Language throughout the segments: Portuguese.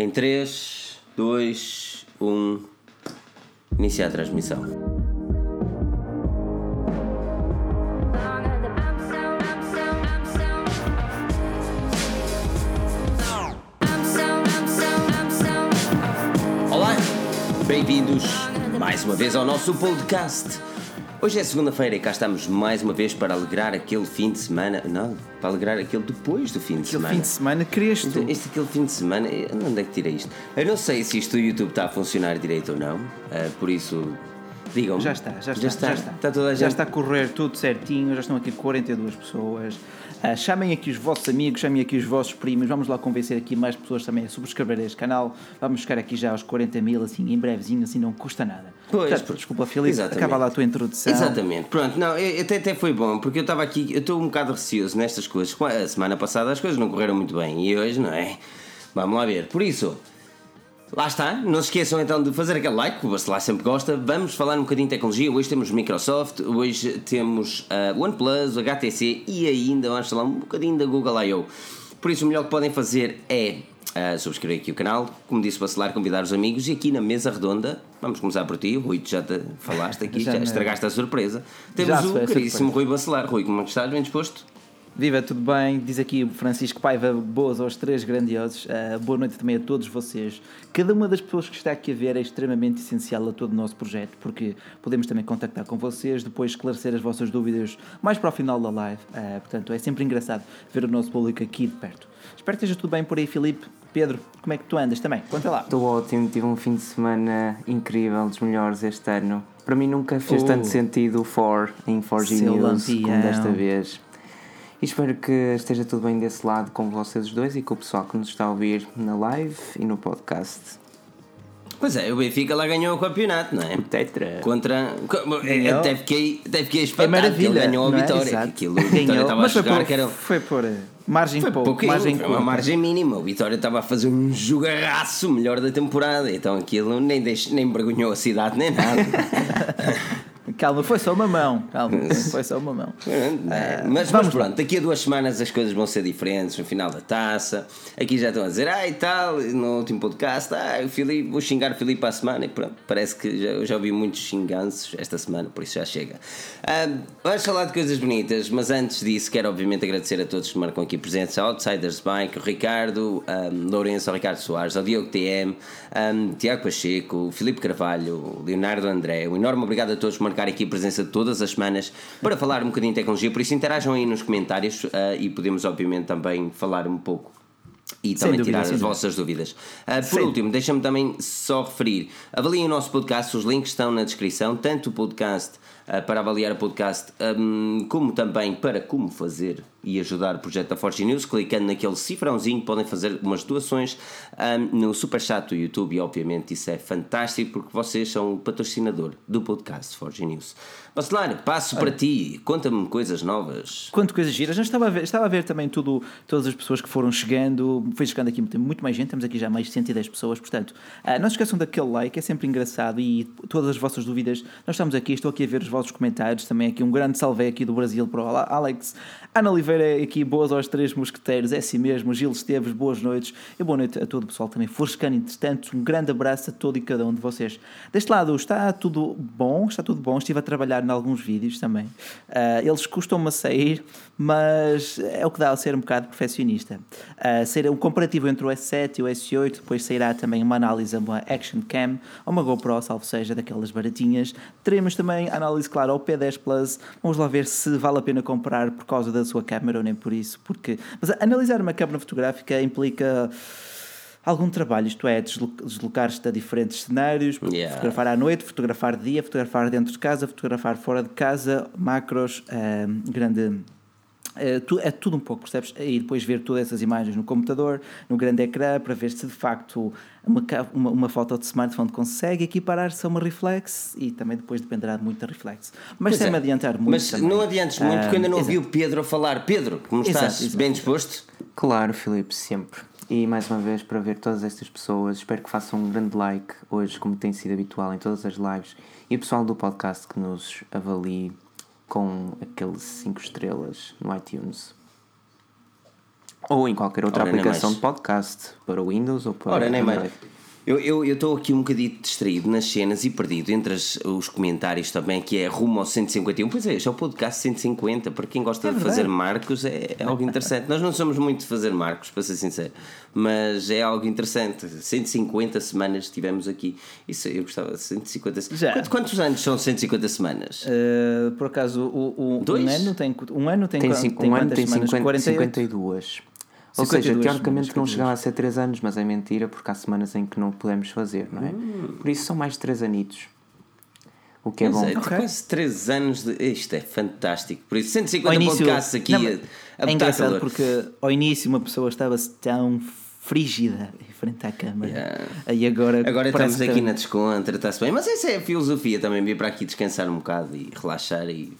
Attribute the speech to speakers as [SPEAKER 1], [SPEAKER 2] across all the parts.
[SPEAKER 1] Em 3, 2, 1. Iniciar a transmissão. Olá, bem-vindos mais uma vez ao nosso podcast. Hoje é segunda-feira e cá estamos mais uma vez para alegrar aquele fim de semana. Não, para alegrar aquele depois do fim de
[SPEAKER 2] Aquele
[SPEAKER 1] semana.
[SPEAKER 2] fim de semana querias tu.
[SPEAKER 1] Este aquele fim de semana, eu- onde é que tirei isto? Eu não sei se isto do YouTube está a funcionar direito ou não, ah, por isso, digam-me.
[SPEAKER 2] Já está, já está,
[SPEAKER 1] Já está,
[SPEAKER 2] já está.
[SPEAKER 1] Está toda a gente.
[SPEAKER 2] Já está a correr tudo certinho, já estão aqui 42 pessoas. Ah, chamem aqui os vossos amigos, chamem aqui os vossos primos, vamos lá convencer aqui mais pessoas também a subscrever este canal. Vamos chegar aqui já aos 40 mil, assim, em brevezinho, assim, não custa nada.
[SPEAKER 1] Pois,
[SPEAKER 2] Portanto, desculpa, Filipe,
[SPEAKER 1] exatamente.
[SPEAKER 2] acaba lá a tua introdução.
[SPEAKER 1] Exatamente, pronto, não, eu- até, até foi bom, porque eu estava aqui, eu estou um bocado receoso nestas coisas. A semana passada as coisas não correram muito bem e hoje, não é? Vamos lá ver. Por isso, lá está. Não se esqueçam então de fazer aquele like, que o Bacelar sempre gosta. Vamos falar um bocadinho de tecnologia. Hoje temos Microsoft, hoje temos a OnePlus, o HTC e ainda vamos falar um bocadinho da Google I.O. Por isso, o melhor que podem fazer é ah, subscrever aqui o canal, como disse o Bacelar, convidar os amigos e aqui na mesa redonda, vamos começar por ti, Rui, tu já te falaste aqui, já,
[SPEAKER 2] Já
[SPEAKER 1] estragaste a surpresa. Temos
[SPEAKER 2] Já
[SPEAKER 1] o caríssimo Rui Bacelar. Rui, como é estás? Bem disposto?
[SPEAKER 2] Viva, tudo bem? Diz aqui o Francisco Paiva, boas aos três grandiosos. Ah, boa noite também a todos vocês. Cada uma das pessoas que está aqui a ver é extremamente essencial a todo o nosso projeto, porque podemos também contactar com vocês, depois esclarecer as vossas dúvidas mais para o final da live. Ah, portanto, é sempre engraçado ver o nosso público aqui de perto. Espero que esteja tudo bem por aí, Filipe. Pedro, como é que tu andas também? Conta lá.
[SPEAKER 3] Estou ótimo, tive um fim de semana incrível, dos melhores este ano. Para mim nunca fez
[SPEAKER 2] Oh.
[SPEAKER 3] tanto sentido o 4 em 4G
[SPEAKER 2] Seu
[SPEAKER 3] News como desta vez. E espero que esteja tudo bem desse lado com vocês os dois e com o pessoal que nos está a ouvir na live e no podcast.
[SPEAKER 1] Pois é, o Benfica lá ganhou o campeonato, não é?
[SPEAKER 3] O Tetra.
[SPEAKER 1] Contra.
[SPEAKER 2] Ganhou.
[SPEAKER 1] Até fiquei, até fiquei
[SPEAKER 2] É
[SPEAKER 1] espantado.
[SPEAKER 2] maravilha.
[SPEAKER 1] que ele ganhou a
[SPEAKER 2] é?
[SPEAKER 1] vitória. Que Aquilo, o Vitória
[SPEAKER 2] Ganhou,
[SPEAKER 1] estava a
[SPEAKER 2] mas foi
[SPEAKER 1] jogar
[SPEAKER 2] por,
[SPEAKER 1] que era.
[SPEAKER 2] foi por eh, margem
[SPEAKER 1] Foi
[SPEAKER 2] pouco.
[SPEAKER 1] pouquinho,
[SPEAKER 2] margem
[SPEAKER 1] foi uma margem mínima. O Vitória estava a fazer um jogarraço melhor da temporada. Então aquilo nem, deix, nem envergonhou a cidade nem nada.
[SPEAKER 2] Calma, foi só uma mão. Calma, foi só uma mão.
[SPEAKER 1] É, mas, mas
[SPEAKER 2] vamos lá.
[SPEAKER 1] pronto, daqui a duas semanas as coisas vão ser diferentes no final da taça. Aqui já estão a dizer, ah, e tal, no último podcast, ah, o Filipe, vou xingar o Filipe à semana. E pronto, parece que já, eu já ouvi muitos xinganços esta semana, por isso já chega. Ah, vamos falar de coisas bonitas, mas antes disso, quero obviamente agradecer a todos que marcam aqui presentes: ao Outsiders Bike, o Ricardo, um, Lourenço, ao Ricardo Soares, ao Diogo TM, um, Tiago Pacheco, o Filipe Carvalho, o Leonardo André. Um enorme obrigado a todos por marcar aqui a presença todas as semanas para falar um bocadinho de tecnologia. Por isso, interajam aí nos comentários ah, e podemos, obviamente, também falar um pouco. E também
[SPEAKER 2] dúvida,
[SPEAKER 1] tirar as
[SPEAKER 2] dúvida.
[SPEAKER 1] vossas dúvidas. Ah, por último, deixa-me também só referir: avaliem o nosso podcast, os links estão na descrição, tanto o podcast para avaliar o podcast, hum, como também para como fazer e ajudar o projeto da Forge News. Clicando naquele cifrãozinho, podem fazer umas doações hum, no Superchat do YouTube, e obviamente isso é fantástico porque vocês são o patrocinador do podcast Forge News. Bacelar, passo para ti, conta-me coisas novas.
[SPEAKER 2] Quanto coisas giras. Estava a ver, estava a ver também tudo, todas as pessoas que foram chegando. Foi chegando aqui muito, muito mais gente. Temos aqui já mais de 110 pessoas. Portanto, ah, não se esqueçam daquele like, é sempre engraçado. E todas as vossas dúvidas. Nós estamos aqui, estou aqui a ver os vossos comentários. Também aqui um grande salve aqui do Brasil para o Alex. Ana Oliveira aqui, boas aos três mosqueteiros. É assim mesmo. Gil Esteves, boas noites. E boa noite a todo o pessoal também for chegando. Entretanto, um grande abraço a todo e cada um de vocês. Deste lado, está tudo bom, está tudo bom. Estive a trabalhar em alguns vídeos também. Ah, eles custam-me a sair, mas é o que dá a ser um bocado perfeccionista. Ah, ser um comparativo entre o S7 e o S8, depois sairá também uma análise a uma Action Cam, uma GoPro, salvo seja, daquelas baratinhas. Teremos também análise, claro, ao P10 Plus. Vamos lá ver se vale a pena comprar por causa da sua câmera ou nem por isso, porque... Mas analisar uma câmera fotográfica implica algum trabalho, isto é, deslo- deslocar-te a diferentes cenários,
[SPEAKER 1] Yeah.
[SPEAKER 2] fotografar à noite, fotografar de dia, fotografar dentro de casa, fotografar fora de casa, macros, ah, grande. Tu- é tudo um pouco, percebes? E depois ver todas essas imagens no computador, no grande ecrã, para ver se de facto uma, uma, uma foto de smartphone consegue equiparar-se a uma reflex e também depois dependerá muito da reflex. Mas
[SPEAKER 1] Pois
[SPEAKER 2] sem
[SPEAKER 1] é.
[SPEAKER 2] me adiantar muito.
[SPEAKER 1] Mas
[SPEAKER 2] também.
[SPEAKER 1] não adiantes muito, porque ainda não ouvi o Pedro a falar. Pedro, como
[SPEAKER 2] Exato,
[SPEAKER 1] estás?
[SPEAKER 2] exato.
[SPEAKER 1] Bem disposto?
[SPEAKER 3] Claro, Filipe, sempre. E mais uma vez, para ver todas estas pessoas, espero que façam um grande like hoje, como tem sido habitual em todas as lives. E o pessoal do podcast que nos avalie com aqueles 5 estrelas no iTunes. Ou em qualquer outra
[SPEAKER 1] Ora,
[SPEAKER 3] aplicação de podcast, para o Windows ou para
[SPEAKER 1] Ora, nem mais. Eu estou eu, estou aqui um bocadinho distraído nas cenas e perdido entre as- os comentários também, que é rumo ao 151. Pois é, já é o podcast 150. Para quem gosta de
[SPEAKER 2] verdade.
[SPEAKER 1] fazer marcos, é, é algo interessante. Nós não somos muito de fazer marcos, para ser sincero, mas é algo interessante. 150 semanas estivemos aqui. Isso eu gostava de 150 se-
[SPEAKER 2] Já.
[SPEAKER 1] Quanto- Quantos anos são 150 semanas?
[SPEAKER 2] Uh, por acaso, o, o,
[SPEAKER 1] Dois?
[SPEAKER 2] um ano tem, um ano tem,
[SPEAKER 3] Tem, cinco,
[SPEAKER 2] tem
[SPEAKER 3] um ano
[SPEAKER 2] quantas
[SPEAKER 3] tem
[SPEAKER 2] semanas?
[SPEAKER 3] 50,
[SPEAKER 2] 48?
[SPEAKER 3] 52. Ou
[SPEAKER 2] 52
[SPEAKER 3] seja, teoricamente
[SPEAKER 2] semanas,
[SPEAKER 3] não
[SPEAKER 2] 52.
[SPEAKER 3] chegava a ser 3 anos, mas é mentira porque há semanas em que não podemos fazer, não é?
[SPEAKER 1] Hum.
[SPEAKER 3] Por isso são mais 3 anitos. O que é
[SPEAKER 1] Pois
[SPEAKER 3] bom.
[SPEAKER 1] é,
[SPEAKER 2] Ok.
[SPEAKER 1] Quase 3 anos de. Isto é fantástico. Por isso,
[SPEAKER 2] Ao
[SPEAKER 1] 150
[SPEAKER 2] início,
[SPEAKER 1] podcasts aqui
[SPEAKER 2] Não,
[SPEAKER 1] a,
[SPEAKER 2] mas
[SPEAKER 1] a
[SPEAKER 2] é engraçado
[SPEAKER 1] calor.
[SPEAKER 2] porque ao início uma pessoa estava-se tão frígida em frente à câmara
[SPEAKER 1] Yeah.
[SPEAKER 2] e agora,
[SPEAKER 1] Agora estamos
[SPEAKER 2] que
[SPEAKER 1] aqui
[SPEAKER 2] tá-
[SPEAKER 1] na descontra, está-se bem. Mas essa é a filosofia também, vir para aqui descansar um bocado e relaxar. E...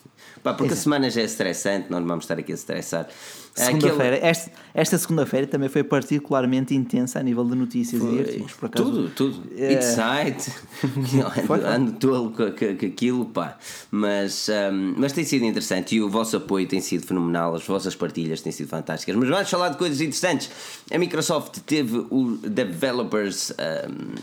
[SPEAKER 1] Pá, porque a
[SPEAKER 2] Exato.
[SPEAKER 1] semana já é estressante, nós não vamos estar aqui a estressar.
[SPEAKER 2] Segunda-feira, esta, esta segunda-feira também foi particularmente intensa a nível de notícias e artigos, por acaso.
[SPEAKER 1] Tudo, tudo.
[SPEAKER 2] É.
[SPEAKER 1] It's site. ando,
[SPEAKER 2] Foi, foi.
[SPEAKER 1] ando tolo com, com- com aquilo, pá. Mas, hum, mas tem sido interessante e o vosso apoio tem sido fenomenal, as vossas partilhas têm sido fantásticas. Mas vamos falar de coisas interessantes. A Microsoft teve o Developers,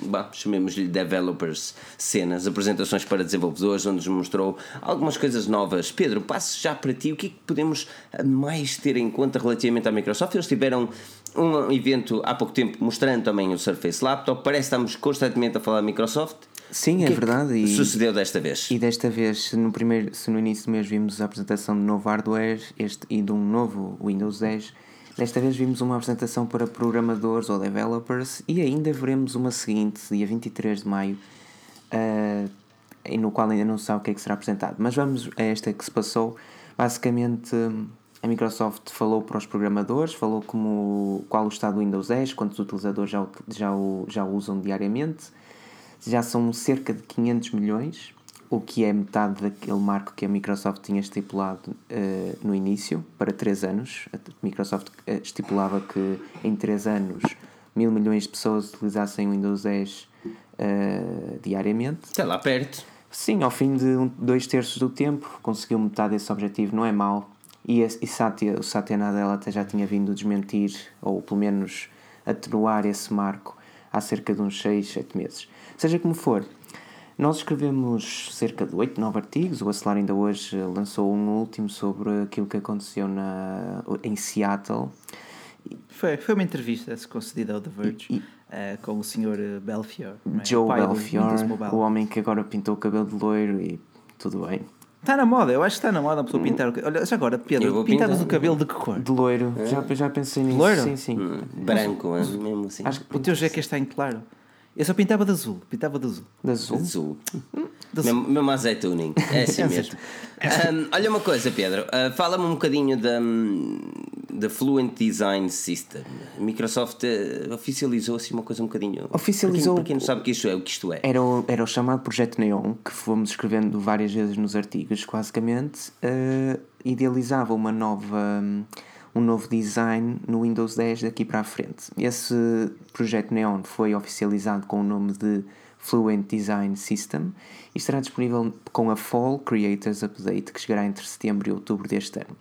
[SPEAKER 1] bom, chamemos-lhe Developers Cenas, apresentações para desenvolvedores, onde nos mostrou algumas coisas novas. Pedro, passo já para ti. O que é que podemos mais ter em conta relativamente à Microsoft? Eles tiveram um evento há pouco tempo mostrando também o Surface Laptop. Parece que estamos constantemente a falar da Microsoft.
[SPEAKER 3] Sim, é
[SPEAKER 1] que
[SPEAKER 3] verdade.
[SPEAKER 1] que
[SPEAKER 3] E,
[SPEAKER 1] sucedeu desta vez?
[SPEAKER 3] e desta vez, se no, primeiro, se no início do mês vimos a apresentação de novo hardware este, e de um novo Windows 10, desta vez vimos uma apresentação para programadores ou developers e ainda veremos uma seguinte, dia 23 de maio, ah, e no qual ainda não se sabe o que é que será apresentado. Mas vamos a esta que se passou. Basicamente, a Microsoft falou para os programadores, falou como, qual o estado do Windows 10, quantos utilizadores já, já, o, já o usam diariamente. Já são cerca de 500 milhões, o que é metade daquele marco que a Microsoft tinha estipulado eh, no início, para 3 anos. A Microsoft eh, estipulava que em 3 anos mil milhões de pessoas utilizassem o Windows 10 eh, diariamente.
[SPEAKER 1] Está lá perto.
[SPEAKER 3] Sim, ao fim de um, dois terços do tempo conseguiu metade desse objetivo, não é mau. E, esse- e Satya, o Satya Nadella até já tinha vindo desmentir, ou pelo menos atenuar esse marco há cerca de uns 6, 7 meses. Seja como for, nós escrevemos cerca de 8, 9 artigos. O Acelar ainda hoje lançou um último sobre aquilo que aconteceu na, em Seattle.
[SPEAKER 2] Foi, foi uma entrevista concedida ao The Verge eh, com o Sr. Belfior, não é?
[SPEAKER 3] Joe
[SPEAKER 2] O pai do
[SPEAKER 3] Belfior,
[SPEAKER 2] Mobile.
[SPEAKER 3] o homem que agora pintou o cabelo de loiro e tudo bem.
[SPEAKER 2] Está na moda, eu acho que está na moda a pessoa pintar o cabelo. Olha, já agora, Pedro, pintavas o cabelo de que cor?
[SPEAKER 3] De loiro, já, já pensei nisso.
[SPEAKER 2] Loiro?
[SPEAKER 3] Sim, sim.
[SPEAKER 1] Hum, Branco, é mesmo assim.
[SPEAKER 3] Acho que
[SPEAKER 2] O teu já é castanho claro. Eu só pintava de azul, pintava de azul.
[SPEAKER 3] de azul.
[SPEAKER 1] Azul.
[SPEAKER 2] De
[SPEAKER 1] Mesmo, mesmo azeituning. É assim mesmo. Ahm, olha uma coisa, Pedro. ah, Fala-me um bocadinho da, hum, da Fluent Design System. A Microsoft ah, oficializou assim uma coisa um bocadinho.
[SPEAKER 3] Oficializou-
[SPEAKER 1] Para quem, para quem não sabe o que isto é, o que isto é.
[SPEAKER 3] Era o, era o chamado Projeto Neon, que fomos escrevendo várias vezes nos artigos, basicamente, eh, idealizava uma nova, um novo design no Windows 10 daqui para a frente. Esse Projeto Neon foi oficializado com o nome de Fluent Design System e estará disponível com a Fall Creators Update, que chegará entre setembro e outubro deste ano.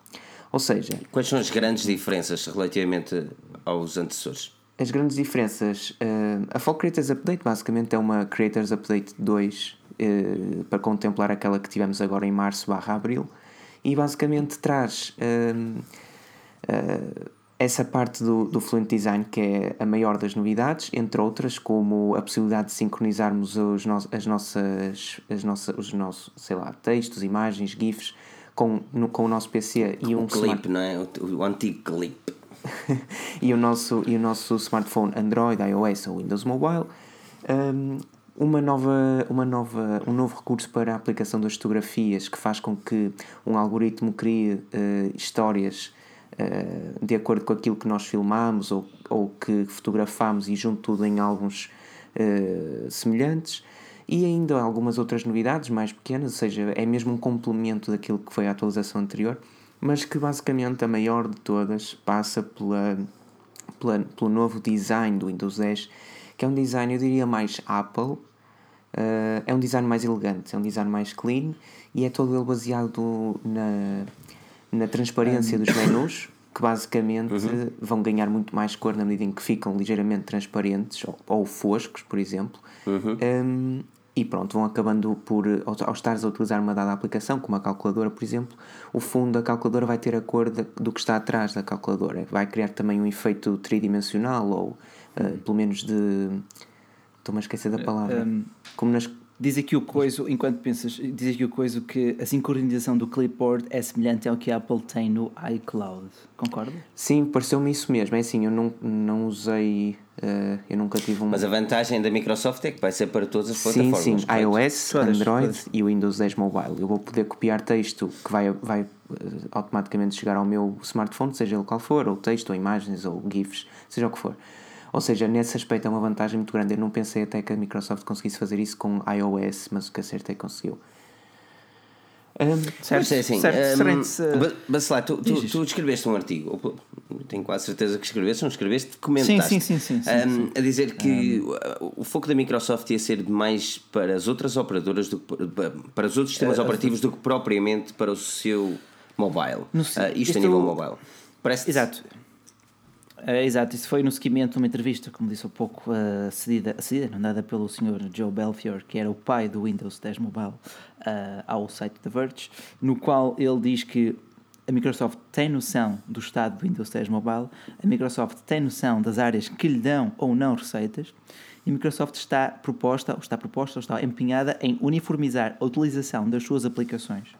[SPEAKER 3] Ou seja,
[SPEAKER 1] Quais são as grandes diferenças relativamente aos antecessores?
[SPEAKER 3] As grandes diferenças. eh, a Fall Creators Update basicamente é uma Creators Update 2 eh, para contemplar aquela que tivemos agora em março barra abril e basicamente traz ehm, eh, essa parte do, do Fluent Design que é a maior das novidades, entre outras, como a possibilidade de sincronizarmos os no, as nossas, as nossas, os nossos, sei lá, textos, imagens, GIFs com, no, com o nosso PC e um
[SPEAKER 1] O clipe, não é? O, o antigo clipe.
[SPEAKER 3] e o nosso, e o nosso smartphone Android, iOS ou Windows Mobile, um, uma nova, uma nova, um novo recurso para a aplicação das fotografias que faz com que um algoritmo crie eh, histórias de acordo com aquilo que nós filmamos ou, ou que fotografamos e junto tudo em álbuns eh, semelhantes. E ainda algumas outras novidades mais pequenas, ou seja, é mesmo um complemento daquilo que foi a atualização anterior, mas que basicamente a maior de todas passa pela, pela, pelo novo design do Windows 10, que é um design, eu diria, mais Apple. Uh, é um design mais elegante, é um design mais clean e é todo ele baseado na, na transparência dos menus, que basicamente vão ganhar muito mais cor na medida em que ficam ligeiramente transparentes ou, ou foscos, por exemplo. Um, e pronto, vão acabando por, ao, ao estares a utilizar uma dada aplicação, como a calculadora, por exemplo, o fundo da calculadora vai ter a cor de- do que está atrás da calculadora. Vai criar também um efeito tridimensional ou uh, pelo menos de. Estou-me a esquecer da palavra.
[SPEAKER 2] um,
[SPEAKER 3] como nas.
[SPEAKER 2] Diz aqui o coiso, enquanto pensas, diz aqui o coiso que a sincronização do clipboard é semelhante ao que a Apple tem no iCloud. Concorda?
[SPEAKER 3] Sim, pareceu-me isso mesmo. É assim, eu não, não usei. uh, eu nunca tive um.
[SPEAKER 1] Mas a vantagem da Microsoft é que vai ser para todas as
[SPEAKER 3] Sim,
[SPEAKER 1] plataformas.
[SPEAKER 3] sim,
[SPEAKER 1] correto?
[SPEAKER 3] iOS,
[SPEAKER 2] Todas,
[SPEAKER 3] Android
[SPEAKER 2] todas.
[SPEAKER 3] e o Windows 10 Mobile. Eu vou poder copiar texto que vai, vai eh, automaticamente chegar ao meu smartphone, seja ele qual for, ou texto, ou imagens, ou GIFs, seja o que for. Ou seja, nesse aspecto é uma vantagem muito grande. Eu não pensei até que a Microsoft conseguisse fazer isso com iOS, mas o que acertei conseguiu. Um,
[SPEAKER 2] Certo,
[SPEAKER 1] é assim,
[SPEAKER 2] certo,
[SPEAKER 1] hum, Ba- Bacelar, tu, tu, tu escreveste um artigo, tenho quase certeza que escreveste, não escreveste, comentaste.
[SPEAKER 2] Sim, sim, sim, sim, sim,
[SPEAKER 1] hum, A dizer que o- o foco da Microsoft ia ser mais para as outras operadoras, do que, para- os outros sistemas
[SPEAKER 2] Eh,
[SPEAKER 1] operativos do que propriamente para o seu mobile.
[SPEAKER 2] No si-
[SPEAKER 1] Ah, isto
[SPEAKER 2] isto-
[SPEAKER 1] a nível mobile. Parece
[SPEAKER 2] Exato. É, exato, isso foi no seguimento de uma entrevista, como disse há pouco, uh, cedida, cedida, dada pelo Sr. Joe Belfior, que era o pai do Windows 10 Mobile, uh, ao site The Verge, no qual ele diz que a Microsoft tem noção do estado do Windows 10 Mobile, a Microsoft tem noção das áreas que lhe dão ou não receitas, e a Microsoft está proposta, ou está proposta, ou está empenhada em uniformizar a utilização das suas aplicações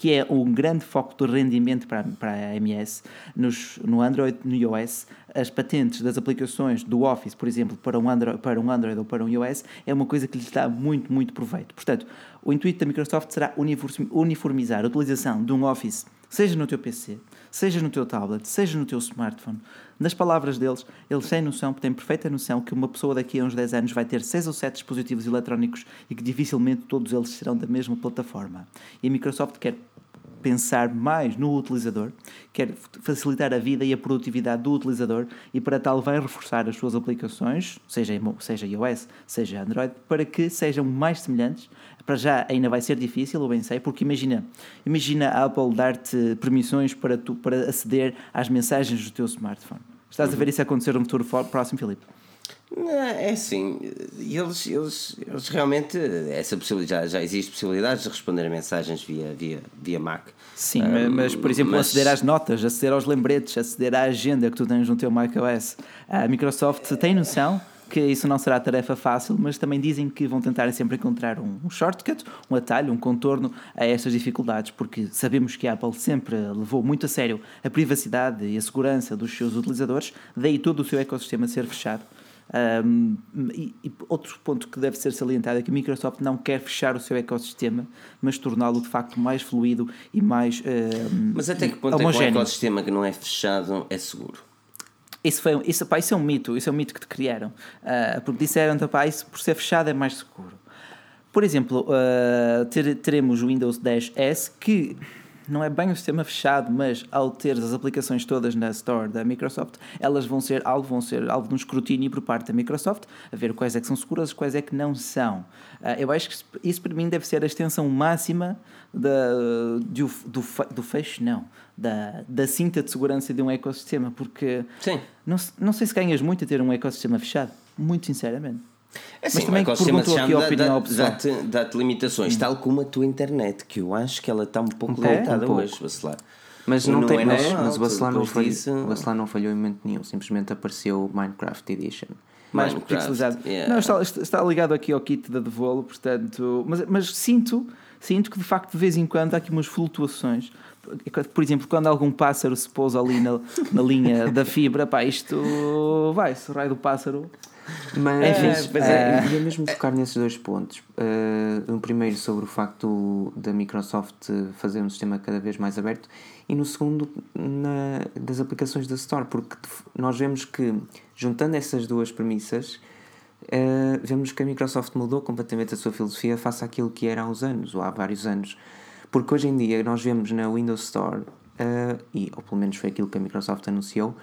[SPEAKER 2] que é um grande foco de rendimento para, para a AMS nos, no Android no iOS. As patentes das aplicações do Office, por exemplo, para um, Android, para um Android ou para um iOS, é uma coisa que lhes dá muito, muito proveito. Portanto, o intuito da Microsoft será uniform- uniformizar a utilização de um Office, seja no teu PC, seja no teu tablet, seja no teu smartphone. Nas palavras deles, eles têm noção, têm perfeita noção que uma pessoa daqui a uns 10 anos vai ter 6 ou 7 dispositivos eletrónicos e que dificilmente todos eles serão da mesma plataforma. E a Microsoft quer pensar mais no utilizador, quer facilitar a vida e a produtividade do utilizador e para tal vai reforçar as suas aplicações, seja, seja iOS, seja Android, para que sejam mais semelhantes. Para já ainda vai ser difícil, eu bem sei, porque imagina, imagina a Apple dar-te permissões para, tu, para aceder às mensagens do teu smartphone. Estás a ver isso acontecer no futuro próximo, Filipe?
[SPEAKER 1] É assim, eles, eles, eles realmente, essa possibilidade, já, existe possibilidades de responder a mensagens via, via, via Mac.
[SPEAKER 2] Sim,
[SPEAKER 1] Ah,
[SPEAKER 2] mas por exemplo,
[SPEAKER 1] mas-
[SPEAKER 2] aceder às notas, aceder aos lembretes, aceder à agenda que tu tens no teu macOS. A Microsoft tem noção que isso não será tarefa fácil, mas também dizem que vão tentar sempre encontrar um, um shortcut, um atalho, um contorno a estas dificuldades, porque sabemos que a Apple sempre levou muito a sério a privacidade e a segurança dos seus utilizadores, daí todo o seu ecossistema ser fechado. Um, e, e outro ponto que deve ser salientado é que a Microsoft não quer fechar o seu ecossistema, mas torná-lo de facto mais fluido e mais um,
[SPEAKER 1] Mas até que ponto é que um
[SPEAKER 2] homogéneo.
[SPEAKER 1] ecossistema que não é fechado é seguro?
[SPEAKER 2] Isso, foi, isso, pá, isso é um mito, isso é um mito que te criaram. Ah, porque disseram pá, isso por ser fechado é mais seguro. Por exemplo, ah, ter- teremos o Windows 10S que não é bem um sistema fechado, mas ao ter as aplicações todas na Store da Microsoft, elas vão ser alvo, vão ser alvo de um escrutínio por parte da Microsoft, a ver quais é que são seguras e quais é que não são. Ah, eu acho que isso para mim deve ser a extensão máxima da, do, do, do fecho, não, da, da cinta de segurança de um ecossistema, porque
[SPEAKER 1] Sim.
[SPEAKER 2] não, não sei se ganhas muito a ter um ecossistema fechado, muito sinceramente.
[SPEAKER 1] É assim,
[SPEAKER 2] também
[SPEAKER 1] o ecossistema
[SPEAKER 2] perguntou aqui a
[SPEAKER 1] fechado
[SPEAKER 2] opinião
[SPEAKER 1] dá- dá- dá-te dá-te limitações, tal como a tua internet, que eu acho que ela está um pouco
[SPEAKER 2] É?
[SPEAKER 1] limitada
[SPEAKER 3] Um pouco.
[SPEAKER 1] hoje, vacilar.
[SPEAKER 3] Mas
[SPEAKER 1] E
[SPEAKER 3] não, tem,
[SPEAKER 1] é
[SPEAKER 3] mas,
[SPEAKER 1] normal,
[SPEAKER 3] mas o Bacelar não, falhou,
[SPEAKER 1] disso-
[SPEAKER 3] Bacelar não falhou em momento nenhum, simplesmente apareceu o Minecraft Edition.
[SPEAKER 2] mais pixelizado.
[SPEAKER 1] yeah.
[SPEAKER 2] Não, está, está ligado aqui ao kit da Devolo, portanto, mas, mas sinto, sinto que de facto de vez em quando há aqui umas flutuações. Por exemplo, quando algum pássaro se pousa ali na, na linha da fibra, pá, isto vai, se o raio do pássaro.
[SPEAKER 3] Mas, pois
[SPEAKER 2] eh,
[SPEAKER 3] é, eu ia mesmo tocar nesses dois pontos. Eh, no primeiro, sobre o facto da Microsoft fazer um sistema cada vez mais aberto, e no segundo, na, das aplicações da Store, porque nós vemos que, juntando essas duas premissas, eh, vemos que a Microsoft mudou completamente a sua filosofia face àquilo que era há uns anos, ou há vários anos. Porque hoje em dia nós vemos na Windows Store, eh, e, ou pelo menos foi aquilo que a Microsoft anunciou,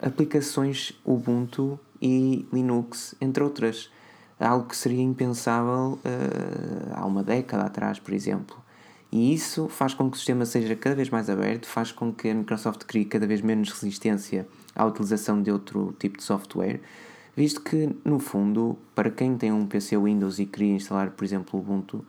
[SPEAKER 3] aplicações Ubuntu e Linux, entre outras. Algo que seria impensável eh, há uma década atrás, por exemplo. E isso faz com que o sistema seja cada vez mais aberto, faz com que a Microsoft crie cada vez menos resistência à utilização de outro tipo de software, visto que, no fundo, para quem tem um PC Windows e queria instalar, por exemplo, Ubuntu,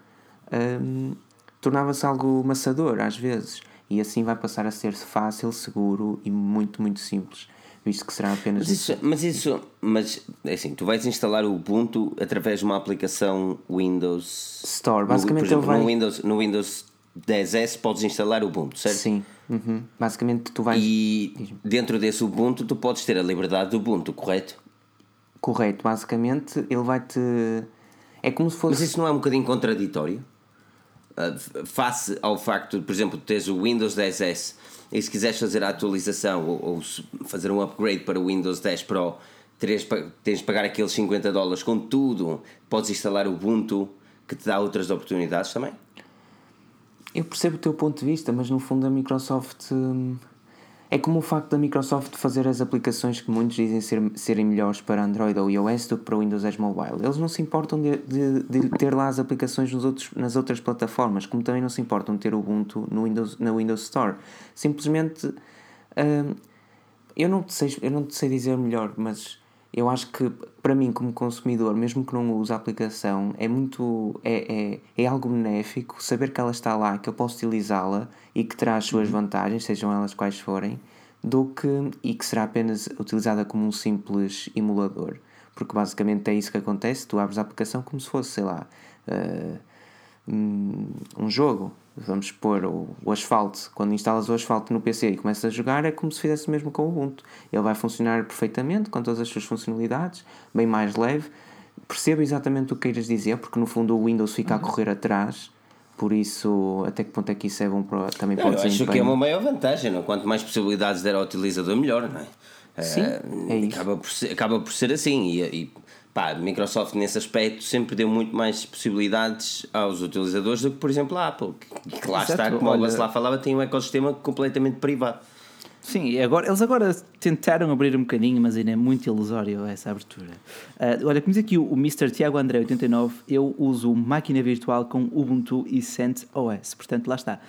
[SPEAKER 3] hum, tornava-se algo maçador às vezes, e assim vai passar a ser fácil, seguro e muito, muito simples visto que será apenas
[SPEAKER 1] mas isso, mas isso, mas é assim, tu vais instalar o Ubuntu através de uma aplicação Windows
[SPEAKER 3] Store. Basicamente,
[SPEAKER 1] no, por exemplo, vai... no, Windows, no Windows 10S podes instalar o Ubuntu, certo?
[SPEAKER 3] Sim. Uhum. Basicamente, tu vais.
[SPEAKER 1] E dentro desse Ubuntu, tu podes ter a liberdade do Ubuntu, correto?
[SPEAKER 3] Correto. Basicamente, ele vai-te. É como se fosse.
[SPEAKER 1] Mas isso não é um bocadinho contraditório? Uh, face ao facto de, por exemplo, teres o Windows 10S e se quiseres fazer a atualização ou, ou fazer um upgrade para o Windows 10 Pro, tens, tens de pagar aqueles 50 dólares. Contudo, podes instalar o Ubuntu que te dá outras oportunidades também.
[SPEAKER 3] Eu percebo o teu ponto de vista, mas no fundo a Microsoft. Hum, é como o facto da Microsoft fazer as aplicações que muitos dizem ser, serem melhores para Android ou iOS do que para Windows 10 Mobile. Eles não se importam de, de, de, ter lá as aplicações outros, nas outras plataformas, como também não se importam de ter Ubuntu no Windows, na Windows Store. Simplesmente. Hum, eu, não sei, eu não sei dizer melhor, mas eu acho que para mim como consumidor, mesmo que não use a aplicação, é muito é, é, é algo benéfico saber que ela está lá, que eu posso utilizá-la e que terá as suas uhum. vantagens, sejam elas quais forem, do que e que será apenas utilizada como um simples emulador. Porque basicamente é isso que acontece, tu abres a aplicação como se fosse, sei lá, uh, um jogo vamos pôr o, o asfalto, quando instalas o asfalto no PC e começas a jogar, é como se fizesse mesmo com o Ubuntu. Ele vai funcionar perfeitamente, com todas as suas funcionalidades, bem mais leve. Percebo exatamente o que queiras dizer, porque no fundo o Windows fica a uhum. correr atrás, por isso, até que ponto é que isso é bom para, também
[SPEAKER 1] para o desempenho? acho que é uma maior vantagem, não? quanto mais possibilidades der ao utilizador, melhor, não é?
[SPEAKER 3] Sim, é, é.
[SPEAKER 1] Acaba por ser, acaba por ser assim, e, e pá, Microsoft nesse aspecto sempre deu muito mais possibilidades aos utilizadores do que, por exemplo, a Apple, que, lá Exato. está, como Olha... o lá falava, tem um ecossistema completamente privado.
[SPEAKER 2] Sim, agora, eles agora tentaram abrir um bocadinho, mas ainda é muito ilusório essa abertura. Uh, olha, como diz aqui o, o Mr. Tiago André 89, eu uso máquina virtual com Ubuntu e CentOS, portanto lá está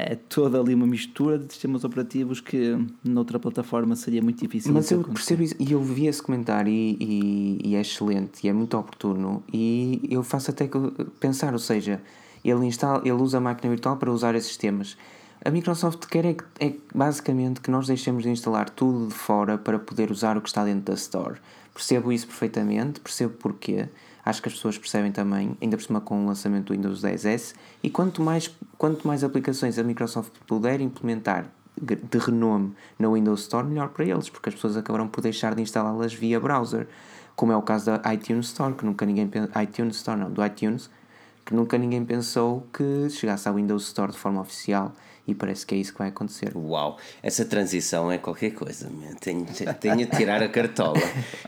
[SPEAKER 2] é toda ali uma mistura de sistemas operativos que noutra plataforma seria muito difícil.
[SPEAKER 3] Mas eu percebo isso, e eu vi esse comentário e, e, e, é excelente e é muito oportuno e eu faço até pensar, ou seja, ele, instala, ele usa a máquina virtual para usar esses sistemas. A Microsoft quer é, é basicamente que nós deixemos de instalar tudo de fora para poder usar o que está dentro da Store. Percebo isso perfeitamente, percebo porquê acho que as pessoas percebem também, ainda por cima com o lançamento do Windows 10S, e quanto mais, quanto mais aplicações a Microsoft puder implementar de renome na Windows Store, melhor para eles, porque as pessoas acabarão por deixar de instalá-las via browser, como é o caso da iTunes Store, que nunca ninguém iTunes Store não, do iTunes, que nunca ninguém pensou que chegasse ao Windows Store de forma oficial e parece que é isso que vai acontecer.
[SPEAKER 1] Uau, essa transição é qualquer coisa, man. Tenho, tenho de tirar a cartola.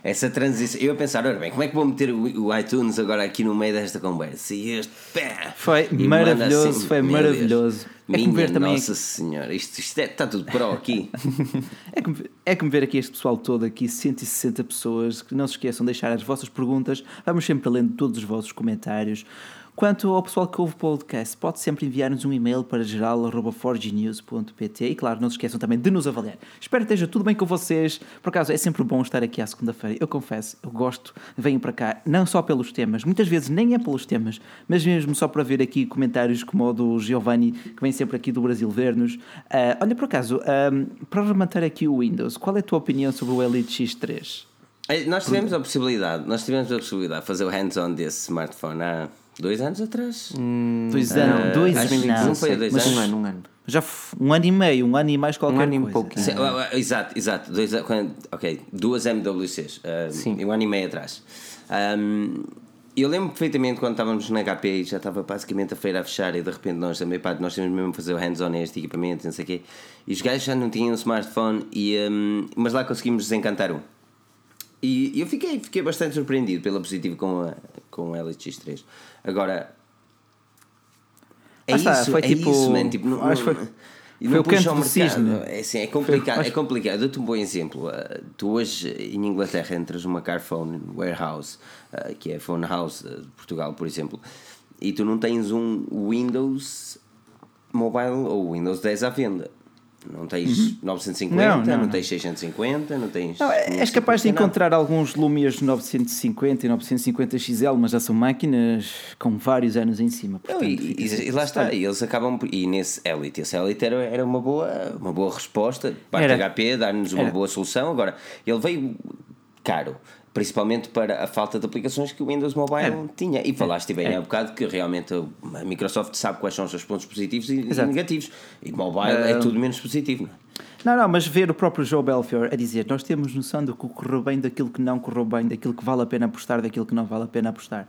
[SPEAKER 1] Essa transição. Eu a pensar, ora bem, como é que vou meter o, iTunes agora aqui no meio desta conversa? E este pé.
[SPEAKER 2] Foi e maravilhoso, assim, foi maravilhoso.
[SPEAKER 1] É como ver também. Nossa Senhora, isto, isto é, está tudo pro aqui.
[SPEAKER 2] é, como, é como ver aqui este pessoal todo, aqui 160 pessoas, que não se esqueçam de deixar as vossas perguntas. Vamos sempre lendo todos os vossos comentários. Quanto ao pessoal que ouve o podcast, pode sempre enviar-nos um e-mail para geral.forgenews.pt e, claro, não se esqueçam também de nos avaliar. Espero que esteja tudo bem com vocês. Por acaso, é sempre bom estar aqui à segunda-feira. Eu confesso, eu gosto, venho para cá, não só pelos temas, muitas vezes nem é pelos temas, mas mesmo só para ver aqui comentários como o do Giovanni, que vem sempre aqui do Brasil ver-nos. Uh, olha, por acaso, um, para rematar aqui o Windows, qual é a tua opinião sobre o Elite X3?
[SPEAKER 1] Nós tivemos a possibilidade, nós tivemos a possibilidade de fazer o hands-on desse smartphone há Dois anos atrás?
[SPEAKER 2] Hum, dois anos, uh, dois anos. Não,
[SPEAKER 1] não foi dois
[SPEAKER 2] mas
[SPEAKER 1] anos.
[SPEAKER 3] Um ano, um ano.
[SPEAKER 2] Já um ano e meio, um ano e mais qualquer
[SPEAKER 3] um ano
[SPEAKER 2] coisa.
[SPEAKER 3] E pouquinho.
[SPEAKER 1] Sim, exato, exato. Dois, ok, duas MWCs. Uh, Sim. Um ano e meio atrás. Um, eu lembro perfeitamente quando estávamos na HP e já estava basicamente a feira a fechar e de repente nós também, pá, nós temos mesmo fazer o hands-on este equipamento, não sei o quê. E os gajos já não tinham um smartphone, e, um, mas lá conseguimos desencantar um. E eu fiquei, fiquei bastante surpreendido pela positiva com, a, com o LX3. Agora, é está, isso, foi é tipo, isso, man. Tipo, não, acho não, foi,
[SPEAKER 2] foi o canto do cisne.
[SPEAKER 1] É, assim, é complicado. Foi, é complicado. Dou-te um bom exemplo. Uh, tu hoje em Inglaterra entras numa Carphone Warehouse, uh, que é a Phone House de Portugal, por exemplo, e tu não tens um Windows Mobile ou Windows 10 à venda. Não tens 950,
[SPEAKER 2] Não,
[SPEAKER 1] não,
[SPEAKER 2] não, não.
[SPEAKER 1] tens 650, não tens.
[SPEAKER 2] Não, é- és capaz de
[SPEAKER 1] 550, nada.
[SPEAKER 2] encontrar alguns Lumias 950 e 950 XL, mas já são máquinas com vários anos em cima. Portanto,
[SPEAKER 1] e, e- e lá está, e eles acabam e nesse Elite, esse Elite era, era uma, boa, uma boa resposta, parte
[SPEAKER 2] Era.
[SPEAKER 1] HP, dar-nos uma
[SPEAKER 2] Era.
[SPEAKER 1] boa solução. Agora, ele veio caro, principalmente para a falta de aplicações que o Windows Mobile
[SPEAKER 2] Era.
[SPEAKER 1] tinha. E falaste bem
[SPEAKER 2] Era.
[SPEAKER 1] há bocado que realmente a Microsoft sabe quais são os seus pontos positivos e
[SPEAKER 2] Exato.
[SPEAKER 1] negativos. E mobile é
[SPEAKER 2] Ah,
[SPEAKER 1] tudo menos positivo. não é?
[SPEAKER 2] Não, não, mas ver o próprio Joe Belfior a dizer nós temos noção do que correu bem, daquilo que não correu bem, daquilo que vale a pena apostar, daquilo que não vale a pena apostar.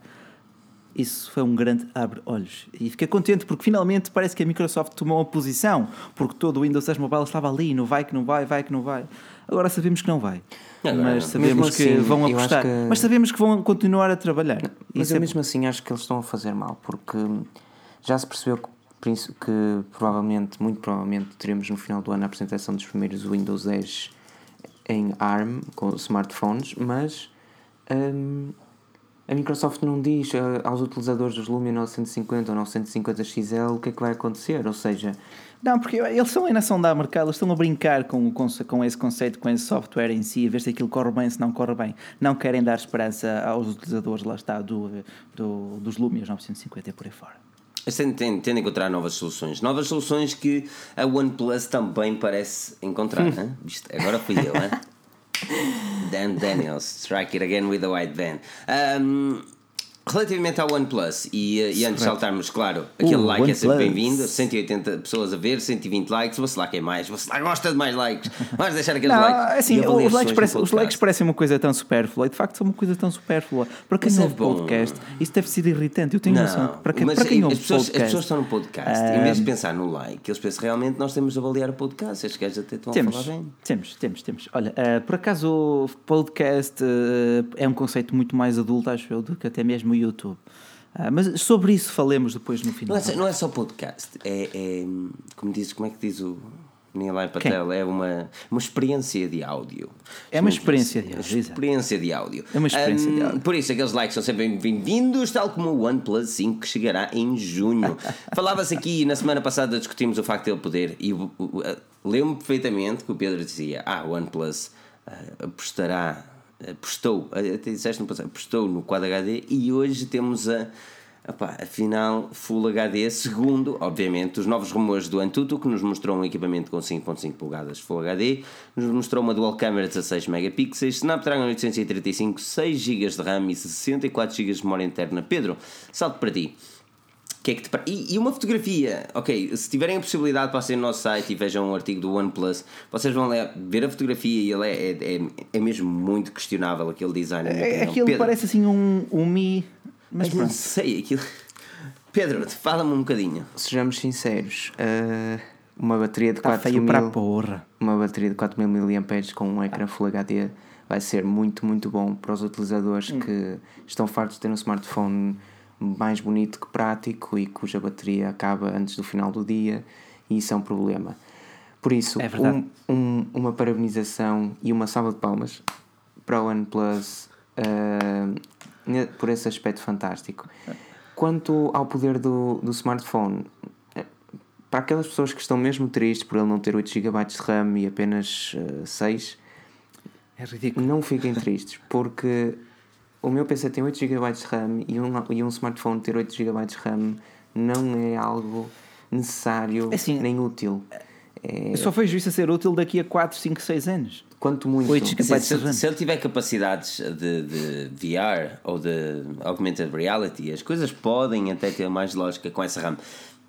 [SPEAKER 2] Isso foi um grande abre-olhos. E fiquei contente porque finalmente parece que a Microsoft tomou uma posição, porque todo o Windows 10 Mobile estava ali, não vai que não vai, vai que não vai. Agora sabemos que não vai.
[SPEAKER 1] Agora
[SPEAKER 2] mas
[SPEAKER 1] não.
[SPEAKER 2] sabemos
[SPEAKER 3] Mesmo
[SPEAKER 2] que
[SPEAKER 3] assim,
[SPEAKER 2] vão apostar.
[SPEAKER 3] que-
[SPEAKER 2] Mas sabemos que vão continuar a trabalhar.
[SPEAKER 3] Mas
[SPEAKER 2] Isso
[SPEAKER 3] eu
[SPEAKER 2] é-
[SPEAKER 3] mesmo assim acho que eles estão a fazer mal, porque já se percebeu que, que provavelmente, muito provavelmente, teremos no final do ano a apresentação dos primeiros Windows 10 em ARM com smartphones, mas hum, a Microsoft não diz eh, aos utilizadores dos Lumia 950 ou 950 XL o que é que vai acontecer, ou seja,
[SPEAKER 2] Não, porque eles são ainda são da mercado, eles estão a brincar com, conce- com esse conceito, com esse software em si, a ver se aquilo corre bem, se não corre bem. Não querem dar esperança aos utilizadores, lá está, do, do, dos Lumias 950 e por aí fora.
[SPEAKER 1] Têm de encontrar novas soluções. Novas soluções que a OnePlus também parece encontrar. Viste? Agora fui eu, hein? Dan Daniels, strike it again with the white van. Um, relativamente ao OnePlus, e, e antes de saltarmos, claro, aquele
[SPEAKER 2] Uh,
[SPEAKER 1] like é sempre bem-vindo. 180 pessoas a ver, 120 likes. Você lá quer mais, você lá gosta de mais likes. Vamos deixar aqueles
[SPEAKER 2] Não,
[SPEAKER 1] likes.
[SPEAKER 2] assim,
[SPEAKER 1] E
[SPEAKER 2] os likes,
[SPEAKER 1] no
[SPEAKER 2] parecem, os likes parecem uma coisa tão supérflua, e de facto são uma coisa tão supérflua. Para quem
[SPEAKER 1] é
[SPEAKER 2] ouve
[SPEAKER 1] bom.
[SPEAKER 2] podcast, isso deve ser irritante. Eu tenho noção. que Para quem,
[SPEAKER 1] mas
[SPEAKER 2] para quem
[SPEAKER 1] as pessoas,
[SPEAKER 2] podcast,
[SPEAKER 1] as pessoas estão no podcast, em vez de pensar no like, eles pensam realmente nós temos de avaliar o podcast. Estes gajos até estão a
[SPEAKER 2] Temos,
[SPEAKER 1] falar bem.
[SPEAKER 2] temos, temos, temos. Olha, eh, por acaso o podcast eh, é um conceito muito mais adulto, acho eu, do que até mesmo o YouTube. Ah, mas sobre isso falemos depois no final.
[SPEAKER 1] Não é, só- não é só podcast, é, é, como, diz, como é que diz o Nilay Patel? É uma, uma experiência de áudio.
[SPEAKER 2] É uma experiência de áudio.
[SPEAKER 1] Experiência de áudio.
[SPEAKER 2] É uma experiência de
[SPEAKER 1] Hum,
[SPEAKER 2] áudio.
[SPEAKER 1] Por isso, aqueles likes são sempre bem-vindos, tal como o OnePlus 5 que chegará em junho. Falava-se aqui, na semana passada discutimos o facto de ele poder, e o- o- a- lembro-me perfeitamente que o Pedro dizia: Ah, o OnePlus ah, apostará apostou, até disseste no passado, apostou no Quad HD e hoje temos a, a final Full HD, segundo, obviamente, os novos rumores do Antutu, que nos mostrou um equipamento com 5.5 polegadas Full HD, nos mostrou uma dual camera de 16 megapixels, Snapdragon 835, 6 GB de RAM e 64 GB de memória interna. Pedro, salto para ti. Que é que te e, e uma fotografia, ok, se tiverem a possibilidade passem no nosso site e vejam um artigo do OnePlus, vocês vão lá ver a fotografia e ele é, é, é, é mesmo muito questionável aquele design.
[SPEAKER 2] É, aquilo
[SPEAKER 1] Pedro,
[SPEAKER 2] parece assim um, um Mi. Mas
[SPEAKER 1] não sei, aquilo. Pedro, fala-me um bocadinho.
[SPEAKER 3] Sejamos sinceros, eh, uma bateria de 4
[SPEAKER 2] feio para a
[SPEAKER 3] mil,
[SPEAKER 2] porra.
[SPEAKER 3] uma bateria de 4000 mAh com um ecrã Full HD vai ser muito, muito bom para os utilizadores
[SPEAKER 2] Hum.
[SPEAKER 3] que estão fartos de ter um smartphone mais bonito que prático e cuja bateria acaba antes do final do dia e isso é um problema. Por isso,
[SPEAKER 2] É
[SPEAKER 3] um- um- uma parabenização e uma salva de palmas para o OnePlus eh, ne- por esse aspecto fantástico. Quanto ao poder do, do smartphone, eh, para aquelas pessoas que estão mesmo tristes por ele não ter 8 GB de RAM e apenas eh, 6,
[SPEAKER 2] É ridículo.
[SPEAKER 3] não fiquem tristes, porque o meu PC tem 8 GB de RAM e um, e um smartphone ter 8 GB de RAM não é algo necessário
[SPEAKER 2] É assim,
[SPEAKER 3] nem útil. É,
[SPEAKER 2] Eu só vejo isso a ser útil daqui a 4, 5, 6 anos.
[SPEAKER 3] quanto muito.
[SPEAKER 2] 8
[SPEAKER 1] Se,
[SPEAKER 2] GB
[SPEAKER 1] se,
[SPEAKER 2] RAM.
[SPEAKER 1] se ele tiver capacidades de, de VR ou de augmented reality, as coisas podem até ter mais lógica com essa RAM.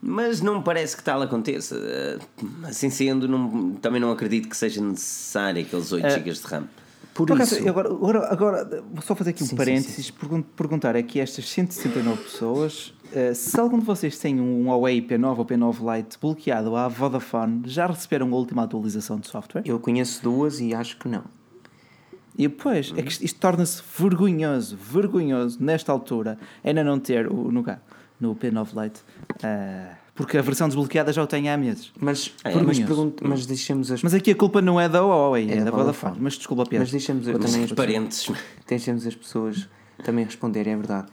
[SPEAKER 1] Mas não me parece que tal aconteça. Eh, Assim sendo, não- também não acredito que seja necessário aqueles 8 GB de RAM.
[SPEAKER 3] Por,
[SPEAKER 2] Por acaso,
[SPEAKER 3] isso,
[SPEAKER 2] agora, agora, agora, vou só fazer aqui um
[SPEAKER 3] Sim, sim,
[SPEAKER 2] parênteses, pergun- perguntar aqui a estas 169 pessoas eh, se algum de vocês tem um Huawei P9 ou P9 Lite bloqueado à Vodafone, já receberam a última atualização de software?
[SPEAKER 3] eu conheço duas e acho que não.
[SPEAKER 2] E depois, é que isto, torna-se vergonhoso, vergonhoso, nesta altura, ainda não ter, o, no, no P9 Lite, eh, porque a versão desbloqueada já o tem há meses.
[SPEAKER 3] Mas,
[SPEAKER 1] É,
[SPEAKER 3] mas, pergunto, mas deixemos as
[SPEAKER 2] Mas aqui a culpa não é da Huawei, é,
[SPEAKER 3] É da
[SPEAKER 2] da Vodafone.
[SPEAKER 3] Vodafone.
[SPEAKER 2] Mas desculpa, Pedro.
[SPEAKER 3] Mas deixamos
[SPEAKER 2] Mas
[SPEAKER 3] também
[SPEAKER 1] Os parentes.
[SPEAKER 3] deixemos as pessoas também responderem, é verdade.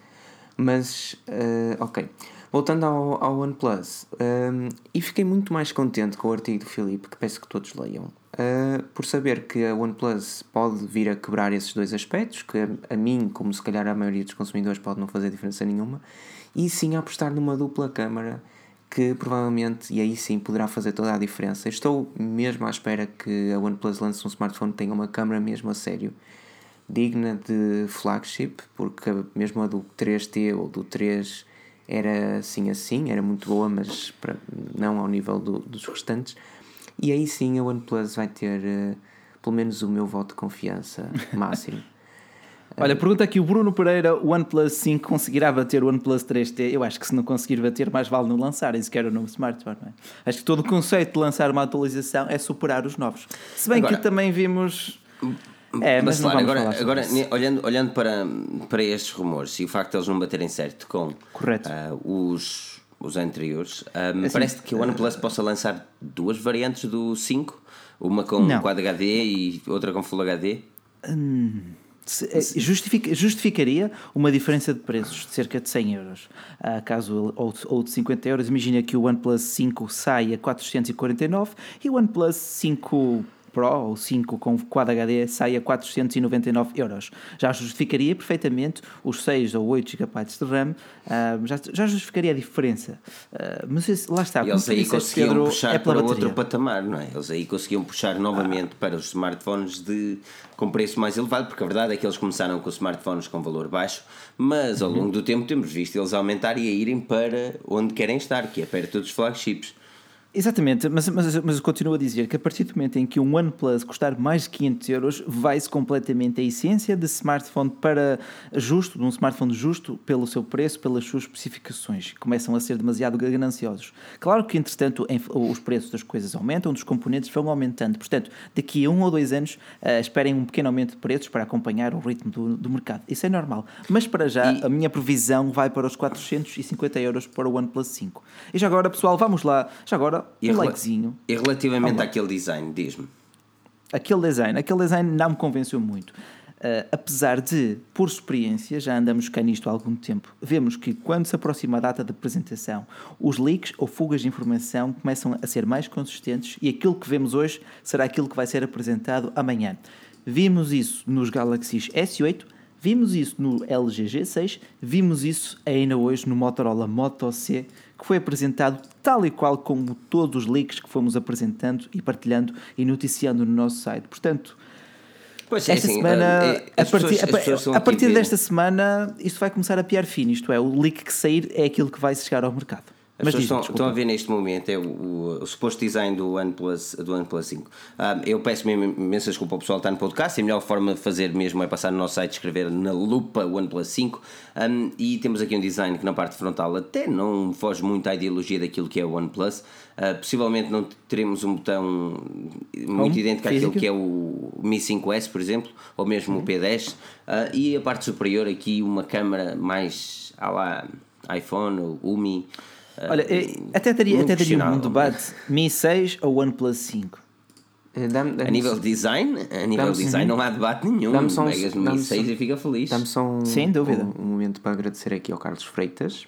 [SPEAKER 3] Mas, eh, ok. Voltando ao, ao OnePlus, um, e fiquei muito mais contente com o artigo do Filipe, que peço que todos leiam, uh, por saber que a OnePlus pode vir a quebrar esses dois aspectos, que a, a, mim, como se calhar a maioria dos consumidores, pode não fazer diferença nenhuma, e sim apostar numa dupla câmara que provavelmente, e aí sim, poderá fazer toda a diferença. Estou mesmo à espera que a OnePlus lance um smartphone que tenha uma câmera mesmo a sério, digna de flagship, porque mesmo a do 3T ou do 3 era assim assim, era muito boa, mas para, não ao nível do, dos restantes. E aí sim a OnePlus vai ter uh, pelo menos o meu voto de confiança máximo.
[SPEAKER 2] Olha, pergunta aqui o Bruno Pereira: o OnePlus 5 conseguirá bater o OnePlus 3T? Eu acho que se não conseguir bater, mais vale não lançarem sequer o novo smartphone. É? Acho que todo o conceito de lançar uma atualização é superar os novos. Se bem Agora, que também vimos.
[SPEAKER 1] É, mas, mas claro, agora, agora olhando, olhando para, para estes rumores e o facto de eles não baterem certo com uh, os, os anteriores, um, assim, parece que o OnePlus uh, possa lançar duas variantes do 5, uma com não. Quad HD e outra com Full HD.
[SPEAKER 2] Hum, eh, justifica, justificaria uma diferença de preços de cerca de 100 euros, uh, caso, ou, ou de 50 euros. Imagina que o OnePlus 5 sai a 449 e o OnePlus 5 Pro ou 5 com Quad HD sai a 499 euros. Já justificaria perfeitamente os 6 ou 8 GB de RAM, uh, já, já justificaria a diferença. Uh, mas lá está,
[SPEAKER 1] e eles aí conseguiam Pedro, puxar é para bateria. outro patamar, não é? Eles aí conseguiam puxar novamente ah. para os smartphones de, com preço mais elevado, porque a verdade é que eles começaram com smartphones com valor baixo, mas ao uhum. longo do tempo temos visto eles aumentar e a irem para onde querem estar, que é perto dos flagships.
[SPEAKER 2] Exatamente, mas, mas, mas eu continuo a dizer que a partir do momento em que um OnePlus custar mais de 500 euros, vai-se completamente a essência de smartphone para justo, de um smartphone justo pelo seu preço, pelas suas especificações. Começam a ser demasiado gananciosos. Claro que, entretanto, os preços das coisas aumentam, dos componentes vão aumentando. Portanto, daqui a um ou dois anos, uh, esperem um pequeno aumento de preços para acompanhar o ritmo do, do mercado. Isso é normal. Mas para já, e... a minha previsão vai para os 450 euros para o OnePlus 5. E já agora, pessoal, vamos lá. Já agora, e um likezinho.
[SPEAKER 1] E relativamente àquele design, diz-me.
[SPEAKER 2] Aquele design, aquele design não me convenceu muito. Uh, apesar de, por experiência, já andamos cá nisto há algum tempo, vemos que quando se aproxima a data de apresentação, os leaks ou fugas de informação começam a ser mais consistentes e aquilo que vemos hoje será aquilo que vai ser apresentado amanhã. Vimos isso nos Galaxy S8, vimos isso no LG G6, vimos isso ainda hoje no Motorola Moto C que foi apresentado tal e qual como todos os leaks que fomos apresentando e partilhando e noticiando no nosso site. Portanto, Pois esta assim, semana, é, a partir, pessoas, a, a partir desta semana, isto vai começar a piar fino. Isto é, o leak que sair é aquilo que vai chegar ao mercado.
[SPEAKER 1] As Mas pessoas estão, estão, a ver neste momento é o, o, o, suposto design do OnePlus, do OnePlus 5. Um, ah, eu peço mesmo imensa desculpa ao pessoal que está no podcast. A melhor forma de fazer mesmo é passar no nosso site, escrever na lupa OnePlus 5. Um, e temos aqui um design que na parte frontal até não foge muito à ideologia daquilo que é o OnePlus. Uh, possivelmente não teremos um botão muito idêntico àquilo que é o Mi 5S, por exemplo, ou mesmo uhum. o P10. Uh, ah, e a parte superior aqui uma câmera mais à lá iPhone ou UMI.
[SPEAKER 2] Olha, até daria, até daria um debate: Mi 6 ou OnePlus 5?
[SPEAKER 1] Eh, a nível de design, a nível de design não há debate nenhum. Dá-me só um, Pegas Mi 6 e fica feliz.
[SPEAKER 3] Dá-me só um,
[SPEAKER 2] Sem dúvida.
[SPEAKER 3] Um, um momento para agradecer aqui ao Carlos Freitas,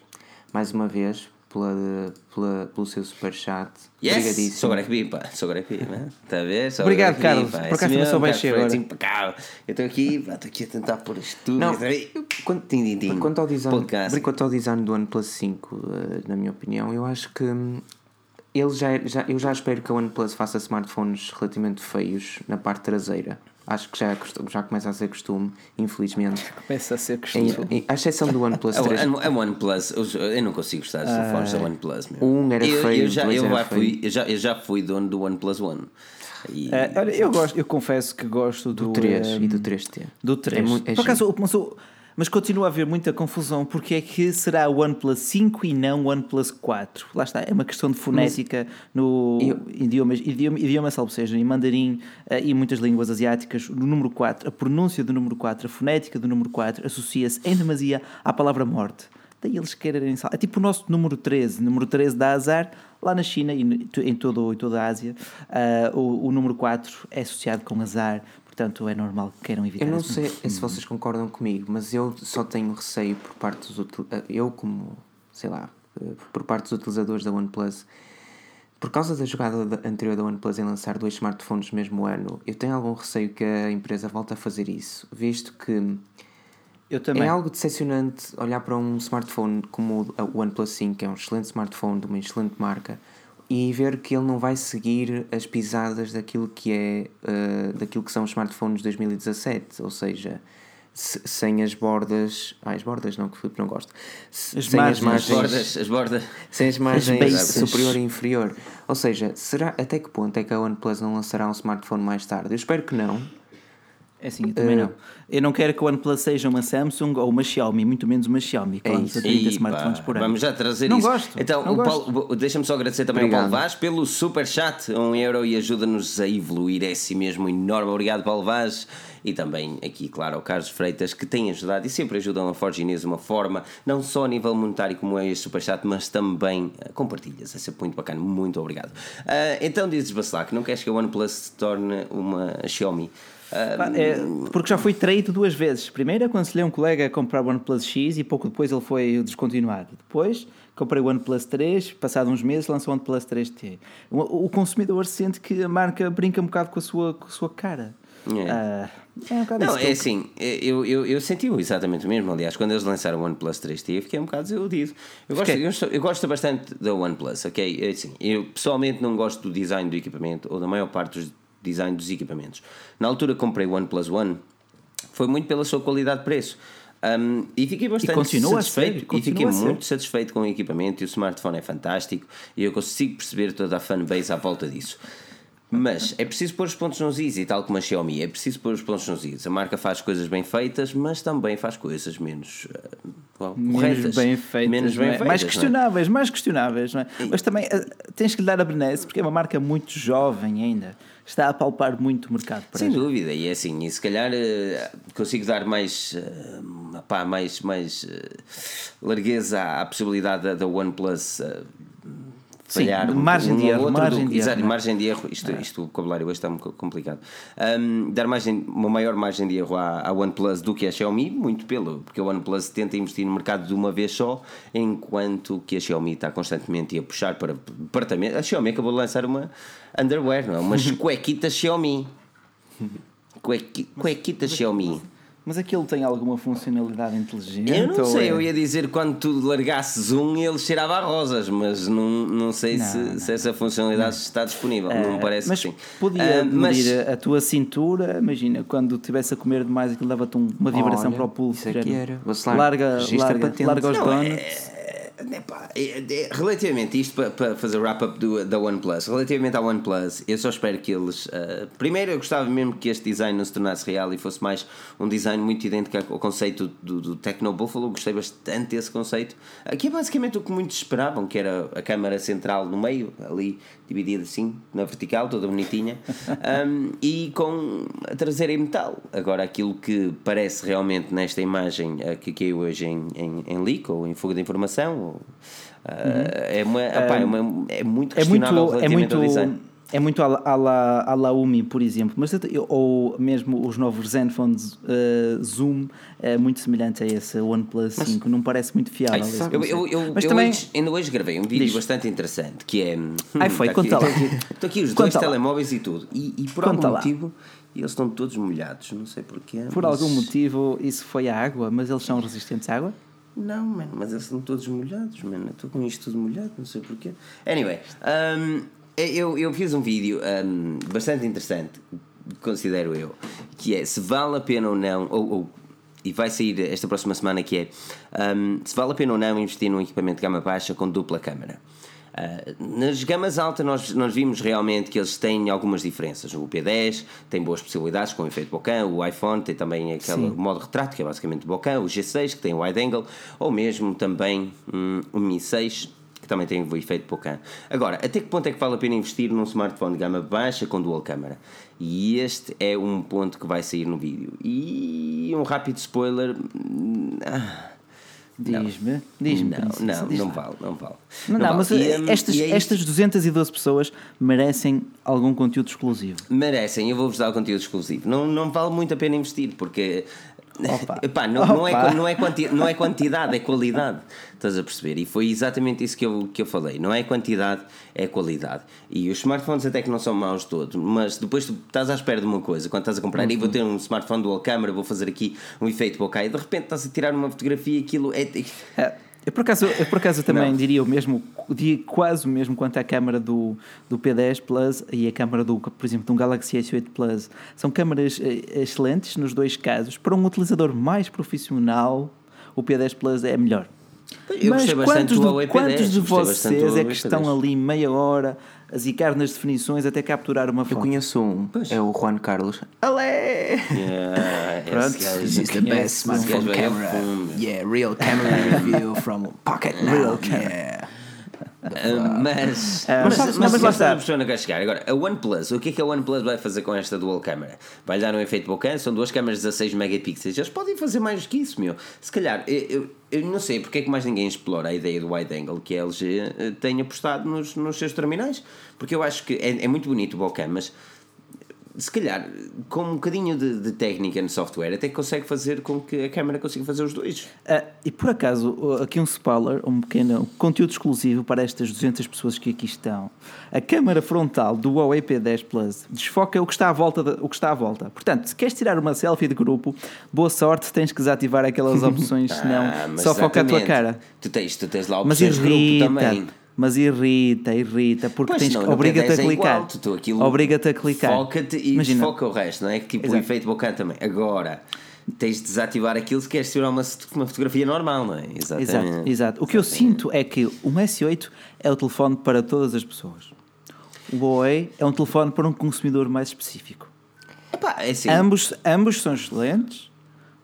[SPEAKER 3] mais uma vez, pela, pela, pelo seu superchat.
[SPEAKER 1] Yes! Obrigadíssimo. Sou Greco pá. Sou Greco né? Está a ver?
[SPEAKER 2] Obrigado, Carlos. Por acaso também sou baixo agora.
[SPEAKER 1] Impecável. Eu estou aqui, estou aqui a tentar pôr isto tudo. Não.
[SPEAKER 3] Quanto, tim, tim, tim. Quanto, ao design, quanto ao design do OnePlus 5, eh, na minha opinião, eu acho que hum, ele já, já, eu já espero que a OnePlus faça smartphones relativamente feios na parte traseira. Acho que já, é já começa a ser costume, infelizmente.
[SPEAKER 2] Começa a ser costume.
[SPEAKER 3] Em, a exceção do OnePlus 3.
[SPEAKER 1] A, a OnePlus, eu não consigo gostar dos telefones da OnePlus. Meu.
[SPEAKER 3] Um era
[SPEAKER 1] eu,
[SPEAKER 3] feio,
[SPEAKER 1] eu já,
[SPEAKER 3] eu,
[SPEAKER 1] já fui, eu, já, eu já fui dono do OnePlus One.
[SPEAKER 2] E... Uh, olha, eu, gosto, eu confesso que gosto do,
[SPEAKER 3] do 3 um, e do 3T.
[SPEAKER 2] Do 3. É muito, é Por acaso, mas o, mas continua a haver muita confusão porque é que será o OnePlus 5 e não o OnePlus 4. Lá está, é uma questão de fonética Mas no eu... idioma, idioma, idioma salvo seja, em mandarim uh, e muitas línguas asiáticas. No número 4, a pronúncia do número 4, a fonética do número 4 associa-se em demasia à palavra morte. Daí eles quererem. É tipo o nosso número 13. Número 13 dá azar. Lá na China e em, todo, em toda a Ásia, uh, o, o número 4 é associado com azar, portanto é normal que queiram evitar
[SPEAKER 3] Eu não sei se vocês concordam comigo, mas eu só tenho receio por parte dos eh, eu como, sei lá, uh, por parte dos utilizadores da OnePlus. Por causa da jogada da- anterior da OnePlus em lançar dois smartphones no mesmo ano, eu tenho algum receio que a empresa volte a fazer isso, visto que
[SPEAKER 2] Eu também.
[SPEAKER 3] é algo decepcionante olhar para um smartphone como o OnePlus 5, que é um excelente smartphone de uma excelente marca, e ver que ele não vai seguir as pisadas daquilo que é uh, daquilo que são os smartphones de 2017, ou seja, se- sem as bordas, ah, as bordas não que o Filipe não gosta, Se-
[SPEAKER 2] As
[SPEAKER 3] sem
[SPEAKER 2] margens.
[SPEAKER 1] As bordas, as bordas.
[SPEAKER 3] sem as margens
[SPEAKER 2] bases.
[SPEAKER 3] superior e inferior. Ou seja, será até que ponto é que a OnePlus não lançará um smartphone mais tarde? Eu espero que não.
[SPEAKER 2] É assim, eu também
[SPEAKER 3] Eh,
[SPEAKER 2] não. Eu não quero que o OnePlus seja uma Samsung ou uma Xiaomi, muito menos uma Xiaomi, que
[SPEAKER 3] É
[SPEAKER 2] lança
[SPEAKER 3] isso.
[SPEAKER 2] 30
[SPEAKER 1] Ih,
[SPEAKER 2] smartphones por ano.
[SPEAKER 1] Vamos já trazer
[SPEAKER 2] Não
[SPEAKER 1] isso.
[SPEAKER 2] gosto,
[SPEAKER 1] Então,
[SPEAKER 2] não
[SPEAKER 1] o Paulo- deixa-me só agradecer também ao
[SPEAKER 3] Obrigado.
[SPEAKER 1] Paulo Vaz pelo super chat, um euro e ajuda-nos a evoluir. É assim mesmo, enorme. Obrigado, Paulo Vaz. E também aqui, claro, ao Carlos Freitas, que tem ajudado e sempre ajudam a Forge Inês de uma forma, não só a nível monetário, como é este super chat, mas também eh, com partilhas. É sempre muito bacana. Muito obrigado. Ah, então, dizes, Bacelar, não queres que a OnePlus se torne uma Xiaomi?
[SPEAKER 2] É, porque já foi traído duas vezes. Primeiro, aconselhei um colega a comprar o OnePlus X e pouco depois ele foi descontinuado. Depois, comprei o OnePlus 3, passado uns meses lançou o OnePlus 3T. O, o consumidor sente que a marca brinca um bocado com a sua, com a sua cara.
[SPEAKER 1] É.
[SPEAKER 2] Ah, é um bocado
[SPEAKER 1] Não, é assim, eu, eu, eu senti exatamente o mesmo. Aliás, quando eles lançaram o OnePlus 3T, eu fiquei um bocado desiludido. Eu gosto, eu, eu gosto bastante da OnePlus, ok? É assim, eu pessoalmente não gosto do design do equipamento ou da maior parte dos design dos equipamentos. Na altura comprei o OnePlus One, foi muito pela sua qualidade de preço. Um, e fiquei bastante
[SPEAKER 2] continua a
[SPEAKER 1] satisfeito
[SPEAKER 2] ser,
[SPEAKER 1] e fiquei muito satisfeito com o equipamento e o smartphone é fantástico e eu consigo perceber toda a fanbase à volta disso. Mas é preciso pôr os pontos nos is e tal como a Xiaomi, é preciso pôr os pontos nos is. A marca faz coisas bem feitas, mas também faz coisas menos uh,
[SPEAKER 2] menos bem feitas,
[SPEAKER 1] menos
[SPEAKER 2] não
[SPEAKER 1] bem
[SPEAKER 2] é?
[SPEAKER 1] feitas.
[SPEAKER 2] mais
[SPEAKER 1] não é?
[SPEAKER 2] questionáveis, mais questionáveis, não é? Mas também ah, tens que lhe dar a benesse porque é uma marca muito jovem ainda. Está a palpar muito o mercado para
[SPEAKER 1] Sem
[SPEAKER 2] já.
[SPEAKER 1] dúvida, e é assim, e se calhar eh, consigo dar mais, eh, pá, mais, mais eh, largueza à, possibilidade da, da OnePlus
[SPEAKER 2] Sim,
[SPEAKER 1] falhar.
[SPEAKER 2] margem de
[SPEAKER 1] ou
[SPEAKER 2] erro,
[SPEAKER 1] outro
[SPEAKER 2] margem
[SPEAKER 1] do-
[SPEAKER 2] de erro,
[SPEAKER 1] Exato,
[SPEAKER 2] não é?
[SPEAKER 1] margem de erro, isto, isto o vocabulário hoje está um bocado complicado. Um, dar margem, uma maior margem de erro à, à OnePlus do que a Xiaomi, muito pelo, porque a OnePlus tenta investir no mercado de uma vez só, enquanto que a Xiaomi está constantemente a puxar para departamento. A Xiaomi acabou de lançar uma underwear, não é? Umas cuequitas Xiaomi. Cuequi, cuequita Xiaomi.
[SPEAKER 2] Mas aquilo tem alguma funcionalidade inteligente?
[SPEAKER 1] Eu não sei,
[SPEAKER 2] é-
[SPEAKER 1] eu ia dizer quando tu largasses um ele cheirava a rosas, mas não, não sei
[SPEAKER 2] Não,
[SPEAKER 1] se,
[SPEAKER 2] não.
[SPEAKER 1] se essa funcionalidade está disponível. não me parece
[SPEAKER 2] mas
[SPEAKER 1] que sim.
[SPEAKER 2] podia
[SPEAKER 1] Ah, mas
[SPEAKER 2] medir a tua cintura, imagina, quando estivesse a comer demais, aquilo dava-te um- uma vibração
[SPEAKER 3] Olha,
[SPEAKER 2] para o pulso.
[SPEAKER 3] isso aqui
[SPEAKER 2] género.
[SPEAKER 3] era.
[SPEAKER 2] Larga, larga, larga os
[SPEAKER 1] Não,
[SPEAKER 2] donuts.
[SPEAKER 1] é, pá, é- é- relativamente isto para, para fazer wrap-up do- da OnePlus, relativamente à OnePlus, eu só espero que eles. ah, primeiro, eu gostava mesmo que este design não se tornasse real e fosse mais um design muito idêntico ao conceito do, do Tecno Buffalo. Gostei bastante desse conceito. Aqui é basicamente o que muitos esperavam, que era a câmara central no meio, ali dividida assim, na vertical, toda bonitinha, um, e com a traseira em metal. Agora, aquilo que parece realmente nesta imagem ah, que caiu hoje em, em, em leak ou em fuga de informação, ah, é, uma, epá, é, uma- é muito
[SPEAKER 2] É muito, é
[SPEAKER 1] relativamente
[SPEAKER 2] muito, é muito à la- à la, à la Umi, por exemplo, mas ou mesmo os novos Zenfone eh, Zoom é muito semelhante a esse OnePlus 5, não parece muito fiável.
[SPEAKER 1] Ai, eu, eu, eu,
[SPEAKER 2] mas
[SPEAKER 1] eu
[SPEAKER 2] também
[SPEAKER 1] hoje, ainda hoje gravei um vídeo
[SPEAKER 2] Diz.
[SPEAKER 1] bastante interessante que é.
[SPEAKER 2] Ai, foi,
[SPEAKER 1] aqui-
[SPEAKER 2] conta lá.
[SPEAKER 1] Estou aqui, aqui os
[SPEAKER 2] Conta
[SPEAKER 1] dois
[SPEAKER 2] lá.
[SPEAKER 1] telemóveis e tudo. E, e por
[SPEAKER 2] Conta
[SPEAKER 1] algum
[SPEAKER 2] lá.
[SPEAKER 1] motivo eles estão todos molhados. Não sei porquê.
[SPEAKER 2] por
[SPEAKER 1] mas-
[SPEAKER 2] algum motivo isso foi a água, mas eles são resistentes à água?
[SPEAKER 1] Não, mano, mas eles estão todos molhados, mano. Estou com isto tudo molhado, não sei porquê. Anyway, um, eu, eu fiz um vídeo um, bastante interessante, considero eu, que é se vale a pena ou não, ou, ou- e vai sair esta próxima semana, que é um, se vale a pena ou não investir num equipamento de gama baixa com dupla câmara. Uh, nas gamas altas nós, nós vimos realmente que eles têm algumas diferenças. O P10 tem boas possibilidades com o efeito bokeh, o iPhone tem também aquele
[SPEAKER 2] Sim.
[SPEAKER 1] modo retrato que é basicamente bokeh, o G6 que tem o wide angle, ou mesmo também hum, o Mi 6 que também tem o efeito bokeh. Agora, até que ponto é que vale a pena investir num smartphone de gama baixa com dual câmara? E este é um ponto que vai sair no vídeo. E um rápido spoiler. hum, ah,
[SPEAKER 2] Diz-me, diz-me.
[SPEAKER 1] não, não,
[SPEAKER 2] diz
[SPEAKER 1] não vale, não vale.
[SPEAKER 2] Não, não,
[SPEAKER 1] vale.
[SPEAKER 2] mas
[SPEAKER 1] E,
[SPEAKER 2] eh,
[SPEAKER 1] hum,
[SPEAKER 2] estas,
[SPEAKER 1] e é
[SPEAKER 2] estas 212 pessoas merecem algum conteúdo exclusivo.
[SPEAKER 1] Merecem, eu vou-vos dar conteúdo exclusivo. Não, não vale muito a pena investir, porque. Epá, não, não, é, não, é quanti, não é quantidade, é qualidade. Estás a perceber? E foi exatamente isso que eu, que eu falei. Não é quantidade, é qualidade. E os smartphones até que não são maus todos, mas depois tu estás à espera de uma coisa, quando estás a comprar, e vou ter um smartphone dual camera, vou fazer aqui um efeito bokeh, e de repente estás a tirar uma fotografia e aquilo é.
[SPEAKER 2] Eu por acaso, eu por acaso também
[SPEAKER 1] Não.
[SPEAKER 2] diria o mesmo, diria quase o mesmo quanto à câmara do, do P10 Plus e a câmara do, por exemplo, de um Galaxy S8 Plus. São câmaras eh, excelentes nos dois casos. Para um utilizador mais profissional, o P10 Plus é melhor.
[SPEAKER 1] Eu
[SPEAKER 2] Mas quantos,
[SPEAKER 1] do
[SPEAKER 2] de,
[SPEAKER 1] Huawei P10,
[SPEAKER 2] quantos de vocês é que
[SPEAKER 1] P10?
[SPEAKER 2] estão ali meia hora a zicar nas definições até capturar uma
[SPEAKER 3] Eu
[SPEAKER 2] foto?
[SPEAKER 3] conheço um, é o Juan Carlos.
[SPEAKER 2] Alé!
[SPEAKER 1] Yeah,
[SPEAKER 2] Pronto. This is the best
[SPEAKER 1] esse gajo
[SPEAKER 2] smartphone camera.
[SPEAKER 1] fundo.
[SPEAKER 3] Yeah, real camera review from Pocket
[SPEAKER 2] Real
[SPEAKER 3] Yeah.
[SPEAKER 1] Ah, mas,
[SPEAKER 2] Ah,
[SPEAKER 1] mas,
[SPEAKER 2] mas-
[SPEAKER 1] mas,
[SPEAKER 2] mas lá está.
[SPEAKER 1] quer chegar. Agora, a OnePlus, o que é que a OnePlus vai fazer com esta dual câmera? Vai dar um efeito bokeh, são duas câmeras de 16 megapixels. Eles podem fazer mais do que isso, meu. Se calhar, eu, eu, eu não sei porque é que mais ninguém explora a ideia do wide angle que a LG eh, tem apostado nos, nos seus terminais. Porque eu acho que é, é muito bonito o bokeh, mas se calhar, com um bocadinho de, de técnica no software, até consegue fazer com que a câmera consiga fazer os dois.
[SPEAKER 2] Ah, e por acaso, aqui um spoiler, um pequeno conteúdo exclusivo para estas 200 pessoas que aqui estão. A câmara frontal do Huawei P10 Plus desfoca o que está à volta. de- o que está à volta. Portanto, se queres tirar uma selfie de grupo, boa sorte, tens que desativar aquelas opções, senão
[SPEAKER 1] Ah, mas
[SPEAKER 2] só foca a tua
[SPEAKER 1] exatamente.
[SPEAKER 2] cara.
[SPEAKER 1] Tu tens, tu tens lá
[SPEAKER 2] Mas
[SPEAKER 1] opções de grupo também.
[SPEAKER 2] Mas irrita, irrita, porque
[SPEAKER 1] Pois
[SPEAKER 2] tens
[SPEAKER 1] não,
[SPEAKER 2] obriga-te a
[SPEAKER 1] P10 é
[SPEAKER 2] clicar.
[SPEAKER 1] igual,
[SPEAKER 2] Obriga-te a clicar.
[SPEAKER 1] Foca-te e
[SPEAKER 2] Imagina,
[SPEAKER 1] desfoca o resto, não é? Que tipo o
[SPEAKER 2] Exato.
[SPEAKER 1] efeito bocã também. Agora, tens de desativar aquilo se queres tirar uma, uma fotografia normal, não é? Exatamente.
[SPEAKER 2] Exato, exato. O que eu sinto é que um S8 é o telefone para todas as pessoas. O Huawei é um telefone para um consumidor mais específico.
[SPEAKER 1] Epá, é assim,
[SPEAKER 2] Ambos, ambos são excelentes,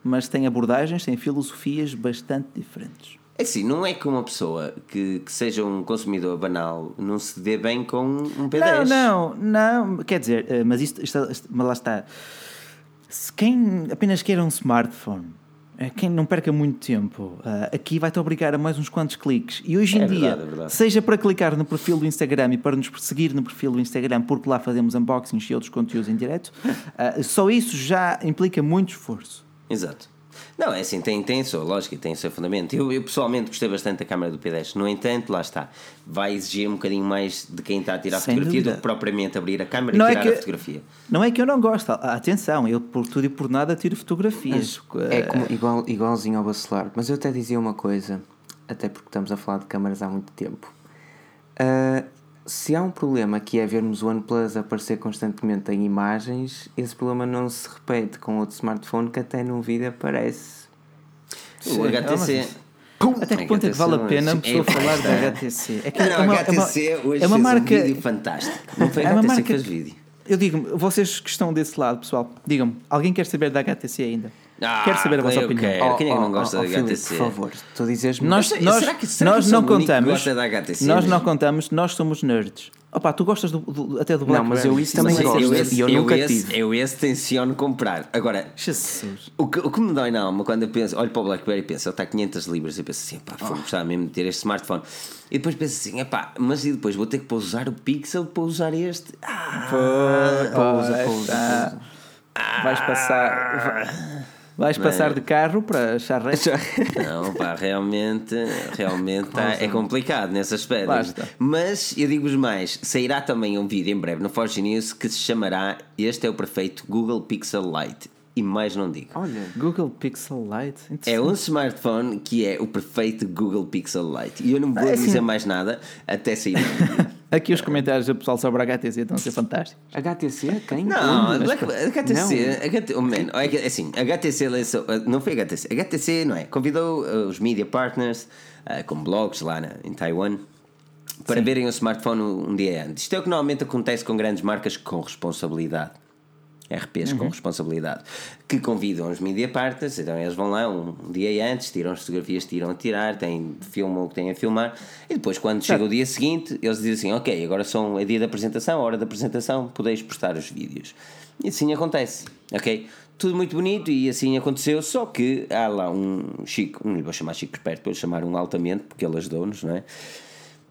[SPEAKER 2] mas têm abordagens, têm filosofias bastante diferentes.
[SPEAKER 1] É assim, não é que uma pessoa que, que seja um consumidor banal não se dê bem com um P10.
[SPEAKER 2] Não, não, não. Quer dizer, eh, mas isto, isto- isto- mas lá está. Se quem apenas queira um smartphone, eh, quem não perca muito tempo, eh, aqui vai-te obrigar a mais uns quantos cliques. E hoje em
[SPEAKER 1] É
[SPEAKER 2] dia,
[SPEAKER 1] verdade, é
[SPEAKER 2] seja para clicar no perfil do Instagram e para nos seguir no perfil do Instagram, porque lá fazemos unboxings e outros conteúdos em direto, só isso já implica muito esforço.
[SPEAKER 1] Exato. Não, é assim, tem, tem a sua lógica e tem o seu fundamento. Eu, eu pessoalmente gostei bastante da câmera do P10. No entanto, lá está. Vai exigir um bocadinho mais de quem está a tirar a
[SPEAKER 2] Sem
[SPEAKER 1] fotografia
[SPEAKER 2] dúvida.
[SPEAKER 1] do que propriamente abrir a câmera
[SPEAKER 2] Não
[SPEAKER 1] e
[SPEAKER 2] é
[SPEAKER 1] tirar
[SPEAKER 2] que-
[SPEAKER 1] a fotografia.
[SPEAKER 2] Não é que eu não gosto, atenção, eu por tudo e por nada tiro fotografias.
[SPEAKER 3] É
[SPEAKER 2] Eh,
[SPEAKER 3] como, igual, igualzinho ao bacelar. Mas eu até dizia uma coisa, até porque estamos a falar de câmaras há muito tempo. Ah, se há um problema que é vermos o OnePlus aparecer constantemente em imagens, esse problema não se repete com outro smartphone que até num vídeo aparece.
[SPEAKER 1] O
[SPEAKER 2] Sim,
[SPEAKER 1] HTC.
[SPEAKER 2] Até que ponto é que vale a pena uma pessoa falar da HTC? É que
[SPEAKER 1] Não,
[SPEAKER 2] é uma,
[SPEAKER 1] HTC
[SPEAKER 2] é uma,
[SPEAKER 1] hoje
[SPEAKER 2] é uma marca.
[SPEAKER 1] um vídeo fantástico. Não foi a
[SPEAKER 2] é uma
[SPEAKER 1] HTC
[SPEAKER 2] marca
[SPEAKER 1] que fez vídeo.
[SPEAKER 2] Eu digo, vocês que estão desse lado, pessoal, digam-me, alguém quer saber da HTC ainda?
[SPEAKER 1] Ah,
[SPEAKER 2] Quero saber a vossa opinião.
[SPEAKER 1] quero. Quem é que não gosta da
[SPEAKER 3] Filipe,
[SPEAKER 1] HTC?
[SPEAKER 3] Por favor, tu dizes
[SPEAKER 2] Nós, nós,
[SPEAKER 1] será que- será que
[SPEAKER 2] nós
[SPEAKER 1] sou
[SPEAKER 2] não
[SPEAKER 1] que
[SPEAKER 2] contamos.
[SPEAKER 1] gosta da HTC
[SPEAKER 2] nós não contamos, nós somos nerds. Opa, tu gostas do, do- até do Blackberry?
[SPEAKER 3] mas eu isso também
[SPEAKER 1] Mas
[SPEAKER 3] gosto.
[SPEAKER 1] eu
[SPEAKER 3] e
[SPEAKER 1] esse,
[SPEAKER 3] eu
[SPEAKER 1] eu
[SPEAKER 3] nunca
[SPEAKER 1] esse,
[SPEAKER 3] tive.
[SPEAKER 1] Eu esse tenciono comprar. Agora,
[SPEAKER 2] Jesus.
[SPEAKER 1] o que, o que me dói na alma quando eu penso, olho para o Blackberry e penso, ele está a 500 libras, eu penso assim, pá, vou gostar mesmo de ter este smartphone. E depois penso assim, epá, mas e depois vou ter que pousar o Pixel para usar este? Ah,
[SPEAKER 3] Pousa, pousa, pousa.
[SPEAKER 2] Vais passar. Vai- Vais passar de carro para Charrete.
[SPEAKER 1] Não, pá, realmente, realmente tá- é complicado nesse aspecto. Mas eu digo-vos mais: sairá também um vídeo em breve no Forge News que se chamará Este é o perfeito Google Pixel Lite. E mais não digo.
[SPEAKER 3] Olha,
[SPEAKER 2] Google Pixel Lite.
[SPEAKER 1] É um smartphone que é o perfeito Google Pixel Lite. E eu não vou
[SPEAKER 2] é assim-
[SPEAKER 1] dizer mais nada até sair.
[SPEAKER 2] Aqui os comentários do pessoal sobre a HTC estão a ser fantásticos.
[SPEAKER 3] HTC? Quem?
[SPEAKER 1] Não,
[SPEAKER 3] Onde?
[SPEAKER 1] Black, HTC, HT, oh man, é que, assim, HTC lançou, não foi HTC, HTC não é, convidou uh, os media partners, uh, com blogs lá na, em Taiwan, para verem o smartphone um dia antes. Isto é o que normalmente acontece com grandes marcas com responsabilidade. RPs com responsabilidade que convidam os media partners, então eles vão lá um dia antes, tiram as fotografias, tiram a tirar, têm, filmam o que têm a filmar e depois, quando chega o dia seguinte, eles dizem assim: Ok, agora são, é dia da apresentação, hora da apresentação, podeis postar os vídeos. E assim acontece, ok? Tudo muito bonito e assim aconteceu, só que há lá um Chico, não lhe vou chamar Chico por perto, vou chamar um altamente, porque ele ajudou-nos, não é?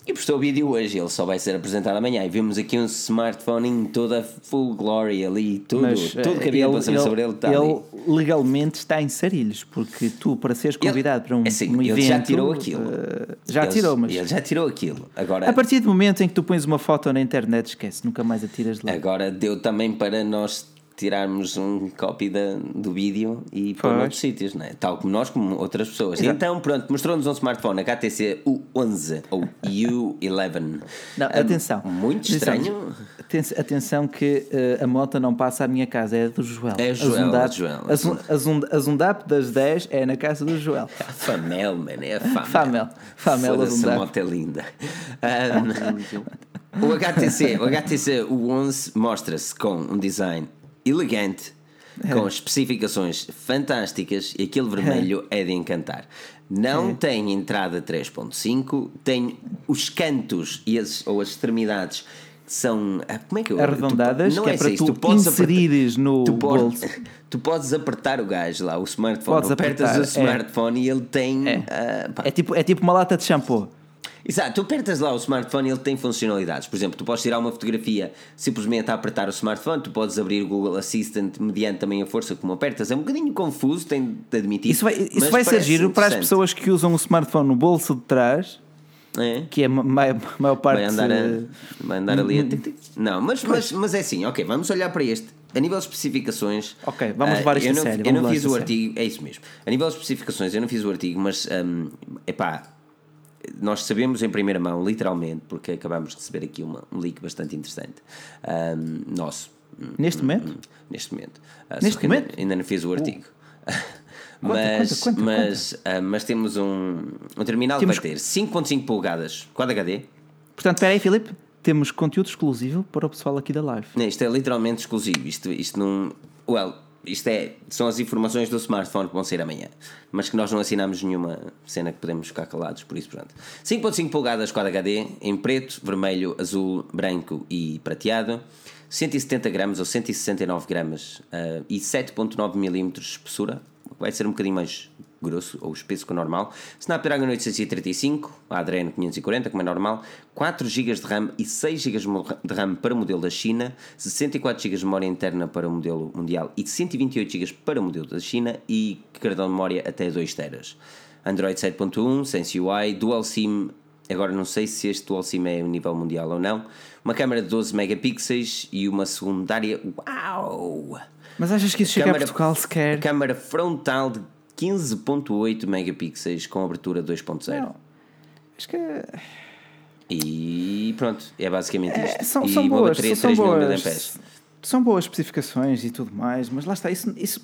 [SPEAKER 1] E postou o vídeo hoje, ele só vai ser apresentado amanhã. E vemos aqui um smartphone em toda a full glory ali, tudo,
[SPEAKER 2] Mas
[SPEAKER 1] tudo
[SPEAKER 2] eh,
[SPEAKER 1] que havia para saber sobre ele está
[SPEAKER 2] ele
[SPEAKER 1] ali.
[SPEAKER 2] legalmente está em sarilhos, porque tu, para seres convidado para um,
[SPEAKER 1] é assim,
[SPEAKER 2] um
[SPEAKER 1] ele
[SPEAKER 2] evento.
[SPEAKER 1] já tirou aquilo.
[SPEAKER 2] eh, já
[SPEAKER 1] Ele-
[SPEAKER 2] tirou, mas.
[SPEAKER 1] Ele já tirou aquilo. Agora,
[SPEAKER 2] A partir do momento em que tu pões uma foto na internet, esquece, nunca mais a tiras de lá.
[SPEAKER 1] agora deu também para nós tirarmos um copy da, do vídeo e pôr noutros sítios, não é? Tal como nós, como outras pessoas.
[SPEAKER 2] Exato.
[SPEAKER 1] Então, pronto, mostrou-nos um smartphone HTC U11 ou U11.
[SPEAKER 2] Não,
[SPEAKER 1] Ah,
[SPEAKER 2] atenção.
[SPEAKER 1] Muito
[SPEAKER 2] Atenção.
[SPEAKER 1] estranho.
[SPEAKER 2] Aten- Atenção que eh, a moto não passa à minha casa, é do Joel.
[SPEAKER 1] É
[SPEAKER 2] A
[SPEAKER 1] Joel,
[SPEAKER 2] Zundap-
[SPEAKER 1] é Joel.
[SPEAKER 2] A, Zun- a, Zund- a Zundap das 10 é na casa do Joel.
[SPEAKER 1] Famel, man, é a Famel.
[SPEAKER 2] Famel. Famel
[SPEAKER 1] Foda-se,
[SPEAKER 2] Azundap.
[SPEAKER 1] a moto é linda. Um, o HTC, o HTC U11 mostra-se com um design elegante, com especificações fantásticas e aquele vermelho é de encantar. Não tem entrada 3.5, tem os cantos e as, ou as extremidades que são ah, como é que eu
[SPEAKER 2] Arredondadas,
[SPEAKER 1] tu,
[SPEAKER 2] que é
[SPEAKER 1] só
[SPEAKER 2] para
[SPEAKER 1] isso,
[SPEAKER 2] tu
[SPEAKER 1] podes apertar-
[SPEAKER 2] inserires no
[SPEAKER 1] tu podes,
[SPEAKER 2] bolso.
[SPEAKER 1] tu podes apertar o gajo lá, o smartphone,
[SPEAKER 2] Podes
[SPEAKER 1] apertas
[SPEAKER 2] apertar,
[SPEAKER 1] o
[SPEAKER 2] é.
[SPEAKER 1] smartphone e ele tem
[SPEAKER 2] É.
[SPEAKER 1] pá,
[SPEAKER 2] É tipo, é tipo uma lata de shampoo.
[SPEAKER 1] Exato, tu apertas lá o smartphone e ele tem funcionalidades. Por exemplo, tu podes tirar uma fotografia simplesmente a apertar o smartphone, tu podes abrir o Google Assistant mediante também a força como apertas. É um bocadinho confuso, tenho de admitir.
[SPEAKER 2] Isso vai, isso vai ser giro para as pessoas que usam o smartphone no bolso de trás,
[SPEAKER 1] É?
[SPEAKER 2] que é a ma- ma- maior parte.
[SPEAKER 1] Vai andar, a, vai andar ali a. tic, tic. Não, mas, mas, mas é assim, ok, vamos olhar para este. A nível de especificações.
[SPEAKER 2] Ok, vamos
[SPEAKER 1] ah,
[SPEAKER 2] levar isto
[SPEAKER 1] eu
[SPEAKER 2] a
[SPEAKER 1] não,
[SPEAKER 2] sério,
[SPEAKER 1] Eu não fiz o
[SPEAKER 2] sério.
[SPEAKER 1] artigo, é isso mesmo. A nível de especificações, eu não fiz o artigo, mas é epá, nós sabemos em primeira mão, literalmente, porque acabamos de receber aqui uma, um leak bastante interessante. ahm, nosso.
[SPEAKER 2] Neste momento?
[SPEAKER 1] Hum, Neste momento. Ah,
[SPEAKER 2] Neste
[SPEAKER 1] ainda-
[SPEAKER 2] momento? Uh.
[SPEAKER 1] Ainda, não fiz o artigo.
[SPEAKER 2] Conta,
[SPEAKER 1] mas,
[SPEAKER 2] conta, conta,
[SPEAKER 1] mas, ah, mas temos um, um terminal
[SPEAKER 2] Temos-
[SPEAKER 1] que vai ter 5.5 polegadas Quad HD.
[SPEAKER 2] Portanto, espera aí, Filipe. Temos conteúdo exclusivo para o pessoal aqui da live.
[SPEAKER 1] Não, isto é literalmente exclusivo. Isto, isto não. Well, isto é, são as informações do smartphone que vão sair amanhã. Mas que nós não assinamos nenhuma cena que podemos ficar calados, por isso pronto. 5.5 polegadas Quad HD em preto, vermelho, azul, branco e prateado. 170 gramas ou 169 gramas ah, e 7.9 milímetros de espessura. Vai ser um bocadinho mais grosso ou espesso que o normal. Snapdragon 835, a Adreno 540, como é normal. 4 GB de RAM e 6 GB de RAM para o modelo da China. 64 GB de memória interna para o modelo mundial e 128 GB para o modelo da China. E cartão de memória até 2 teras. Android 7.1, Sense UI, Dual SIM Agora não sei se este Dual SIM é o nível mundial ou não. Uma câmera de 12 megapixels e uma secundária. Uau!
[SPEAKER 2] Mas achas que isso chega a Portugal sequer?
[SPEAKER 1] Câmara frontal de 15.8 megapixels com abertura 2.0.
[SPEAKER 2] Não. Acho que
[SPEAKER 1] E pronto, é basicamente isto.
[SPEAKER 2] é, são,
[SPEAKER 1] e
[SPEAKER 2] são
[SPEAKER 1] uma
[SPEAKER 2] boas.
[SPEAKER 1] bateria
[SPEAKER 2] São
[SPEAKER 1] 3000
[SPEAKER 2] boas. São boas especificações e tudo mais, mas lá está, isso, isso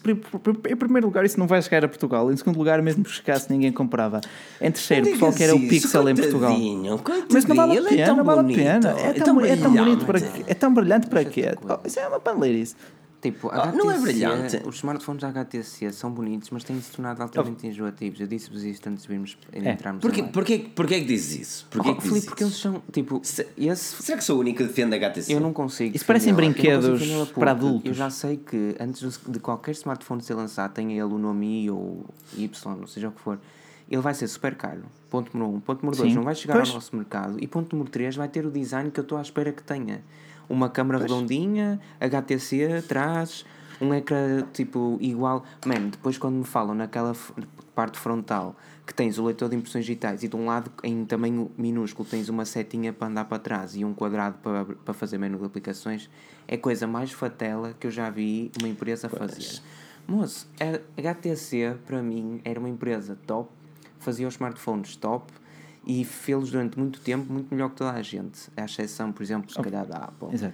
[SPEAKER 2] em primeiro lugar isso não vai chegar a Portugal, em segundo lugar mesmo que chegasse ninguém comprava. Em terceiro, o pessoal quer é o Pixel em Portugal. Mas não vale a
[SPEAKER 1] é
[SPEAKER 2] pena,
[SPEAKER 1] tão
[SPEAKER 2] não vale a
[SPEAKER 1] bonito,
[SPEAKER 2] pena. É tão, é tão bonito para
[SPEAKER 1] brilhante.
[SPEAKER 2] quê? É tão brilhante para quê? Oh, Isso é uma panleirice.
[SPEAKER 3] Tipo,
[SPEAKER 1] Ah, não é
[SPEAKER 3] HTC,
[SPEAKER 1] brilhante.
[SPEAKER 3] Os smartphones da HTC são bonitos, mas têm se tornado altamente enjoativos. Eu disse-vos isto antes de virmos
[SPEAKER 2] É.
[SPEAKER 3] entrarmos
[SPEAKER 1] Porquê, porquê, porquê que dizes isso? Porquê
[SPEAKER 3] Oh,
[SPEAKER 1] que
[SPEAKER 3] Filipe, porque eles são, tipo,
[SPEAKER 1] Se-
[SPEAKER 3] esse...
[SPEAKER 1] Será que sou o único que defende a HTC?
[SPEAKER 3] Eu não consigo.
[SPEAKER 2] Isso parecem brinquedos para adultos.
[SPEAKER 3] Eu já sei que antes de qualquer smartphone ser lançado, tenha ele o nome I ou Y, ou seja o que for, ele vai ser super caro. Ponto número um. Ponto número dois,
[SPEAKER 2] Sim.
[SPEAKER 3] não vai chegar
[SPEAKER 2] Pois.
[SPEAKER 3] ao nosso mercado. E ponto número três, vai ter o design que eu estou à espera que tenha. Uma câmera redondinha, HTC atrás, um ecrã tipo igual. Man, depois quando me falam naquela parte frontal que tens o leitor de impressões digitais e de um lado em tamanho minúsculo tens uma setinha para andar para trás e um quadrado para, para fazer menu de aplicações, é coisa mais fatela que eu já vi uma empresa fazer. Moço, a HTC para mim era uma empresa top, fazia os smartphones top e fê-los durante muito tempo muito melhor que toda a gente, à exceção, por exemplo, se calhar da Apple.
[SPEAKER 2] Exato.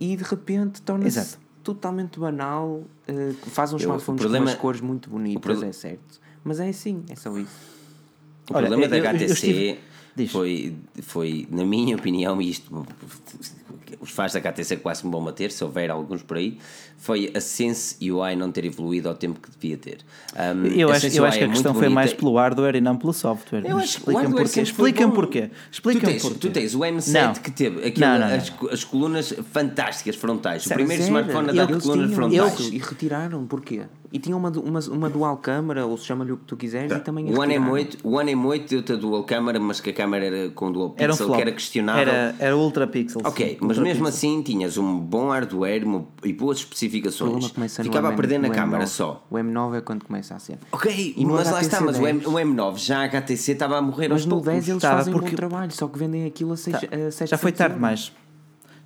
[SPEAKER 3] E de repente torna-se totalmente banal, eh, faz uns
[SPEAKER 1] Eu-
[SPEAKER 3] smartphones
[SPEAKER 1] problema-
[SPEAKER 3] com umas cores muito bonitas,
[SPEAKER 1] pro-
[SPEAKER 3] é certo. Mas é assim, é só isso.
[SPEAKER 1] O
[SPEAKER 2] Olha,
[SPEAKER 1] problema
[SPEAKER 2] eu-
[SPEAKER 1] da
[SPEAKER 2] eu- eu
[SPEAKER 1] HTC
[SPEAKER 2] estive-
[SPEAKER 1] foi, foi, na minha opinião, isto os fãs da HTC quase me vão bater, se houver alguns por aí, foi a Sense UI não ter evoluído ao tempo que devia ter. Um,
[SPEAKER 2] Eu acho, eu acho que
[SPEAKER 1] é
[SPEAKER 2] a
[SPEAKER 1] muito
[SPEAKER 2] questão foi mais pelo hardware e não pelo software.
[SPEAKER 1] Eu acho
[SPEAKER 2] porquê. Explica-me.
[SPEAKER 1] Tu tens,
[SPEAKER 2] porquê.
[SPEAKER 1] tu tens o M7
[SPEAKER 2] Não.
[SPEAKER 1] que teve aquilo,
[SPEAKER 2] Não, não,
[SPEAKER 1] as, as colunas fantásticas frontais. O primeiro smartphone a dar colunas frontais.
[SPEAKER 3] E retiraram, porquê? E tinha uma, uma, uma dual câmara, ou se chama-lhe o que tu quiseres, e também
[SPEAKER 1] O One
[SPEAKER 3] retiraram.
[SPEAKER 1] M8, o One M8 deu-te a dual câmara, mas que a câmara era com dual
[SPEAKER 2] Era um
[SPEAKER 1] pixel,
[SPEAKER 2] flop.
[SPEAKER 1] que era questionável.
[SPEAKER 2] Era, era ultra pixels.
[SPEAKER 1] Ok, mas
[SPEAKER 2] Ultra
[SPEAKER 1] mesmo
[SPEAKER 2] pixels.
[SPEAKER 1] assim tinhas um bom hardware uma- e boas especificações. Ficava a perder na câmara
[SPEAKER 3] M9.
[SPEAKER 1] só.
[SPEAKER 3] O M9 é quando começa a ser.
[SPEAKER 1] Ok,
[SPEAKER 3] E
[SPEAKER 1] mas lá está, mas o, M,
[SPEAKER 3] 10?
[SPEAKER 1] o M9 já a HTC estava a morrer
[SPEAKER 3] Mas
[SPEAKER 1] aos
[SPEAKER 3] no
[SPEAKER 1] poucos.
[SPEAKER 3] 10 eles
[SPEAKER 2] Estava
[SPEAKER 3] fazem um
[SPEAKER 2] porque-
[SPEAKER 3] bom trabalho, só que vendem aquilo a 6
[SPEAKER 2] Tá.
[SPEAKER 3] a 700
[SPEAKER 2] Já foi tarde demais.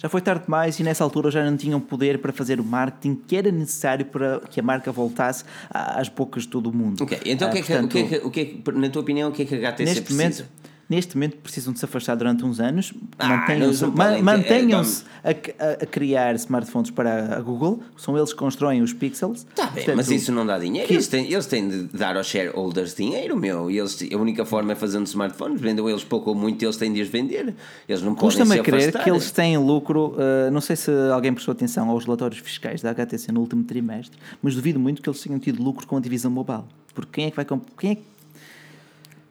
[SPEAKER 2] Já foi tarde demais e nessa altura já não tinham poder para fazer o marketing que era necessário para que a marca voltasse às bocas de todo o mundo.
[SPEAKER 1] Ok, então o,
[SPEAKER 2] Ah,
[SPEAKER 1] que é que, o, que é
[SPEAKER 2] portanto,
[SPEAKER 1] que, o que é que, na tua opinião, o que é que a HTC
[SPEAKER 2] neste
[SPEAKER 1] precisa?
[SPEAKER 2] momento, neste momento precisam de se afastar durante uns anos,
[SPEAKER 1] Ah,
[SPEAKER 2] mantenham-se
[SPEAKER 1] não
[SPEAKER 2] ma-
[SPEAKER 1] podem ter-
[SPEAKER 2] mantenham-se a, a- a criar smartphones para a Google, são eles que constroem os pixels.
[SPEAKER 1] Tá bem,
[SPEAKER 2] Portanto,
[SPEAKER 1] mas isso não dá dinheiro.
[SPEAKER 2] que-
[SPEAKER 1] Eles, têm, eles têm de dar aos shareholders dinheiro, meu. E eles, a única forma é fazendo smartphones. Vendam eles pouco ou muito, eles têm de os vender. Eles não podem
[SPEAKER 2] Custa-me a crer que eles têm lucro. uh, não sei se alguém prestou atenção aos relatórios fiscais da HTC no último trimestre, mas duvido muito que eles tenham tido lucro com a divisão mobile. Porque quem é que vai quem é que-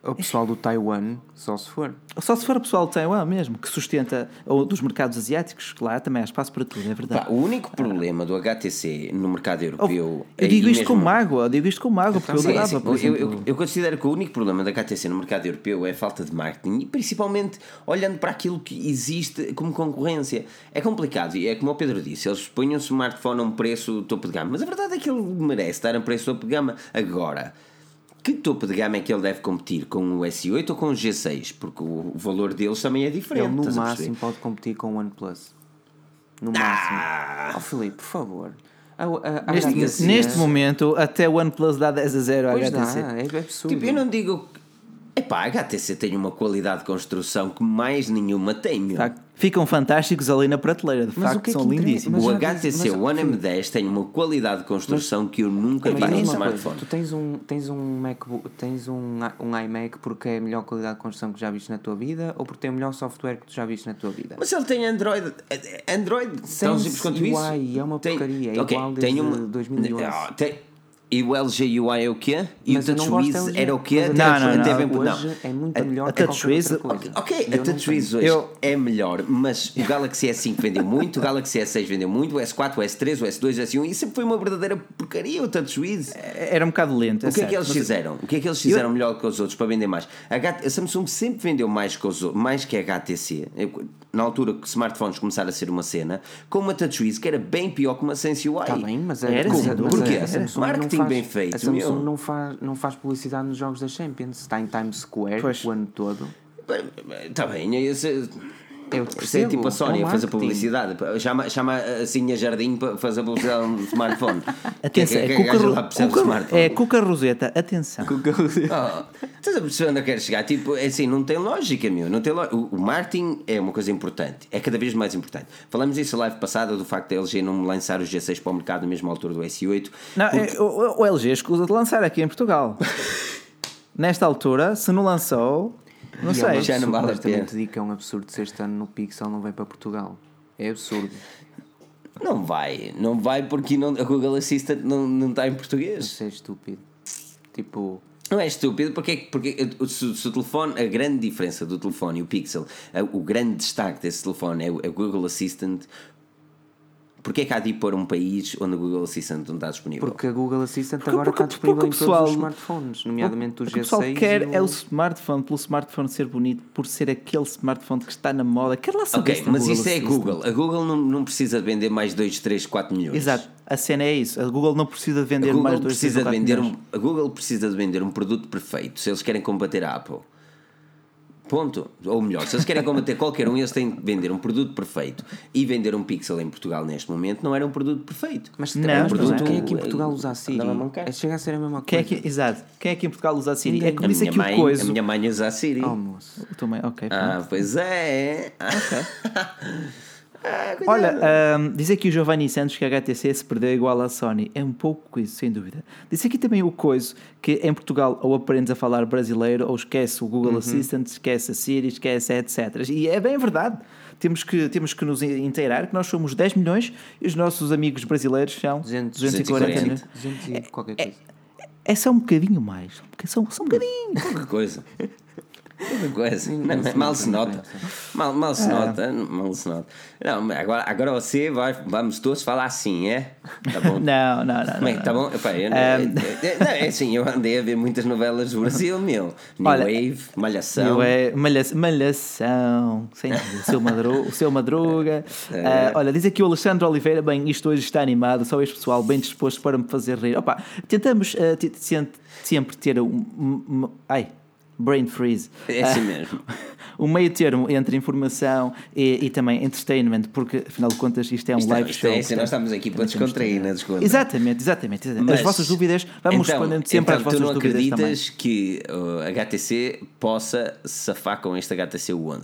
[SPEAKER 3] O pessoal do Taiwan, só se for.
[SPEAKER 2] Só se for o pessoal de Taiwan mesmo, que sustenta, ou dos mercados asiáticos, que lá também há espaço para tudo, é verdade.
[SPEAKER 1] Pá, o único problema do HTC no mercado
[SPEAKER 2] Oh,
[SPEAKER 1] europeu.
[SPEAKER 2] eu
[SPEAKER 1] é-
[SPEAKER 2] digo isto com
[SPEAKER 1] mesmo-
[SPEAKER 2] mágoa, eu digo isto com mágoa, porque eu
[SPEAKER 1] Sim,
[SPEAKER 2] adorava,
[SPEAKER 1] sim,
[SPEAKER 2] por
[SPEAKER 1] eu, eu, eu considero que o único problema da HTC no mercado europeu é a falta de marketing e principalmente olhando para aquilo que existe como concorrência. É complicado e é como o Pedro disse, eles põem um smartphone a um preço topo de gama, mas a verdade é que ele merece estar a um preço topo de gama agora. Que topo de gama é que ele deve competir? Com o S8 ou com o G6? Porque o valor deles também é diferente.
[SPEAKER 3] Ele no máximo pode competir com o OnePlus. No
[SPEAKER 1] Ah!
[SPEAKER 3] máximo. Oh Filipe, por favor. A, a, a
[SPEAKER 2] Neste, neste momento, até o OnePlus dá 10 a 0 à
[SPEAKER 3] Pois dá,
[SPEAKER 2] HTC.
[SPEAKER 3] é absurdo.
[SPEAKER 1] Tipo, eu não digo. Epá, a HTC tem uma qualidade de construção que mais nenhuma tem, meu.
[SPEAKER 2] Tá? Ficam fantásticos ali na prateleira, de
[SPEAKER 3] Mas o
[SPEAKER 2] facto,
[SPEAKER 3] que é que
[SPEAKER 2] são
[SPEAKER 3] interessa?
[SPEAKER 2] lindíssimos.
[SPEAKER 3] Mas
[SPEAKER 1] o HTC
[SPEAKER 3] mas-
[SPEAKER 1] One M10 tem uma qualidade de construção que eu nunca vi
[SPEAKER 3] Mas
[SPEAKER 1] num
[SPEAKER 3] coisa,
[SPEAKER 1] smartphone.
[SPEAKER 3] Tu tens um, tens um MacBook, tens um, um iMac porque é a melhor qualidade de construção que já viste na tua vida ou porque tem o melhor software que tu já viste na tua vida?
[SPEAKER 1] Mas ele tem Android. Android tão simples quanto
[SPEAKER 3] UI
[SPEAKER 1] isso.
[SPEAKER 3] é uma
[SPEAKER 1] Tem-
[SPEAKER 3] porcaria, é
[SPEAKER 1] ok,
[SPEAKER 3] igual
[SPEAKER 1] tem
[SPEAKER 3] desde
[SPEAKER 1] uma-
[SPEAKER 3] 2011.
[SPEAKER 1] Ah, tem- E o LG UI é o quê? E
[SPEAKER 3] Mas
[SPEAKER 1] o
[SPEAKER 3] eu não
[SPEAKER 1] TouchWiz era o quê?
[SPEAKER 2] Não, não, não.
[SPEAKER 1] até bem-
[SPEAKER 3] Hoje é muito
[SPEAKER 2] A-
[SPEAKER 3] melhor
[SPEAKER 2] a
[SPEAKER 3] que
[SPEAKER 2] TouchWiz-.
[SPEAKER 1] Ok, a
[SPEAKER 3] eu não
[SPEAKER 1] TouchWiz hoje
[SPEAKER 2] Eu-
[SPEAKER 1] é melhor, mas o Galaxy S5 vendeu muito, o Galaxy S6 vendeu muito, o S4, o S3, o S2, o S1 e sempre foi uma verdadeira porcaria o TouchWiz.
[SPEAKER 2] Era um bocado lento.
[SPEAKER 1] O que é que eles fizeram? O que é que eles fizeram melhor que os outros para vender mais? A, H- a Samsung sempre vendeu mais que, os, mais que a HTC. Eu- Na altura que smartphones começaram a ser uma cena, com uma TouchWiz que era bem pior que uma Sense UI.
[SPEAKER 3] Está Tá bem, mas
[SPEAKER 2] Era,
[SPEAKER 1] Porquê? Marketing
[SPEAKER 3] não faz,
[SPEAKER 1] bem feito,
[SPEAKER 3] A Samsung
[SPEAKER 1] meu.
[SPEAKER 3] não faz, não faz publicidade nos jogos da Champions. Está em Times Square
[SPEAKER 2] Pois.
[SPEAKER 3] o ano todo.
[SPEAKER 1] Está bem, esse,
[SPEAKER 3] Eu
[SPEAKER 1] isso é
[SPEAKER 3] percebo,
[SPEAKER 1] tipo a Sony
[SPEAKER 3] é o
[SPEAKER 1] a fazer publicidade. Chama, chama assim a Jardim para fazer publicidade no smartphone.
[SPEAKER 2] Atenção,
[SPEAKER 1] Que- que-
[SPEAKER 2] é
[SPEAKER 1] que a gaja
[SPEAKER 2] Cuca, Cuca-
[SPEAKER 1] smartphone.
[SPEAKER 2] é Cuca Roseta, atenção.
[SPEAKER 1] Oh, estás a perceber onde eu quero chegar? Tipo, é assim, não tem lógica, meu. Não tem lo- o, o marketing é uma coisa importante, é cada vez mais importante. Falamos isso na live passada do facto da LG não lançar o G6 para o mercado na mesma altura do S8.
[SPEAKER 2] Não, é, o, o LG escusa de lançar aqui em Portugal. Nesta altura, se não lançou, não
[SPEAKER 3] E é
[SPEAKER 2] sei.
[SPEAKER 3] um
[SPEAKER 1] Já não vale a pena.
[SPEAKER 3] te digo que é um absurdo se este ano no Pixel não vem para Portugal. É absurdo.
[SPEAKER 1] Não vai, não vai porque não, a Google Assistant não, não está em português.
[SPEAKER 3] Isso é estúpido. Tipo,
[SPEAKER 1] Não é estúpido, porque, é que- porque o- se, se o telefone, a grande diferença do telefone e o Pixel, a- o grande destaque desse telefone é o, é o Google Assistant. Porque é que há de ir para um país onde o Google Assistant não está disponível?
[SPEAKER 3] porque a Google Assistant
[SPEAKER 2] Porque-
[SPEAKER 3] agora
[SPEAKER 2] porque-
[SPEAKER 3] está disponível
[SPEAKER 2] porque
[SPEAKER 3] em
[SPEAKER 2] o
[SPEAKER 3] todos
[SPEAKER 2] pessoal-
[SPEAKER 3] os smartphones, nomeadamente o
[SPEAKER 2] O que o pessoal
[SPEAKER 3] G6.
[SPEAKER 2] quer
[SPEAKER 3] e o...
[SPEAKER 2] é o smartphone, pelo smartphone ser bonito, por ser aquele smartphone que está na moda. Quer lá saber
[SPEAKER 1] Ok, mas
[SPEAKER 2] Google
[SPEAKER 1] isso é
[SPEAKER 2] Assistant.
[SPEAKER 1] Google. A Google não, não precisa de vender mais 2, 3, 4 milhões.
[SPEAKER 2] Exato, a cena é isso. A Google não precisa de
[SPEAKER 1] A
[SPEAKER 2] vender mais dois
[SPEAKER 1] precisa de
[SPEAKER 2] três ou
[SPEAKER 1] vender
[SPEAKER 2] quatro
[SPEAKER 1] um, a Google precisa de vender um produto perfeito se eles querem combater a Apple. Ponto. Ou melhor, se eles querem combater qualquer um, eles têm de vender um produto perfeito. E vender um Pixel em Portugal neste momento não era um produto perfeito.
[SPEAKER 3] Mas
[SPEAKER 2] Não,
[SPEAKER 3] é um
[SPEAKER 2] não
[SPEAKER 3] produto,
[SPEAKER 2] é.
[SPEAKER 3] quem é que em Portugal usa a Siri?
[SPEAKER 1] A mancar.
[SPEAKER 3] É, chega a ser a mesma
[SPEAKER 2] Quem é
[SPEAKER 3] coisa.
[SPEAKER 2] que, exato. Quem é que em Portugal usa a Siri? É como
[SPEAKER 1] A
[SPEAKER 2] disse
[SPEAKER 1] minha,
[SPEAKER 2] aqui
[SPEAKER 1] mãe,
[SPEAKER 2] o coisa.
[SPEAKER 1] a minha mãe usa a Siri.
[SPEAKER 3] Oh, moço.
[SPEAKER 2] Também, ok.
[SPEAKER 1] Ah, pois é.
[SPEAKER 2] Olha, ahm, diz aqui o Giovanni Santos que a HTC se perdeu igual à Sony. É um pouco isso, sem dúvida. Diz aqui também o Coiso que em Portugal ou aprendes a falar brasileiro ou esquece o Google Assistant, esquece a Siri, esquece etc. E é bem verdade. Temos que, temos que nos inteirar que nós somos 10 milhões e os nossos amigos brasileiros são
[SPEAKER 3] 200,
[SPEAKER 2] 240 milhões.
[SPEAKER 3] 200 e qualquer coisa.
[SPEAKER 2] É só um bocadinho mais. Só, só um bocadinho.
[SPEAKER 1] Qualquer coisa. Coisa. Não, mas mal se nota. Mal, mal se nota. Mal se nota. Não, agora, agora você vai. Vamos todos falar assim, é? Tá bom?
[SPEAKER 2] Não, não, não.
[SPEAKER 1] Bem,
[SPEAKER 2] não,
[SPEAKER 1] tá
[SPEAKER 2] não.
[SPEAKER 1] bom? Epá, eu, não, é, não, é assim, eu andei a ver muitas novelas do Brasil, meu. New
[SPEAKER 2] Olha,
[SPEAKER 1] Wave, Malhação.
[SPEAKER 2] Eu é malha- malhação, sem o seu, madru, o seu madruga.
[SPEAKER 1] É.
[SPEAKER 2] Ah, olha, diz aqui o Alexandre Oliveira: bem, isto hoje está animado, só este pessoal bem disposto para me fazer rir. Opa, tentamos te- se- sempre ter um. um- um- ai, brain freeze.
[SPEAKER 1] É assim mesmo.
[SPEAKER 2] um meio termo entre informação e, e também entertainment, porque afinal de contas isto é um
[SPEAKER 1] Isto é-
[SPEAKER 2] live
[SPEAKER 1] é
[SPEAKER 2] show.
[SPEAKER 1] assim, nós estamos aqui para descontrair, não é descontra?
[SPEAKER 2] Exatamente, exatamente. exatamente.
[SPEAKER 1] Mas-
[SPEAKER 2] as vossas dúvidas, vamos
[SPEAKER 1] então,
[SPEAKER 2] respondendo sempre
[SPEAKER 1] então,
[SPEAKER 2] às vossas
[SPEAKER 1] tu não
[SPEAKER 2] dúvidas também.
[SPEAKER 1] acreditas que uh, a HTC possa safar com este HTC One?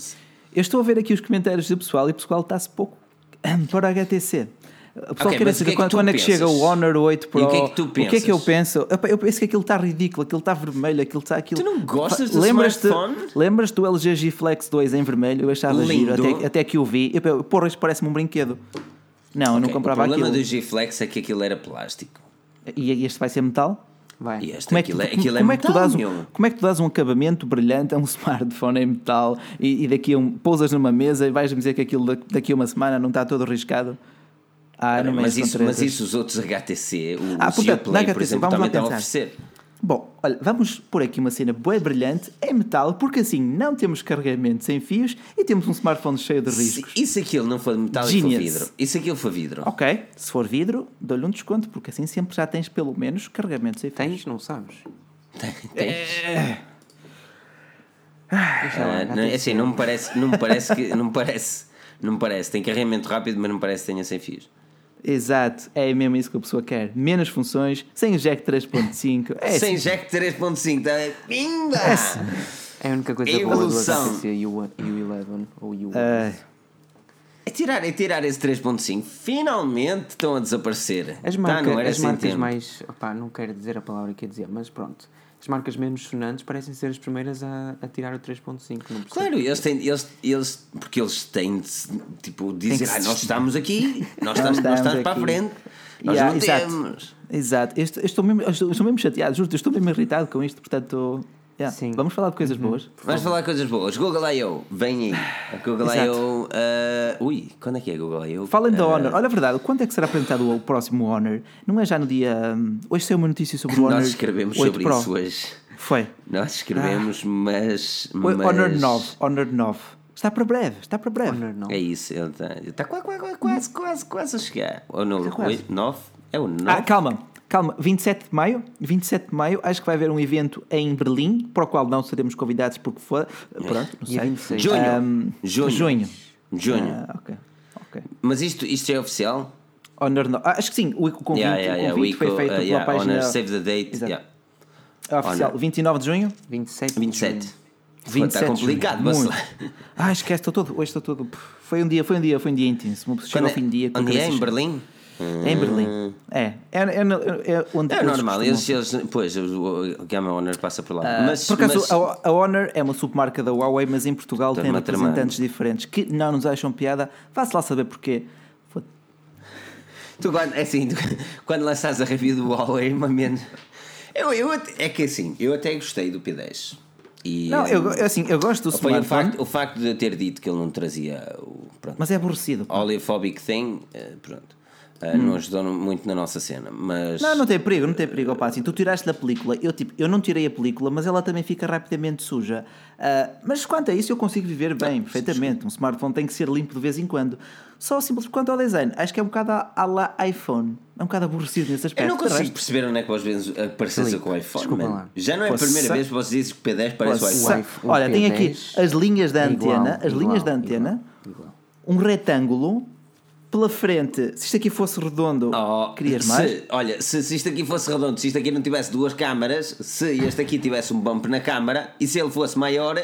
[SPEAKER 2] Eu estou a ver aqui os comentários do pessoal e o pessoal está-se pouco para a HTC. O pessoal
[SPEAKER 1] Ok,
[SPEAKER 2] quer
[SPEAKER 1] o
[SPEAKER 2] saber
[SPEAKER 1] que é que
[SPEAKER 2] quando,
[SPEAKER 1] tu
[SPEAKER 2] quando é que chega o
[SPEAKER 1] pensas?
[SPEAKER 2] Honor 8 Pro.
[SPEAKER 1] E o que é que tu
[SPEAKER 2] O que é que eu
[SPEAKER 1] pensas?
[SPEAKER 2] penso? Epá, Eu penso que aquilo está ridículo, aquilo está vermelho, aquilo está aquilo.
[SPEAKER 1] Tu não gostas do
[SPEAKER 2] Lembras-te-
[SPEAKER 1] smartphone?
[SPEAKER 2] Lembras do LG G Flex 2 em vermelho? Eu achava
[SPEAKER 1] Lindo.
[SPEAKER 2] giro, até, até que o vi. Eu, porra, isto parece-me um brinquedo. Não, eu não comprava
[SPEAKER 1] o problema
[SPEAKER 2] aquilo.
[SPEAKER 1] do G-Flex é que aquilo era plástico.
[SPEAKER 2] E este vai ser metal?
[SPEAKER 3] Vai.
[SPEAKER 1] E este,
[SPEAKER 2] Como é, que,
[SPEAKER 1] aquilo, é,
[SPEAKER 2] como-
[SPEAKER 1] aquilo é
[SPEAKER 2] como é que tu
[SPEAKER 1] metal,
[SPEAKER 2] dás um, como é que tu dás um acabamento brilhante a um smartphone em metal e, e daqui a um, pousas numa mesa e vais dizer que aquilo da- daqui a uma semana não está todo riscado? Ah,
[SPEAKER 1] mas, isso, mas isso os outros HTC, o,
[SPEAKER 2] Ah,
[SPEAKER 1] o
[SPEAKER 2] portanto,
[SPEAKER 1] Play,
[SPEAKER 2] na
[SPEAKER 1] por
[SPEAKER 2] HTC,
[SPEAKER 1] exemplo, também está a oferecer.
[SPEAKER 2] Bom, olha, vamos pôr aqui uma cena bué brilhante em metal, porque assim não temos carregamento sem fios e temos um smartphone cheio de
[SPEAKER 1] Se,
[SPEAKER 2] riscos.
[SPEAKER 1] e se aquilo não for metal e for
[SPEAKER 2] Genius.
[SPEAKER 1] vidro? E se aquilo for vidro?
[SPEAKER 2] Ok, se for vidro, dou-lhe um desconto, porque assim sempre já tens pelo menos carregamento sem fios.
[SPEAKER 3] Tens? Não sabes?
[SPEAKER 1] Tem-
[SPEAKER 3] Deixa lá,
[SPEAKER 1] Ah, não, é assim, não me parece, não me parece que. Não me parece, não me parece. Tem carregamento rápido, mas não me parece que tenha sem fios.
[SPEAKER 2] Exato, é mesmo isso que a pessoa quer. Menos funções, sem jack 3.5. É
[SPEAKER 1] Sem
[SPEAKER 2] assim.
[SPEAKER 1] jack 3.5, tá? Pimba!
[SPEAKER 3] É a única coisa boa do
[SPEAKER 1] Evolução.
[SPEAKER 3] HTC U, U11 ou U11.
[SPEAKER 2] Ah,
[SPEAKER 1] É tirar, é tirar esse 3.5. Finalmente estão a desaparecer.
[SPEAKER 3] As,
[SPEAKER 1] Tá,
[SPEAKER 3] marca,
[SPEAKER 1] não era
[SPEAKER 3] as
[SPEAKER 1] sem
[SPEAKER 3] marcas
[SPEAKER 1] tempo.
[SPEAKER 3] mais. Opá, não quero dizer a palavra que ia dizer, mas pronto. As marcas menos sonantes parecem ser as primeiras a, a tirar o 3.5. não percebo
[SPEAKER 1] Claro, eles têm, eles, eles, porque eles têm de tipo, dizer, ah, nós estamos aqui, nós estamos, nós estamos para a
[SPEAKER 2] aqui."
[SPEAKER 1] frente, nós
[SPEAKER 2] Yeah,
[SPEAKER 1] não
[SPEAKER 2] exato.
[SPEAKER 1] temos.
[SPEAKER 2] Exato, eu estou, eu estou mesmo, eu estou, eu estou mesmo chateado, juro, eu estou mesmo irritado com isto, portanto, yeah.
[SPEAKER 3] Sim.
[SPEAKER 2] vamos falar de coisas boas.
[SPEAKER 1] Vamos falar de coisas boas. Google I.O. Vem aí. A Google. I.O. ah, ui, quando é que é a Google I.O.?
[SPEAKER 2] Falem da
[SPEAKER 1] Ah,
[SPEAKER 2] Honor, olha a verdade, quando é que será apresentado o próximo Honor? Não é já no dia. hum, Hoje saiu uma notícia sobre o Honor.
[SPEAKER 1] Nós escrevemos
[SPEAKER 2] 8
[SPEAKER 1] sobre
[SPEAKER 2] Pro.
[SPEAKER 1] isso hoje.
[SPEAKER 2] Foi.
[SPEAKER 1] Nós escrevemos, mas,
[SPEAKER 2] O
[SPEAKER 1] mas.
[SPEAKER 2] Honor 9. Honor 9. Está para breve, está para breve.
[SPEAKER 3] Honor não.
[SPEAKER 1] É isso, ele está tá quase, quase, quase, quase, quase a chegar.
[SPEAKER 2] Quase.
[SPEAKER 1] oito, nove? É o 9?
[SPEAKER 2] Ah, calma, calma. 27 de maio, 27 de maio, acho que vai haver um evento em Berlim, para o qual não seremos convidados porque foi. Pronto, não sei.
[SPEAKER 3] 26.
[SPEAKER 1] Junho.
[SPEAKER 2] Ahm,
[SPEAKER 1] Junho.
[SPEAKER 2] Junho.
[SPEAKER 1] Junho.
[SPEAKER 2] Ah, ok. ok.
[SPEAKER 1] Mas isto, isto é oficial?
[SPEAKER 2] Honor 9. Ah, acho que sim, o, convite,
[SPEAKER 1] yeah, yeah,
[SPEAKER 2] o
[SPEAKER 1] yeah.
[SPEAKER 2] convite
[SPEAKER 1] We
[SPEAKER 2] foi feito
[SPEAKER 1] uh,
[SPEAKER 2] pela
[SPEAKER 1] yeah,
[SPEAKER 2] página
[SPEAKER 1] Honor, save the date.
[SPEAKER 2] Exato.
[SPEAKER 1] Yeah.
[SPEAKER 2] oficial.
[SPEAKER 1] Honor.
[SPEAKER 2] 29 de junho.
[SPEAKER 3] 27. de
[SPEAKER 1] 27.
[SPEAKER 3] junho.
[SPEAKER 2] 27
[SPEAKER 1] Está complicado, mas.
[SPEAKER 2] Ah, esquece, estou todo. Hoje estou todo. Foi um dia, foi um dia, foi um dia intenso. Uma pessoa chega
[SPEAKER 1] Quando
[SPEAKER 2] ao fim do dia
[SPEAKER 1] onde é? Em Berlim?
[SPEAKER 2] É em Berlim. É. É, é, é, é onde
[SPEAKER 1] É normal, eles, eles, pois, o Gamma Honor passa por lá. mas,
[SPEAKER 2] Por acaso,
[SPEAKER 1] mas-
[SPEAKER 2] a, a Honor é uma submarca da Huawei, mas em Portugal tem representantes diferentes que não nos acham piada. Vá-se lá saber porquê.
[SPEAKER 1] Tu, é assim, tu, quando lançares a review do Huawei, uma menos. Eu, eu, é que assim, eu até gostei do P10. E,
[SPEAKER 2] Não, eu, eu, assim, eu gosto do
[SPEAKER 1] foi o
[SPEAKER 2] smartphone,
[SPEAKER 1] facto, o facto de eu ter dito que ele não trazia o. Pronto,
[SPEAKER 2] mas é aborrecido. pá.
[SPEAKER 1] Oleophobic thing, eh, pronto. eh, Não ajudou muito na nossa cena, mas.
[SPEAKER 2] Não, não tem perigo, não tem perigo. Opa, assim, tu tiraste da película, eu, tipo, eu não tirei a película, mas ela também fica rapidamente suja. Ah, mas quanto a isso, eu consigo viver bem, perfeitamente. Um smartphone tem que ser limpo de vez em quando. Só simples quanto ao design, acho que é um bocado à la iPhone. É um bocado aborrecido nesse aspecto.
[SPEAKER 1] Eu não consigo perceber onde é que às vezes
[SPEAKER 3] Filipe,
[SPEAKER 1] com o iPhone. Já não é a primeira vez que vocês dizem que o P10 parece o iPhone.
[SPEAKER 2] Olha, tem aqui
[SPEAKER 3] P10
[SPEAKER 2] as linhas da
[SPEAKER 3] igual,
[SPEAKER 2] antena, as
[SPEAKER 3] igual,
[SPEAKER 2] linhas da antena,
[SPEAKER 3] igual, igual.
[SPEAKER 2] um retângulo pela frente. Se isto aqui fosse redondo,
[SPEAKER 1] Oh,
[SPEAKER 2] querias
[SPEAKER 1] se-
[SPEAKER 2] mais?
[SPEAKER 1] Olha, se, se isto aqui fosse redondo, se isto aqui não tivesse duas câmaras, se este aqui tivesse um bump na câmara e se ele fosse maior,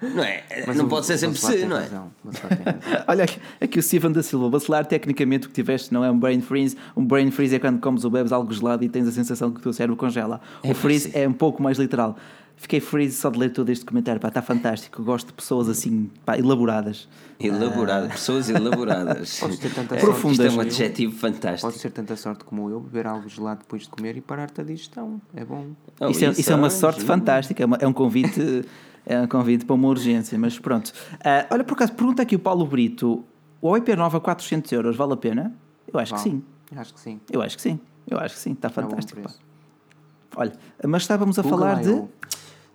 [SPEAKER 1] Não é?
[SPEAKER 3] Mas
[SPEAKER 1] não
[SPEAKER 3] o-
[SPEAKER 1] pode ser
[SPEAKER 3] o
[SPEAKER 1] sempre se, não é?
[SPEAKER 3] razão, o.
[SPEAKER 2] Olha aqui, aqui o Steven da Silva, bacelar, tecnicamente o que tiveste não é um brain freeze. Um brain freeze é quando comes ou bebes algo gelado e tens a sensação que o teu cérebro congela. O
[SPEAKER 1] É
[SPEAKER 2] freeze
[SPEAKER 1] parecido.
[SPEAKER 2] é um pouco mais literal. Fiquei freeze só de ler todo este comentário, pá, está fantástico. Gosto de pessoas assim, pá, elaboradas.
[SPEAKER 1] Elaborado, pessoas elaboradas.
[SPEAKER 3] Podes ter tanta
[SPEAKER 1] É,
[SPEAKER 3] sorte
[SPEAKER 1] Isto é um adjetivo fantástico.
[SPEAKER 3] Podes ter tanta sorte como eu, beber algo gelado depois de comer e parar-te a digestão. É bom.
[SPEAKER 1] Oh,
[SPEAKER 2] isso, é, isso é uma
[SPEAKER 1] ah,
[SPEAKER 2] sorte
[SPEAKER 1] giro.
[SPEAKER 2] fantástica, é, uma- é um convite, é um convite para uma urgência, mas pronto. Ah, olha, por acaso, pergunta aqui o Paulo Brito: o IP Nova 400 euros vale a pena? Eu acho que sim.
[SPEAKER 3] Acho que sim.
[SPEAKER 2] Eu acho que sim. Eu acho que sim, está
[SPEAKER 3] É bom
[SPEAKER 2] fantástico.
[SPEAKER 3] preço.
[SPEAKER 2] Olha, mas estávamos a
[SPEAKER 3] Google
[SPEAKER 2] falar de.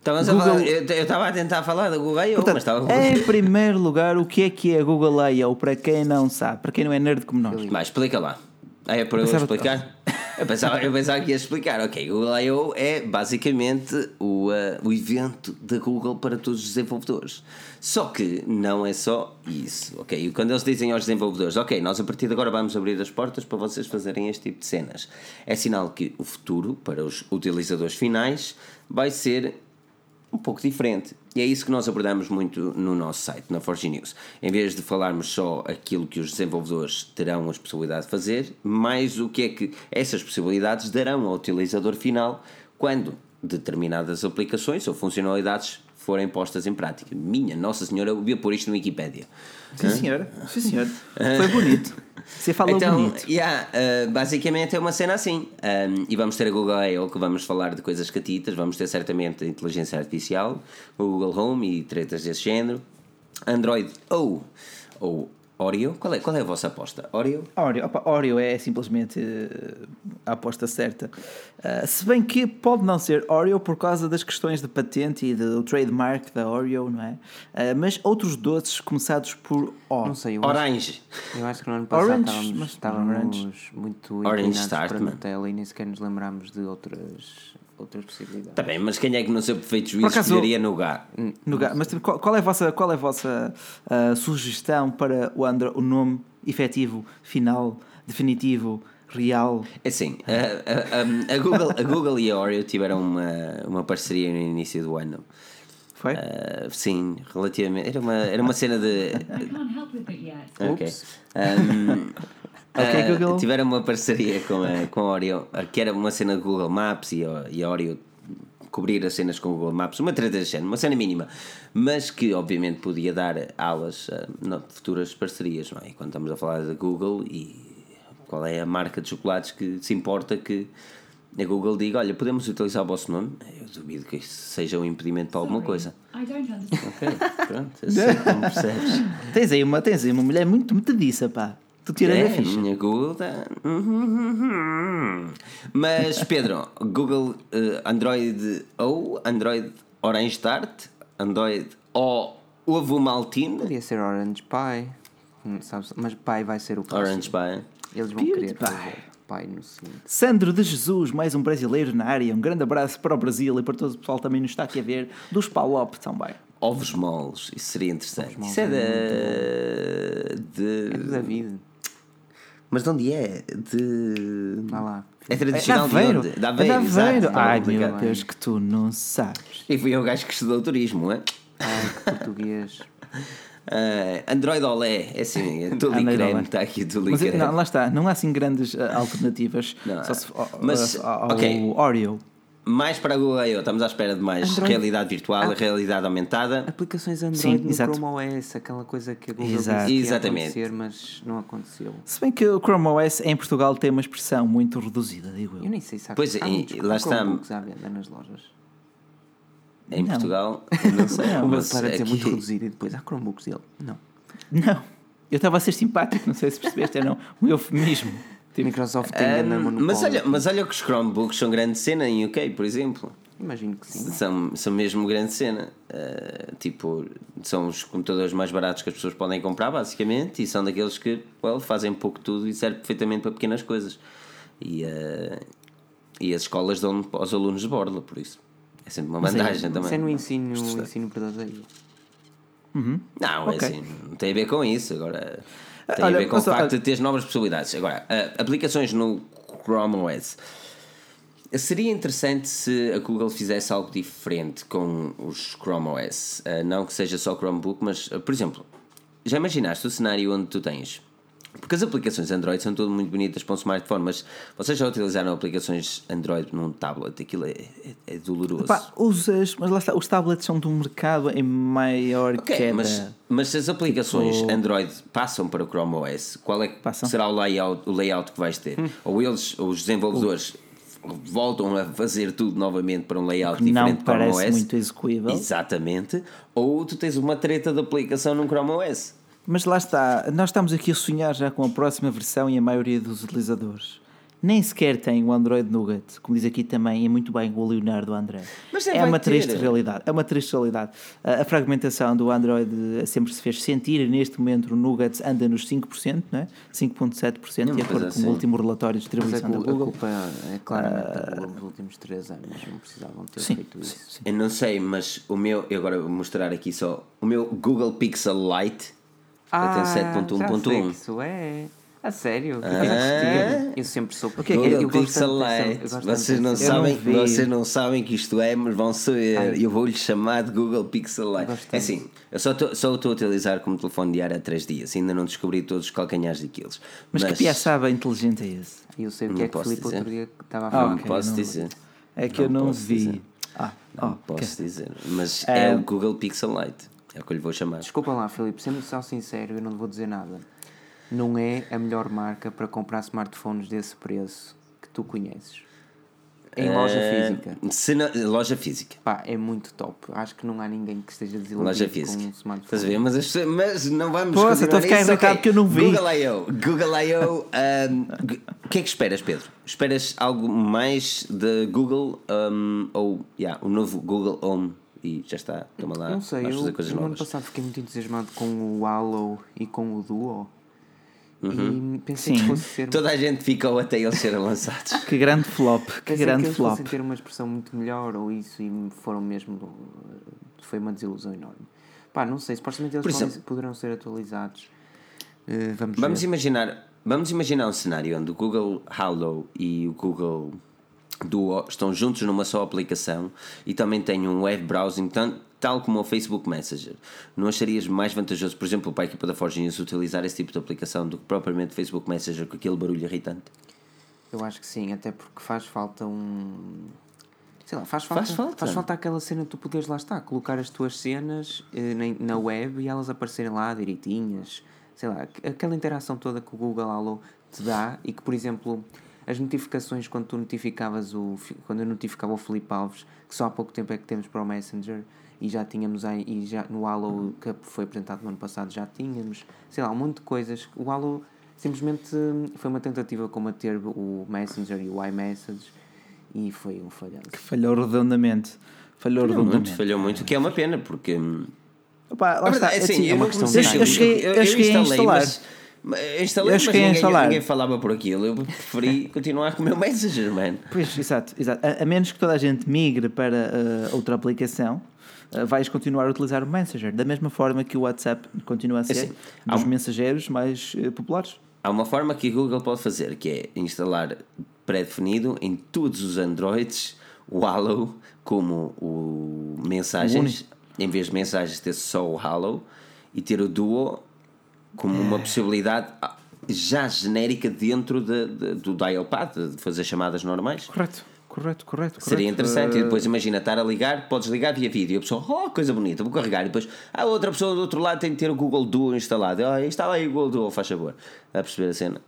[SPEAKER 1] A
[SPEAKER 2] Google-
[SPEAKER 1] falar, eu eu estava a tentar falar da Google I.O., mas estava
[SPEAKER 2] em primeiro lugar, o que é que é Google I.O. para quem não sabe, para quem não é nerd como nós?
[SPEAKER 1] Mas explica lá. Ah, é para eu
[SPEAKER 2] pensava-
[SPEAKER 1] explicar? Eu pensava, eu pensava que ia explicar. Ok, Google I.O. é basicamente o, ah, o evento da Google para todos os desenvolvedores. Só que não é só isso. Ok, e quando eles dizem aos desenvolvedores, ok, nós a partir de agora vamos abrir as portas para vocês fazerem este tipo de cenas, é sinal que o futuro para os utilizadores finais vai ser um pouco diferente. E é isso que nós abordamos muito no nosso site, na Forge News. Em vez de falarmos só aquilo que os desenvolvedores terão a possibilidade de fazer, mais o que é que essas possibilidades darão ao utilizador final quando determinadas aplicações ou funcionalidades forem postas em prática. Minha Nossa Senhora, eu devia pôr isto no Wikipédia.
[SPEAKER 2] Sim, senhor. Sim, senhor. Foi bonito. Você falou
[SPEAKER 1] então,
[SPEAKER 2] bonito.
[SPEAKER 1] yeah, uh, basicamente é uma cena assim. Um, e vamos ter a Google I.O. que vamos falar de coisas catitas. Vamos ter certamente a inteligência artificial, o Google Home e tretas desse género. Android ou, ou Oreo. Qual é, qual é a vossa aposta? Oreo?
[SPEAKER 2] Oreo, opa, Oreo é simplesmente eh, a aposta certa. Ah, se bem que pode não ser Oreo por causa das questões de patente e do trademark da Oreo, não é? Ah, mas outros doces começados por O.
[SPEAKER 3] Não sei, eu acho,
[SPEAKER 1] Orange.
[SPEAKER 3] eu acho que no ano passado
[SPEAKER 2] Orange,
[SPEAKER 3] estávamos,
[SPEAKER 2] mas-
[SPEAKER 3] estávamos
[SPEAKER 2] Orange.
[SPEAKER 3] muito
[SPEAKER 1] Orange
[SPEAKER 3] para
[SPEAKER 1] man.
[SPEAKER 3] Nutella e nem sequer nos lembramos de outras, outras possibilidades.
[SPEAKER 1] Tá bem, mas quem é que no seu perfeito juízo
[SPEAKER 2] acaso-
[SPEAKER 1] escolheria?
[SPEAKER 2] No ga- mas tipo, qual, qual é a vossa, qual é a vossa ah, sugestão para o, Andro, o nome efetivo, final, definitivo, real?
[SPEAKER 1] É assim, a, a- a Google, a Google e a Oreo tiveram uma, uma parceria no início do ano.
[SPEAKER 2] Foi?
[SPEAKER 1] Uh, sim, relativamente. Era uma, era uma cena de.
[SPEAKER 4] I can't help with it yet.
[SPEAKER 1] Ok.
[SPEAKER 3] Oops.
[SPEAKER 1] Um,
[SPEAKER 2] Ok,
[SPEAKER 1] uh,
[SPEAKER 2] Google.
[SPEAKER 1] Tiveram uma parceria com a, com a Oreo, uh, que era uma cena de Google Maps e a, e a Oreo cobrir as cenas com o Google Maps, uma treta desse género, uma cena mínima, mas que obviamente podia dar alas a não, futuras parcerias, não é? E quando estamos a falar da Google e qual é a marca de chocolates que se importa que a Google diga, olha, podemos utilizar o vosso nome? Eu duvido que isso seja um impedimento para alguma
[SPEAKER 4] Sorry,
[SPEAKER 1] coisa.
[SPEAKER 4] I don't understand.
[SPEAKER 1] Ok, pronto, sei como percebes.
[SPEAKER 2] Tens, aí uma, tens aí uma mulher muito metadiça, pá. Tu tiras
[SPEAKER 1] É,
[SPEAKER 2] a ficha.
[SPEAKER 1] minha Google tá- Mas Pedro, Google eh, Android ou Android Orange Start, Android O Ovo Maltine,
[SPEAKER 3] Podia ser Orange Pie, sabes? mas Pie vai ser o próximo.
[SPEAKER 1] Orange Pie.
[SPEAKER 3] Eles vão
[SPEAKER 2] Beauty
[SPEAKER 3] querer
[SPEAKER 2] Pie.
[SPEAKER 3] Pie no.
[SPEAKER 2] Sandro de Jesus, mais um brasileiro na área. Um grande abraço para o Brasil e para todo o pessoal que também nos está aqui a ver. Dos Palop também.
[SPEAKER 1] Ovos moles, isso seria interessante. Isso é
[SPEAKER 3] é
[SPEAKER 1] da. De...
[SPEAKER 3] É do David,
[SPEAKER 1] Mas de onde é? De.
[SPEAKER 3] vá lá.
[SPEAKER 1] É
[SPEAKER 2] É
[SPEAKER 1] tradicional de
[SPEAKER 2] Aveiro.
[SPEAKER 1] onde? Da
[SPEAKER 2] É
[SPEAKER 1] Aveiro,
[SPEAKER 2] de Aveiro.
[SPEAKER 1] estava
[SPEAKER 2] Ai
[SPEAKER 1] complicado.
[SPEAKER 2] meu Deus, que tu não sabes.
[SPEAKER 1] E fui eu o gajo que estudou turismo, é?
[SPEAKER 3] Ai, que português.
[SPEAKER 1] Ah, Android Olé, é assim, é tudo creme, está aqui tudo
[SPEAKER 2] Mas não, lá está, não há assim grandes ah, alternativas.
[SPEAKER 1] Não,
[SPEAKER 2] só se, ao-
[SPEAKER 1] mas,
[SPEAKER 2] ao, ao
[SPEAKER 1] ok.
[SPEAKER 2] Oreo.
[SPEAKER 1] Mais para a Google I.O. estamos à espera de mais
[SPEAKER 3] Android-
[SPEAKER 1] realidade virtual,
[SPEAKER 3] Ah.
[SPEAKER 1] realidade aumentada.
[SPEAKER 3] Aplicações Android
[SPEAKER 2] Sim,
[SPEAKER 3] no
[SPEAKER 2] exato.
[SPEAKER 3] Chrome OS, aquela coisa que a Google
[SPEAKER 2] Exato.
[SPEAKER 3] disse que ia
[SPEAKER 1] Exatamente.
[SPEAKER 3] acontecer, mas não aconteceu.
[SPEAKER 2] Se bem que o Chrome OS em Portugal tem uma expressão muito reduzida, digo
[SPEAKER 3] Eu
[SPEAKER 2] eu.
[SPEAKER 3] nem sei se há,
[SPEAKER 1] Pois
[SPEAKER 3] há
[SPEAKER 1] e- lá está.
[SPEAKER 3] Chromebooks à venda nas lojas.
[SPEAKER 1] Em
[SPEAKER 2] Não.
[SPEAKER 1] Portugal, não sei.
[SPEAKER 2] Não,
[SPEAKER 1] mas
[SPEAKER 3] para dizer
[SPEAKER 1] aqui-
[SPEAKER 3] muito reduzido e depois há Chromebooks dele. Não.
[SPEAKER 2] Não, eu estava a ser simpático, não sei se percebeste, era um eufemismo. Tipo,
[SPEAKER 3] Microsoft tem grande
[SPEAKER 1] Ah,
[SPEAKER 3] monopólio.
[SPEAKER 1] mas, olha, mas olha que os Chromebooks são grande cena em UK, por exemplo.
[SPEAKER 3] Imagino que sim.
[SPEAKER 1] São, são mesmo grande cena. Ah, tipo, são os computadores mais baratos que as pessoas podem comprar, basicamente, e são daqueles que well, fazem um pouco tudo e servem perfeitamente para pequenas coisas. E, ah, e as escolas dão aos alunos de borla, por isso. É sempre uma vantagem também.
[SPEAKER 3] Isso é no ensino, ensino verdadeiro.
[SPEAKER 1] Não,
[SPEAKER 2] Ok.
[SPEAKER 1] é assim, não tem a ver com isso. Agora, tem
[SPEAKER 2] Olha,
[SPEAKER 1] a ver com o facto
[SPEAKER 2] olha-
[SPEAKER 1] de teres novas possibilidades. Agora, ah, aplicações no Chrome OS. seria interessante se a Google fizesse algo diferente com os Chrome OS. Uh, não que seja só Chromebook, mas, uh, por exemplo, já imaginaste o cenário onde tu tens. Porque as aplicações Android são todas muito bonitas para um smartphone, mas vocês já utilizaram aplicações Android num tablet? Aquilo é, é, é doloroso.
[SPEAKER 2] Pá, usas, mas lá está, os tablets são de um mercado em maior
[SPEAKER 1] Ok,
[SPEAKER 2] queda.
[SPEAKER 1] mas, mas se as aplicações
[SPEAKER 2] Tipo-
[SPEAKER 1] Android passam para o Chrome OS, qual é que
[SPEAKER 2] Passam. Hum.
[SPEAKER 1] será o layout, o layout que vais ter? Ou eles, os desenvolvedores, voltam a fazer tudo novamente para um layout
[SPEAKER 2] não
[SPEAKER 1] diferente do Chrome
[SPEAKER 2] parece
[SPEAKER 1] OS?
[SPEAKER 2] muito execuível.
[SPEAKER 1] Exatamente. Ou tu tens uma treta de aplicação num Chrome OS.
[SPEAKER 2] Mas lá está, nós estamos aqui a sonhar já com a próxima versão e a maioria dos utilizadores nem sequer tem o Android Nougat, como diz aqui também, é muito bem o Leonardo André. É uma
[SPEAKER 1] ter.
[SPEAKER 2] triste realidade. É uma triste realidade. A, fragmentação do Android sempre se fez sentir e neste momento o Nougat anda nos 5%, não é? 5,7%, de acordo
[SPEAKER 1] coisa
[SPEAKER 2] com
[SPEAKER 1] assim.
[SPEAKER 2] o último relatório de
[SPEAKER 3] Mas a,
[SPEAKER 2] distribuição da
[SPEAKER 3] Google- a culpa é claramente da Google nos últimos 3 anos. Não precisavam ter
[SPEAKER 2] Sim,
[SPEAKER 3] feito
[SPEAKER 2] sim,
[SPEAKER 3] isso.
[SPEAKER 2] sim.
[SPEAKER 1] Eu não sei, mas o meu, eu agora vou mostrar aqui só, o meu Google Pixel Lite
[SPEAKER 3] Ah, sei que
[SPEAKER 1] 7.1.1.
[SPEAKER 3] Isso é. A sério?
[SPEAKER 1] Ah.
[SPEAKER 3] Eu, eu sempre soube.
[SPEAKER 2] O que é que
[SPEAKER 3] eu,
[SPEAKER 2] é?
[SPEAKER 3] eu
[SPEAKER 1] Google
[SPEAKER 3] gosto
[SPEAKER 1] Pixel
[SPEAKER 3] tanto dessa- eu
[SPEAKER 1] Lite.
[SPEAKER 3] gosto tanto
[SPEAKER 1] Vocês não,
[SPEAKER 2] Eu não
[SPEAKER 1] sabem, vocês não sabem que isto é, mas vão saber.
[SPEAKER 3] Ai.
[SPEAKER 1] Eu vou-lhe chamar de Google Pixel
[SPEAKER 3] gosto
[SPEAKER 1] É assim, eu só estou a utilizar como telefone diário há 3 dias. Ainda não descobri todos os calcanhares daqueles.
[SPEAKER 2] Mas, que piaçaba inteligente é esse?
[SPEAKER 3] E eu sei o que
[SPEAKER 1] Não
[SPEAKER 3] é que
[SPEAKER 1] posso
[SPEAKER 3] Filipe outro dia estava a
[SPEAKER 2] Ah,
[SPEAKER 3] falar.
[SPEAKER 1] Não
[SPEAKER 2] ok,
[SPEAKER 1] posso
[SPEAKER 2] não-
[SPEAKER 1] dizer.
[SPEAKER 2] É que
[SPEAKER 1] Não
[SPEAKER 2] eu não vi. Ah,
[SPEAKER 1] Não posso dizer. Mas
[SPEAKER 2] É.
[SPEAKER 1] é o Google Pixel Lite. É o que eu lhe vou chamar.
[SPEAKER 3] Desculpa lá, Filipe, sendo só sincero, eu não te vou dizer nada. Não é a melhor marca para comprar smartphones desse preço que tu conheces. Em loja
[SPEAKER 1] Eh,
[SPEAKER 3] física.
[SPEAKER 1] se não- loja física.
[SPEAKER 3] Pá, é muito top. Acho que não há ninguém que esteja desiludido
[SPEAKER 1] Loja
[SPEAKER 3] com
[SPEAKER 1] física.
[SPEAKER 3] um
[SPEAKER 1] Estás a
[SPEAKER 3] smartphone.
[SPEAKER 1] ver? Mas, as mas não vamos.
[SPEAKER 2] Poxa,
[SPEAKER 1] continuar
[SPEAKER 2] estou a ficar
[SPEAKER 1] nisso.
[SPEAKER 2] irritado
[SPEAKER 1] Ok.
[SPEAKER 2] porque eu não vi.
[SPEAKER 1] Google I.O. Google I.O. um, o que é que esperas, Pedro? Esperas algo mais de Google um, ou yeah, o novo Google Home? E já está, toma lá,
[SPEAKER 3] Não sei,
[SPEAKER 1] vamos
[SPEAKER 3] eu
[SPEAKER 1] fazer coisas
[SPEAKER 3] no ano
[SPEAKER 1] novas.
[SPEAKER 3] passado fiquei muito entusiasmado com o Halo e com o Duo.
[SPEAKER 1] Uhum.
[SPEAKER 3] E pensei
[SPEAKER 2] Sim.
[SPEAKER 3] que fosse ser.
[SPEAKER 1] Toda a gente ficou até eles serem lançados.
[SPEAKER 2] Que grande flop, que
[SPEAKER 3] Pensei que
[SPEAKER 2] grande
[SPEAKER 3] eles
[SPEAKER 2] flop.
[SPEAKER 3] fossem ter uma expressão muito melhor ou isso e foram mesmo. Foi uma desilusão enorme. Pá, não sei, supostamente eles
[SPEAKER 1] exemplo-
[SPEAKER 3] poderão ser atualizados. Eh, vamos
[SPEAKER 1] Vamos
[SPEAKER 3] ver.
[SPEAKER 1] imaginar, vamos imaginar um cenário onde o Google Halo e o Google Estão juntos numa só aplicação e também têm um web browsing tan- tal como o Facebook Messenger. Não acharias mais vantajoso, por exemplo, para a equipa da Forge News utilizar esse tipo de aplicação do que propriamente o Facebook Messenger com aquele barulho irritante?
[SPEAKER 3] Eu acho que sim, até porque faz falta um. Sei lá, faz falta,
[SPEAKER 1] Faz falta.
[SPEAKER 3] faz falta aquela cena de tu poderes lá estar, colocar as tuas cenas eh, na, na web e elas aparecerem lá direitinhas. Sei lá, aqu- aquela interação toda que o Google Allo te dá e que, por exemplo, as notificações quando tu notificavas o. Quando eu notificava o Felipe Alves, que só há pouco tempo é que temos para o Messenger e já tínhamos aí, e já no Allo que foi apresentado no ano passado já tínhamos, sei lá, um monte de coisas. O Allo simplesmente hum, foi uma tentativa de combater o Messenger e o iMessage e foi um falhanço.
[SPEAKER 2] Falhou redondamente. Falhou
[SPEAKER 1] Falhou muito,
[SPEAKER 2] redondamente.
[SPEAKER 1] falhou muito, o que é uma pena, porque. hum,
[SPEAKER 2] Opa, lá
[SPEAKER 1] A
[SPEAKER 2] está,
[SPEAKER 1] verdade,
[SPEAKER 2] é
[SPEAKER 1] assim,
[SPEAKER 2] assim,
[SPEAKER 1] eu,
[SPEAKER 3] uma questão de
[SPEAKER 1] se-
[SPEAKER 2] eu cheguei- eu cheguei a instalar.
[SPEAKER 1] Mas, eu instalei, mas ninguém,
[SPEAKER 2] instalar.
[SPEAKER 1] ninguém falava por aquilo. Eu preferi continuar com o meu Messenger, man.
[SPEAKER 2] Pois, exato, exato. A, a menos que toda a gente migre para eh, outra aplicação, eh, vais continuar a utilizar o Messenger, da mesma forma que o WhatsApp continua a ser
[SPEAKER 1] assim, há
[SPEAKER 2] dos
[SPEAKER 1] um-
[SPEAKER 2] mensageiros mais eh, populares.
[SPEAKER 1] Há uma forma que a Google pode fazer, que é instalar pré-definido em todos os Androids o Halo como o mensagens, em vez de mensagens ter só o Halo e ter o Duo como uma possibilidade ah, já genérica dentro de- de- do dial-pad, de fazer chamadas normais.
[SPEAKER 2] Correto, correto, correto.
[SPEAKER 1] Seria
[SPEAKER 2] correto.
[SPEAKER 1] interessante.
[SPEAKER 2] Eh,
[SPEAKER 1] E depois imagina estar a ligar, podes ligar via vídeo. E a pessoa, oh, coisa bonita, vou carregar. E depois a outra pessoa do outro lado tem que ter o Google Duo instalado. Oh, instala aí o Google Duo, faz favor. A perceber a cena.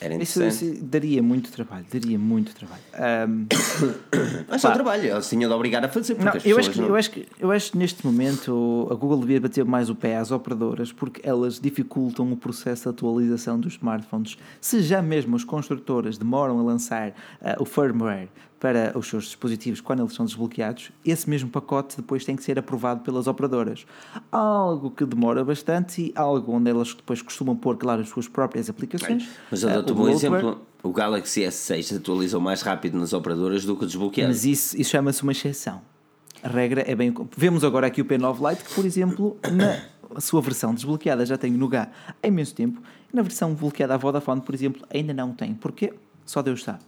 [SPEAKER 1] Era
[SPEAKER 2] Isso,
[SPEAKER 1] interessante.
[SPEAKER 2] isso daria muito trabalho, daria muito trabalho. Ahm,
[SPEAKER 1] É só trabalho, eles tinham de obrigar a fazer. Porque
[SPEAKER 2] Não,
[SPEAKER 1] as
[SPEAKER 2] eu, acho que,
[SPEAKER 1] não-
[SPEAKER 2] eu, acho que, eu acho que neste momento a Google devia bater mais o pé às operadoras porque elas dificultam o processo de atualização dos smartphones. Se já mesmo as construtoras demoram a lançar ah, o firmware para os seus dispositivos quando eles são desbloqueados, esse mesmo pacote depois tem que ser aprovado pelas operadoras. Algo que demora bastante e algo onde elas depois costumam pôr, claro, as suas próprias aplicações.
[SPEAKER 1] Mas eu
[SPEAKER 2] Ah,
[SPEAKER 1] dou-te um bom exemplo. O Galaxy S6 atualizou mais rápido nas operadoras do que o desbloqueado.
[SPEAKER 2] Mas isso, isso chama-se uma exceção. A regra é bem. Vemos agora aqui o P9 Lite, que, por exemplo, na sua versão desbloqueada já tem no GA há imenso tempo. Na versão bloqueada à Vodafone, por exemplo, ainda não tem. Porquê? Só Deus sabe.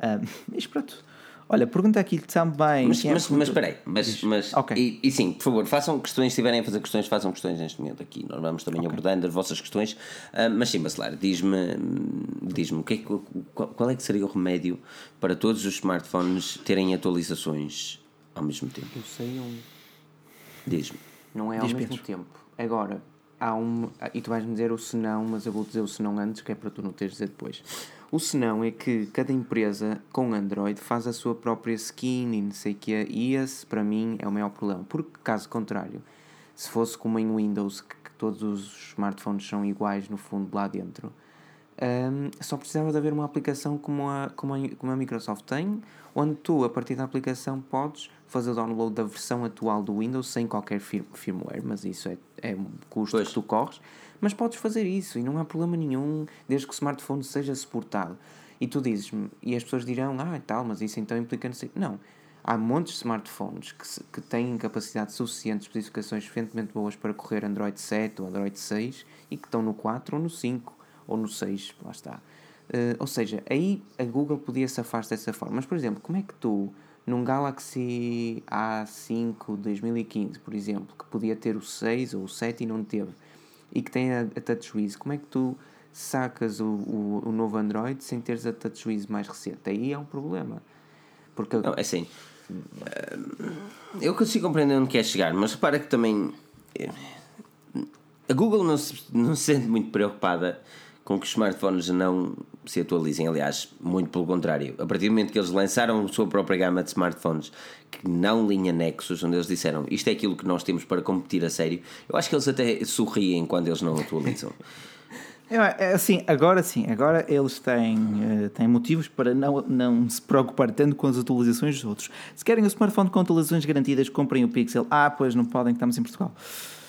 [SPEAKER 2] Ah, mas pronto. Olha, pergunta aqui também.
[SPEAKER 1] Mas,
[SPEAKER 2] é
[SPEAKER 1] mas,
[SPEAKER 2] que
[SPEAKER 1] mas mas, mas
[SPEAKER 2] Ok.
[SPEAKER 1] e, e sim, por favor, façam questões, se tiverem a fazer questões, façam questões neste momento aqui. Nós vamos também abordando as vossas questões. Ah, mas sim, Bacelar, diz-me diz-me o que é qual, qual é que seria o remédio para todos os smartphones terem atualizações ao mesmo tempo?
[SPEAKER 3] Eu sei um.
[SPEAKER 1] Diz-me.
[SPEAKER 3] Não é ao
[SPEAKER 2] Diz,
[SPEAKER 3] mesmo
[SPEAKER 2] Pedro.
[SPEAKER 3] tempo. Agora, há um. E tu vais-me dizer o senão, mas eu vou dizer o senão antes, que é para tu não teres de dizer depois. O senão é que cada empresa com Android faz a sua própria skin e não sei o que E esse, para mim, é o maior problema. Porque, caso contrário, se fosse como em Windows, que, todos os smartphones são iguais no fundo lá dentro, hum, só precisava de haver uma aplicação como a, como, a, como a Microsoft tem, onde tu, a partir da aplicação, podes fazer o download da versão atual do Windows sem qualquer fir- firmware, mas isso é, é um custo
[SPEAKER 1] Pois.
[SPEAKER 3] que tu corres. Mas podes fazer isso e não há problema nenhum, desde que o smartphone seja suportado. E tu dizes-me, e as pessoas dirão, ah, tal, mas isso então implica não. Há montes de smartphones que, se- que têm capacidade suficiente, especificações suficientemente boas para correr Android 7 ou Android 6 e que estão no 4 ou no 5 ou no 6, lá está. Eh, ou seja, aí a Google podia safar-se dessa forma. Mas, por exemplo, como é que tu, num Galaxy A5 2015, por exemplo, que podia ter o 6 ou o 7 e não teve, e que tem a, a TouchWiz, como é que tu sacas o, o, o novo Android sem teres a TouchWiz mais recente? Aí é um problema. Porque
[SPEAKER 1] Não, é assim. eh, Eu consigo compreender onde quer chegar, mas repara que também. eh, A Google não se, não se sente muito preocupada com que os smartphones não se atualizem. Aliás, muito pelo contrário. A partir do momento que eles lançaram a sua própria gama de smartphones, que não linha Nexus, onde eles disseram isto é aquilo que nós temos para competir a sério, eu acho que eles até sorriem quando eles não atualizam.
[SPEAKER 2] É assim, agora sim, agora eles têm, eh, têm motivos para não, não se preocupar tanto com as atualizações dos outros. Se querem um smartphone com atualizações garantidas, comprem o Pixel. Ah, pois não podem, que estamos em Portugal.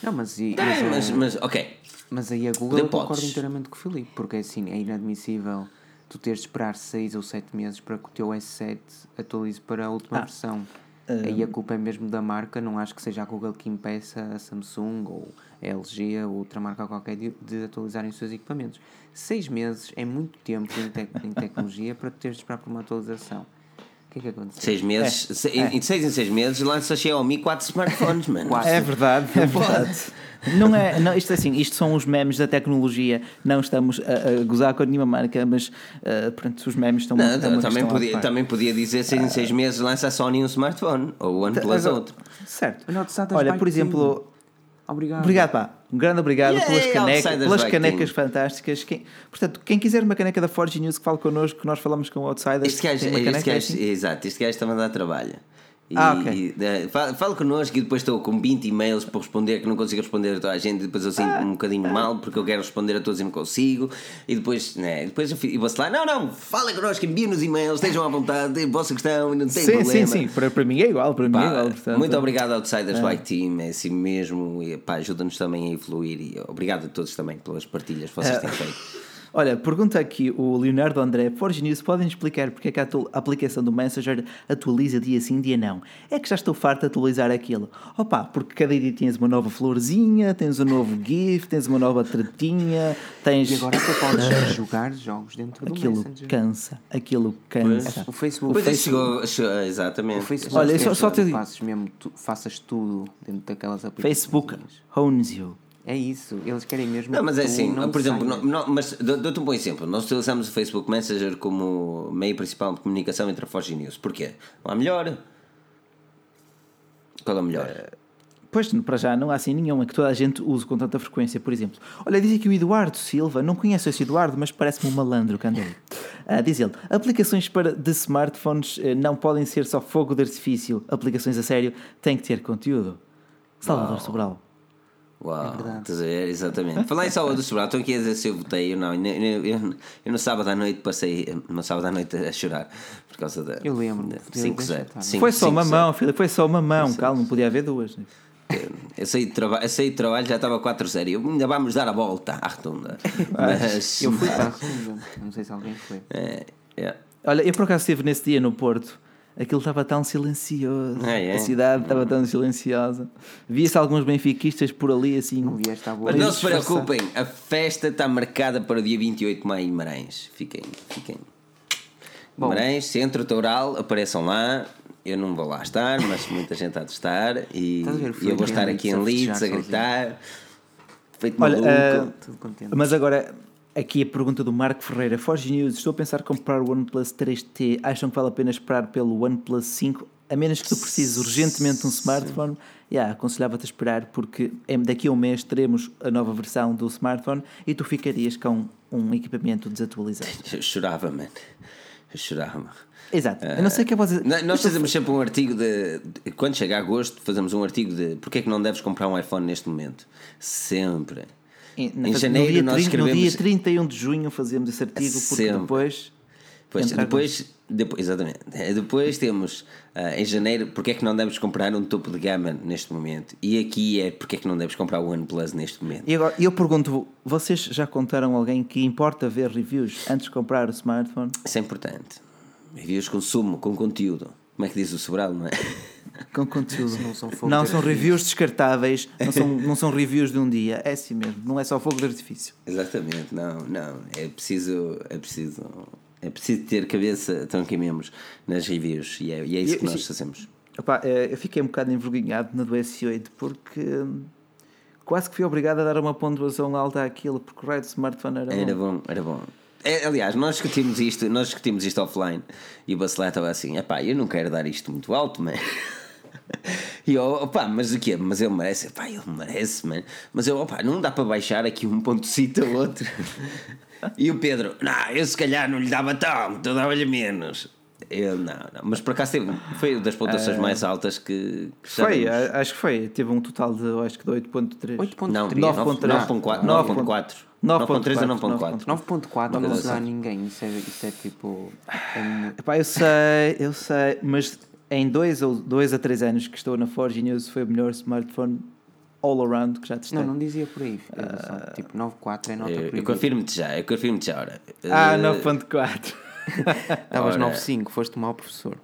[SPEAKER 3] Não, mas, e,
[SPEAKER 1] É,
[SPEAKER 3] mas,
[SPEAKER 1] mas,
[SPEAKER 3] a-
[SPEAKER 1] mas, ok.
[SPEAKER 3] mas aí a Google eu concordo inteiramente com o Filipe, porque assim é inadmissível tu teres de esperar 6 ou 7 meses para que o teu S7 atualize para a última
[SPEAKER 2] Ah,
[SPEAKER 3] versão. Aí a culpa é mesmo da marca, não acho que seja a Google que impeça a Samsung ou a LG ou outra marca qualquer de, de atualizarem os seus equipamentos. 6 meses é muito tempo em, tec- em tecnologia para tu teres de esperar por uma atualização. O que é que aconteceu?
[SPEAKER 1] Seis meses, se- em- em seis em seis meses lança a Xiaomi quatro smartphones, mano.
[SPEAKER 3] Quatro.
[SPEAKER 2] É verdade, é verdade. Não é, não, isto é assim, isto são os memes da tecnologia. Não estamos a, a gozar com nenhuma marca, mas eh, pronto, os memes estão
[SPEAKER 1] Não,
[SPEAKER 2] é
[SPEAKER 1] também,
[SPEAKER 2] à
[SPEAKER 1] podia, também podia dizer seis em seis meses lança a Sony um smartphone ou o OnePlus
[SPEAKER 2] Agora-
[SPEAKER 1] outro.
[SPEAKER 2] Certo.
[SPEAKER 3] Olha, o Outsiders
[SPEAKER 2] Olha,
[SPEAKER 3] Bike
[SPEAKER 2] por exemplo,
[SPEAKER 3] Obrigado.
[SPEAKER 2] Obrigado, pá. Um grande obrigado
[SPEAKER 1] Yay,
[SPEAKER 2] pelas, caneca, pelas canecas
[SPEAKER 1] Team.
[SPEAKER 2] fantásticas. Quem, portanto, quem quiser uma caneca da Forge News que fale connosco, que nós falamos com o Outsiders.
[SPEAKER 1] Este gajo,
[SPEAKER 2] uma
[SPEAKER 1] este gajo,
[SPEAKER 2] assim?
[SPEAKER 1] exato, este gajo está-me a dar trabalho. E,
[SPEAKER 2] Ah, ok.
[SPEAKER 1] e, eh, fala, fala connosco e depois estou com 20 e-mails para responder que não consigo responder a toda a gente. E depois eu sinto
[SPEAKER 2] Ah.
[SPEAKER 1] um bocadinho mal porque eu quero responder a todos e não consigo. E depois, né, depois eu fi- e vou lá: não, não, falem connosco, enviem-nos e-mails, estejam à vontade, tem a vossa questão, não tem
[SPEAKER 2] Sim,
[SPEAKER 1] problema.
[SPEAKER 2] sim, sim. Para, para mim é igual. Para mim
[SPEAKER 1] Pá,
[SPEAKER 2] é igual. Portanto,
[SPEAKER 1] muito obrigado Outsiders Bike Team, é assim mesmo, e, pá, ajuda-nos também a evoluir e obrigado a todos também pelas partilhas que vocês
[SPEAKER 2] É.
[SPEAKER 1] têm feito.
[SPEAKER 2] Olha, pergunta aqui o Leonardo André. Forge News, podem explicar porque é que a aplicação do Messenger atualiza dia sim, dia não? É que já estou farto de atualizar aquilo. Opa, porque cada dia tens uma nova florzinha, tens um novo GIF, tens uma nova tretinha, tens.
[SPEAKER 3] E agora até podes jogar jogos dentro do
[SPEAKER 2] Aquilo
[SPEAKER 3] Messenger.
[SPEAKER 2] cansa, aquilo cansa.
[SPEAKER 3] O Facebook,
[SPEAKER 1] Pois é, chegou, chegou- exatamente.
[SPEAKER 3] o Facebook
[SPEAKER 2] Olha, só- só te digo-
[SPEAKER 3] faças mesmo tu- faças tudo dentro daquelas aplicações.
[SPEAKER 2] Facebook owns you.
[SPEAKER 3] É isso, eles querem mesmo
[SPEAKER 1] Não, mas é assim,
[SPEAKER 3] não
[SPEAKER 1] por exemplo, não, não- mas dou- dou-te um bom exemplo. Nós utilizamos o Facebook Messenger como meio principal de comunicação entre a Forge e News. Porquê? Não há melhor. Qual é o melhor?
[SPEAKER 2] Pois, para já não há assim nenhuma que toda a gente use com tanta frequência, por exemplo. Olha, diz aqui o Eduardo Silva, não conheço esse Eduardo, mas parece-me um malandro que anda ali. Ah, diz ele, aplicações para, de smartphones eh, não podem ser só fogo de artifício, aplicações a sério têm que ter conteúdo. Salvador Sobral.
[SPEAKER 1] Uau,
[SPEAKER 3] verdade.
[SPEAKER 1] estás a ver? Exatamente. Falar em Salvador Sobral, estão aqui a dizer se eu votei ou não. Eu, eu, eu, eu no sábado à noite passei, no sábado à noite a chorar por causa da.
[SPEAKER 3] Eu Fui
[SPEAKER 1] 5-0.
[SPEAKER 3] deixar, tá.
[SPEAKER 1] Cinco-
[SPEAKER 2] foi só uma
[SPEAKER 1] 5-0.
[SPEAKER 2] mão, filho, foi só uma mão, calma, não podia haver duas.
[SPEAKER 1] Eu saí de, traba eu saí de trabalho, já estava 4-0. Eu, Ainda vamos dar a volta à rotunda. Mas.
[SPEAKER 3] Eu fui para a segunda, não sei se alguém foi.
[SPEAKER 1] É, é.
[SPEAKER 2] Olha, eu por acaso estive nesse dia no Porto. Aquilo estava tão silencioso.
[SPEAKER 1] Ah, é?
[SPEAKER 2] A cidade estava tão silenciosa. Via-se alguns benfiquistas por ali assim.
[SPEAKER 3] Não vi esta boa.
[SPEAKER 1] Mas não se preocupem, a festa está marcada para o dia 28 de maio em Marães. Fiquem, fiquem. Guimarães, Centro Toural, apareçam lá. Eu não vou lá estar, mas muita gente há de estar. E, e eu vou estar aqui em Leeds a gritar. Feito
[SPEAKER 2] Olha,
[SPEAKER 1] maluco.
[SPEAKER 3] Tudo contente.
[SPEAKER 2] Mas agora, aqui a pergunta do Marco Ferreira. Forge News, estou a pensar em comprar o OnePlus 3T. Acham que vale a pena esperar pelo OnePlus 5? A menos que tu precises urgentemente de um smartphone, yeah, aconselhava-te a esperar porque daqui a um mês teremos a nova versão do smartphone e tu ficarias com um equipamento desatualizado.
[SPEAKER 1] Eu chorava, mano. Eu chorava.
[SPEAKER 2] Exato. Eu não sei o que é você.
[SPEAKER 1] Nó- Nós fazemos sempre um artigo de, de- Quando chega agosto, fazemos um artigo de porque é que não deves comprar um iPhone neste momento. Sempre.
[SPEAKER 2] Em,
[SPEAKER 1] Em janeiro
[SPEAKER 2] no, dia
[SPEAKER 1] nós
[SPEAKER 2] 30, no dia
[SPEAKER 1] escrevemos-
[SPEAKER 2] 31 de junho fazemos esse artigo porque
[SPEAKER 1] Sempre.
[SPEAKER 2] depois.
[SPEAKER 1] Pois, depois, depois, exatamente. Eh, Depois temos ah, em janeiro porque é que não deves comprar um topo de gama neste momento. E aqui é porque é que não deves comprar o OnePlus neste momento.
[SPEAKER 2] E agora, eu pergunto, vocês já contaram alguém que importa ver reviews antes de comprar o smartphone?
[SPEAKER 1] Isso é importante. Reviews com sumo, com conteúdo. Como é que diz o Sobral, não é?
[SPEAKER 2] Com conteúdo.
[SPEAKER 3] Não são fogo
[SPEAKER 2] Não
[SPEAKER 3] de
[SPEAKER 2] são reviews descartáveis, não são, não são reviews de um dia. É assim mesmo, não é só fogo de artifício.
[SPEAKER 1] Exatamente, não, não. É preciso, é preciso, é preciso ter cabeça, tronco e membros nas reviews. E é, e é isso que
[SPEAKER 2] E-
[SPEAKER 1] nós fazemos.
[SPEAKER 2] Epá, eh, eu fiquei um bocado envergonhado na do S8 porque hum, quase que fui obrigado a dar uma pontuação alta àquilo porque o raio do smartphone era,
[SPEAKER 1] Era
[SPEAKER 2] bom.
[SPEAKER 1] bom, era bom. É, aliás, nós discutimos isto, nós discutimos isto offline e o Bacelar estava assim: epá, eu não quero dar isto muito alto, man. E eu, opá, mas o quê? Mas ele merece, epá, ele merece, man. Mas eu, opá, não dá para baixar aqui um ponto cito ao outro. E o Pedro, não, eu se calhar não lhe dava tanto, eu dava-lhe menos. Ele, não, não, mas por acaso teve, foi das pontuações mais altas que, que
[SPEAKER 2] Foi, a- acho que foi. Teve um total de, acho que de 8.3.
[SPEAKER 3] 8.3.
[SPEAKER 1] Não,
[SPEAKER 2] 9.3.
[SPEAKER 1] 9.4.
[SPEAKER 2] 9.4.
[SPEAKER 1] 9.3 a 9.4.
[SPEAKER 3] 9.4
[SPEAKER 1] Uma
[SPEAKER 3] não dá a
[SPEAKER 1] assim.
[SPEAKER 3] ninguém. Isso é, isso é tipo. é
[SPEAKER 2] Epá, eu sei, eu sei, mas em dois, ou dois a três anos que estou na Forge News foi o melhor smartphone all around que já testei.
[SPEAKER 3] Não, não dizia por aí. só, tipo, 9.4 é nota
[SPEAKER 1] Eu, eu confirmo-te já, eu confirmo-te já, ora.
[SPEAKER 2] Ah,
[SPEAKER 1] Eh,
[SPEAKER 2] 9.4.
[SPEAKER 3] Estavas
[SPEAKER 1] Ora.
[SPEAKER 3] 9.5, foste mau professor.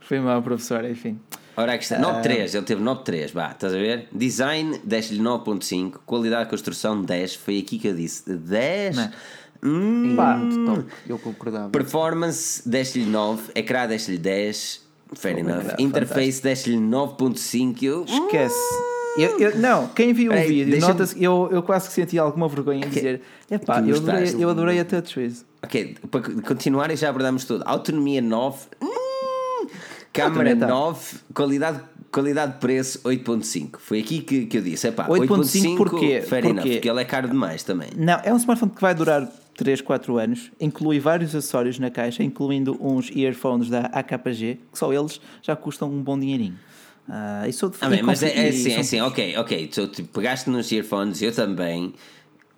[SPEAKER 2] Foi mau professor, enfim.
[SPEAKER 1] Ora, aqui está, 9.3, ele teve 9.3, vá, estás a ver? Design, deste-lhe 9.5, qualidade de construção 10, foi aqui que eu disse, 10?
[SPEAKER 2] Não.
[SPEAKER 1] Hum,
[SPEAKER 3] E
[SPEAKER 2] Pá.
[SPEAKER 3] Eu concordava.
[SPEAKER 1] performance, deste-lhe 9, ecrã, deste-lhe 10, fair enough.
[SPEAKER 2] fantástico.
[SPEAKER 1] Interface, deste-lhe 9.5, eu...
[SPEAKER 2] Esquece. Eu, eu- não, quem viu o
[SPEAKER 1] Peraí,
[SPEAKER 2] vídeo,
[SPEAKER 1] deixa-me-
[SPEAKER 2] nota-se, eu, eu quase que senti alguma vergonha em dizer: epá, eu adorei, eu adorei a TouchWiz.
[SPEAKER 1] Ok, para continuar e já abordamos tudo. Autonomia 9, hum, câmara
[SPEAKER 2] Autonomia tá.
[SPEAKER 1] 9, qualidade, qualidade de preço 8.5. Foi aqui que, que eu disse, epá,
[SPEAKER 2] 8.5 porquê?
[SPEAKER 1] fair
[SPEAKER 2] Porquê?
[SPEAKER 1] enough, porque ele é caro demais também.
[SPEAKER 2] Não, é um smartphone que vai durar 3, 4 anos, inclui vários acessórios na caixa, incluindo uns earphones da AKG, que só eles já custam um bom dinheirinho. Ah, e sou de
[SPEAKER 1] Ah, bem, mas é, é assim, é assim, ok, ok. Tu tipo, pegaste nos earphones, eu também.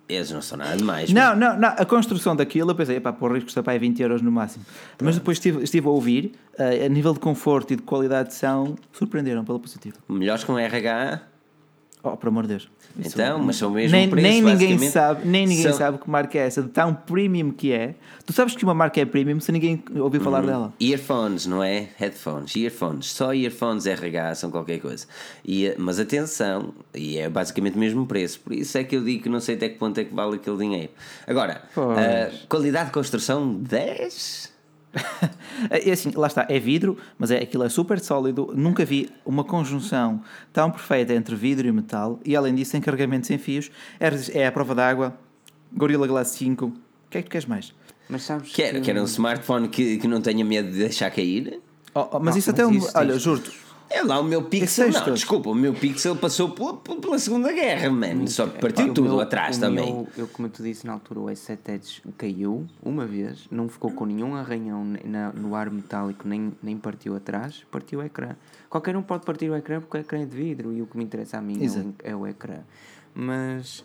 [SPEAKER 1] Eles não são nada demais.
[SPEAKER 2] Não, não, não, a construção daquilo eu pensei, pá, por risco custa para aí 20 euros no máximo. Mas depois estive, estive a ouvir, ah, a nível de conforto e de qualidade de som, surpreenderam pelo positivo.
[SPEAKER 1] Melhores com RH.
[SPEAKER 2] Oh, por amor de Deus.
[SPEAKER 1] Então, mas são o mesmo
[SPEAKER 2] nem,
[SPEAKER 1] preço,
[SPEAKER 2] nem ninguém sabe, nem ninguém
[SPEAKER 1] São-
[SPEAKER 2] sabe que marca é essa, de tão premium que é. Tu sabes que uma marca é premium se ninguém ouviu
[SPEAKER 1] Uhum.
[SPEAKER 2] falar dela.
[SPEAKER 1] Earphones, não é? Headphones, earphones, só earphones RH são qualquer coisa. E, mas atenção, e é basicamente o mesmo preço, por isso é que eu digo que não sei até que ponto é que vale aquele dinheiro. Agora, eh, qualidade de construção 10?
[SPEAKER 2] É assim, lá está, é vidro, mas é, aquilo é super sólido. Nunca vi uma conjunção tão perfeita entre vidro e metal. E além disso, tem carregamento sem fios. É, é a prova d'água, Gorilla Glass 5. O que é que tu queres mais?
[SPEAKER 3] Mas sabes
[SPEAKER 1] Quero, quero um smartphone que, que não tenha medo de deixar cair.
[SPEAKER 2] Oh, oh, mas
[SPEAKER 3] Não,
[SPEAKER 2] isso
[SPEAKER 3] mas
[SPEAKER 2] até um.
[SPEAKER 3] isso
[SPEAKER 2] Olha,
[SPEAKER 3] tens-
[SPEAKER 2] juro-te.
[SPEAKER 1] É lá o meu Pixel. Não,
[SPEAKER 2] todos.
[SPEAKER 1] desculpa, o meu Pixel passou pela, pela Segunda Guerra, man. Só que partiu
[SPEAKER 3] O
[SPEAKER 1] tudo
[SPEAKER 3] meu-
[SPEAKER 1] atrás também.
[SPEAKER 3] meu- eu, como eu te disse na altura, o S7 Edge caiu uma vez, não ficou com nenhum arranhão na- no ar metálico, nem, nem partiu atrás, partiu o ecrã. Qualquer um pode partir o ecrã porque o ecrã é de vidro e o que me interessa a mim é o, é o ecrã. Mas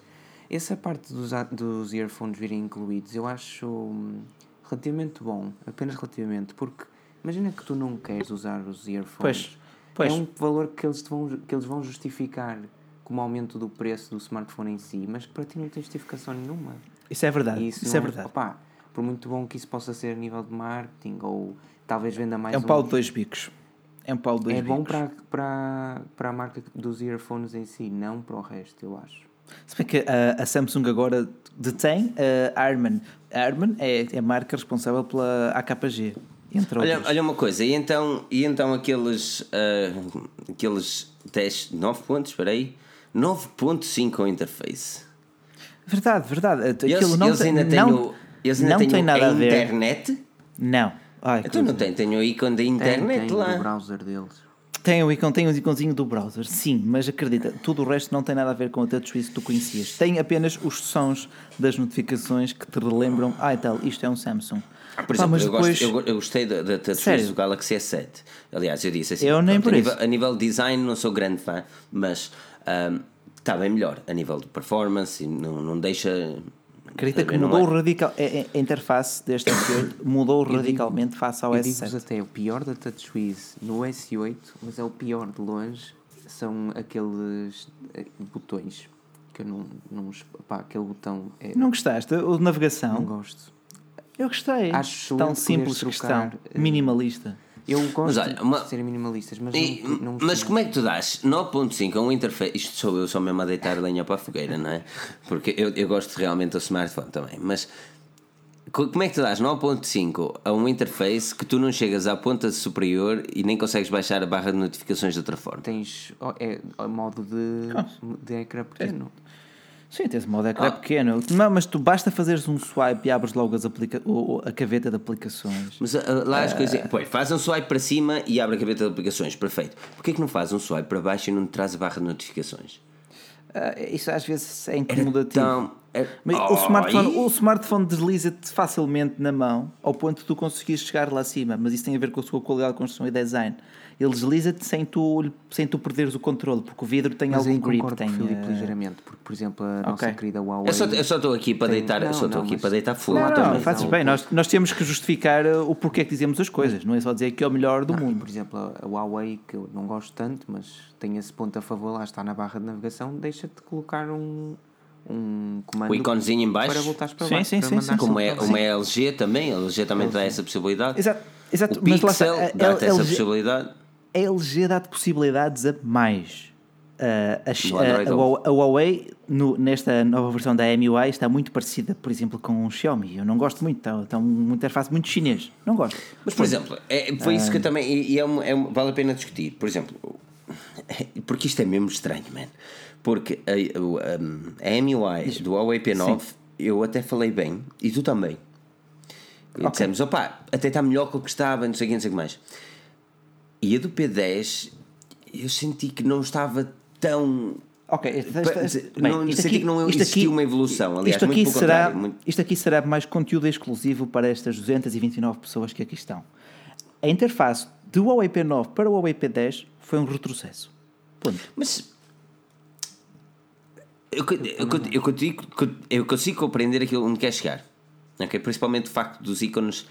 [SPEAKER 3] essa parte dos, dos earphones virem incluídos eu acho hum, relativamente bom, apenas relativamente, porque imagina que tu não queres usar os earphones.
[SPEAKER 2] Pois, pois.
[SPEAKER 3] É um valor que eles, vão, que eles vão justificar como aumento do preço do smartphone em si, mas que para ti não tem justificação nenhuma.
[SPEAKER 2] Isso é verdade. Isso,
[SPEAKER 3] não
[SPEAKER 2] é verdade.
[SPEAKER 3] opá, por muito bom que isso possa ser a nível de marketing, ou talvez venda mais
[SPEAKER 2] É um pau de dois bicos. É um pau de dois
[SPEAKER 3] É
[SPEAKER 2] bicos.
[SPEAKER 3] bom para, para, para a marca dos earphones em si, não para o resto, eu acho.
[SPEAKER 2] Se bem que a, a Samsung agora detém a Arman. A Arman é, é a marca responsável pela AKG, entre
[SPEAKER 1] Olha,
[SPEAKER 2] outros.
[SPEAKER 1] olha uma coisa, e então, e então aqueles, ah, aqueles testes, 9 pontos, espera aí, 9.5 ao interface.
[SPEAKER 2] Verdade, verdade.
[SPEAKER 1] E
[SPEAKER 2] Aquilo
[SPEAKER 1] eles,
[SPEAKER 2] não
[SPEAKER 1] eles
[SPEAKER 2] tem,
[SPEAKER 1] ainda têm,
[SPEAKER 2] não,
[SPEAKER 1] o, eles ainda
[SPEAKER 2] não
[SPEAKER 1] têm
[SPEAKER 2] tem
[SPEAKER 1] o-
[SPEAKER 2] nada
[SPEAKER 1] a
[SPEAKER 2] a ver.
[SPEAKER 1] internet?
[SPEAKER 2] Não. Ai,
[SPEAKER 1] Então não tem, tem o ícone da
[SPEAKER 3] Tem,
[SPEAKER 1] internet
[SPEAKER 3] tem
[SPEAKER 1] lá.
[SPEAKER 3] do browser deles.
[SPEAKER 2] Tem o ícone, tem o íconezinho do browser, sim, mas acredita, tudo o resto não tem nada a ver com o TouchWiz que tu conhecias. Tem apenas os sons das notificações que te relembram, ah, tal, isto é um Samsung.
[SPEAKER 1] Por exemplo, eu,
[SPEAKER 2] depois,
[SPEAKER 1] gosto, eu, go- eu gostei da, da TouchWiz do Galaxy S7. Aliás, eu disse assim:
[SPEAKER 2] Eu nem
[SPEAKER 1] pronto,
[SPEAKER 2] por
[SPEAKER 1] a,
[SPEAKER 2] isso.
[SPEAKER 1] nível, a nível de design não sou grande fã, mas ahm, está bem melhor a nível de performance e não, não deixa.
[SPEAKER 2] acredita que mudou
[SPEAKER 1] é?
[SPEAKER 2] radical, a, a- a interface deste S8 mudou
[SPEAKER 3] digo-
[SPEAKER 2] radicalmente face ao
[SPEAKER 3] Eu digo-vos
[SPEAKER 2] S7.
[SPEAKER 3] até o pior da TouchWiz no S8, mas é o pior de longe, são aqueles eh, botões que eu não, não pá, aquele botão é,
[SPEAKER 2] Não gostaste? O de navegação?
[SPEAKER 3] não gosto.
[SPEAKER 2] Eu gostei.
[SPEAKER 3] Acho
[SPEAKER 2] Tão simples
[SPEAKER 3] poderes
[SPEAKER 2] que
[SPEAKER 3] trocar,
[SPEAKER 2] estão.
[SPEAKER 3] eh,
[SPEAKER 2] Minimalista.
[SPEAKER 3] Eu gosto
[SPEAKER 1] olha, uma-
[SPEAKER 3] de serem minimalistas, mas
[SPEAKER 1] E-
[SPEAKER 3] não, não
[SPEAKER 1] mas como é que tu dás 9.5 a um interface? Isto sou eu só mesmo a deitar lenha para a fogueira, não é? Porque eu, eu gosto realmente do smartphone também. Mas co- como é que tu dás 9.5 a um interface que tu não chegas à ponta superior e nem consegues baixar a barra de notificações de outra forma?
[SPEAKER 3] tens oh, é o modo de, de ecrã pequeno.
[SPEAKER 2] Sim, tens modo ecrã
[SPEAKER 1] Ah.
[SPEAKER 2] pequeno. Não, mas tu basta fazeres um swipe e abres logo as aplica o- o- a gaveta de aplicações.
[SPEAKER 1] Mas ah, lá as
[SPEAKER 2] Eh.
[SPEAKER 1] coisas. Pois, faz um swipe para cima e abre a gaveta de aplicações, perfeito. Porquê que não faz um swipe para baixo e não te traz a barra de notificações?
[SPEAKER 2] Ah, isso às vezes é incomodativo.
[SPEAKER 1] tão- era-
[SPEAKER 2] Mas
[SPEAKER 1] Oh,
[SPEAKER 2] o, smartphone,
[SPEAKER 1] e-
[SPEAKER 2] o smartphone desliza-te facilmente na mão ao ponto de tu conseguires chegar lá acima, mas isso tem a ver com a sua qualidade de construção e design. Ele desliza-te sem tu, sem tu perderes o controle, porque o vidro tem
[SPEAKER 3] Mas
[SPEAKER 2] algum grip. Tem,
[SPEAKER 3] com o Filipe
[SPEAKER 2] eh,
[SPEAKER 3] ligeiramente, porque, por exemplo, a nossa
[SPEAKER 2] Ok.
[SPEAKER 3] querida Huawei.
[SPEAKER 1] Eu só eu só estou aqui para
[SPEAKER 3] Tem-
[SPEAKER 1] deitar, eu
[SPEAKER 3] não,
[SPEAKER 1] só estou
[SPEAKER 3] não,
[SPEAKER 1] aqui
[SPEAKER 3] mas-
[SPEAKER 1] para deitar full.
[SPEAKER 2] Não, não,
[SPEAKER 3] também.
[SPEAKER 2] fazes bem. Nós, nós temos que justificar uh, o porquê que dizemos as coisas, não é só dizer que é o melhor do
[SPEAKER 3] Não,
[SPEAKER 2] mundo.
[SPEAKER 3] por exemplo, a- Huawei, que eu não gosto tanto, mas tem esse ponto a favor, lá está na barra de navegação, deixa-te colocar um, um comando
[SPEAKER 1] O iconezinho em baixo?
[SPEAKER 3] para voltares para
[SPEAKER 2] Sim,
[SPEAKER 3] baixo.
[SPEAKER 2] sim, sim, sim.
[SPEAKER 1] Como é, uma LG também, a LG também dá essa possibilidade.
[SPEAKER 2] Exato, exato.
[SPEAKER 1] O
[SPEAKER 2] mas lá está,
[SPEAKER 1] Pixel
[SPEAKER 2] a-
[SPEAKER 1] dá-te
[SPEAKER 2] a
[SPEAKER 1] essa
[SPEAKER 2] LG
[SPEAKER 1] possibilidade.
[SPEAKER 2] A LG dá-te possibilidades a mais. Uh, a, a- a. Huawei- a no- nesta nova versão da MUI, está muito parecida, por exemplo, com o Xiaomi. Eu não gosto muito, está, está uma interface muito chinês. Não gosto.
[SPEAKER 1] Mas, por exemplo, é, foi
[SPEAKER 2] Ah.
[SPEAKER 1] isso que eu também. E, é é vale a pena discutir. Por exemplo, porque isto é mesmo estranho, man. Porque a, um, a MUI do Huawei P9, eu até falei bem, e tu também. E dissemos, opá, até está melhor que o que estava, não sei o que, não sei o que mais. E a do P10, eu senti que não estava tão.
[SPEAKER 2] Ok, esta-
[SPEAKER 1] Pa-
[SPEAKER 2] esta-
[SPEAKER 1] não- senti que não existiu uma evolução, aliás,
[SPEAKER 2] isto aqui será,
[SPEAKER 1] muito-
[SPEAKER 2] Isto aqui será mais conteúdo exclusivo para estas 229 pessoas que aqui estão. A interface do Huawei P9 para o Huawei P10 foi um retrocesso. Ponto.
[SPEAKER 1] Mas eu, eu, eu, consigo, eu consigo compreender aquilo onde quer chegar. ok? Principalmente o facto dos ícones,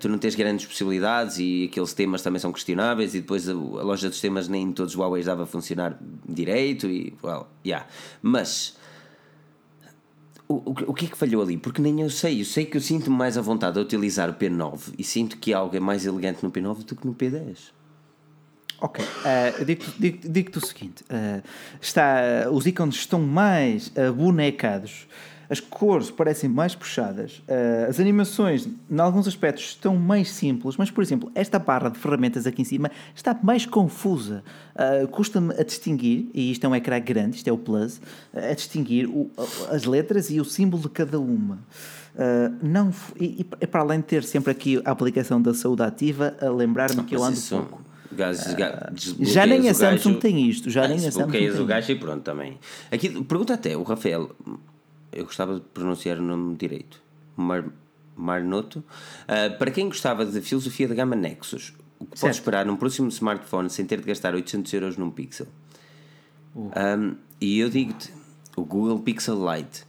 [SPEAKER 1] tu não tens grandes possibilidades e aqueles temas também são questionáveis. E depois a, loja dos temas nem todos os Huawei dava a funcionar direito. E, well, yeah. Mas o, o, o que é que falhou ali? Porque nem eu sei. Eu sei que eu sinto-me mais à vontade a utilizar o P9 e sinto que algo é mais elegante no P9 do que no P10.
[SPEAKER 2] Ok, eh, eu digo-te digo, digo-te o seguinte: eh, está, os ícones estão mais abonecados, as cores parecem mais puxadas, eh, as animações, em alguns aspectos, estão mais simples, mas, por exemplo, esta barra de ferramentas aqui em cima está mais confusa. Eh, Custa-me a distinguir, e isto é um ecrã grande, isto é o Plus, eh, a distinguir o- as letras e o símbolo de cada uma. Uh, não, e, e para além de ter sempre aqui a aplicação da saúde ativa, a lembrar-me que eu ando pouco.
[SPEAKER 1] gajo- ga-
[SPEAKER 2] Já nem a Samsung
[SPEAKER 1] gajo-
[SPEAKER 2] tem isto, já nem a Samsung tem
[SPEAKER 1] o gajo e pronto também. Aqui, pergunta até, o Rafael, eu gostava de pronunciar o nome direito, Mar, Marnoto. Ah, para quem gostava da filosofia da gama Nexus, o que pode
[SPEAKER 2] Certo.
[SPEAKER 1] esperar num próximo smartphone sem ter de gastar 800 euros num Pixel? Um, e eu digo-te, o Google Pixel Lite,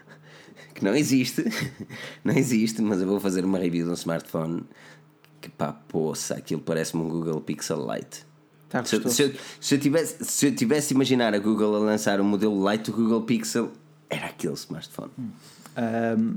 [SPEAKER 1] que não existe, não existe, mas eu vou fazer uma review de um smartphone que pá, poça, aquilo parece-me um Google Pixel Lite.
[SPEAKER 2] Está
[SPEAKER 1] Se, eu- se, eu, se, eu tivesse, se eu tivesse de imaginar a Google a lançar o modelo Lite do Google Pixel, era aquele smartphone.
[SPEAKER 2] Ahm,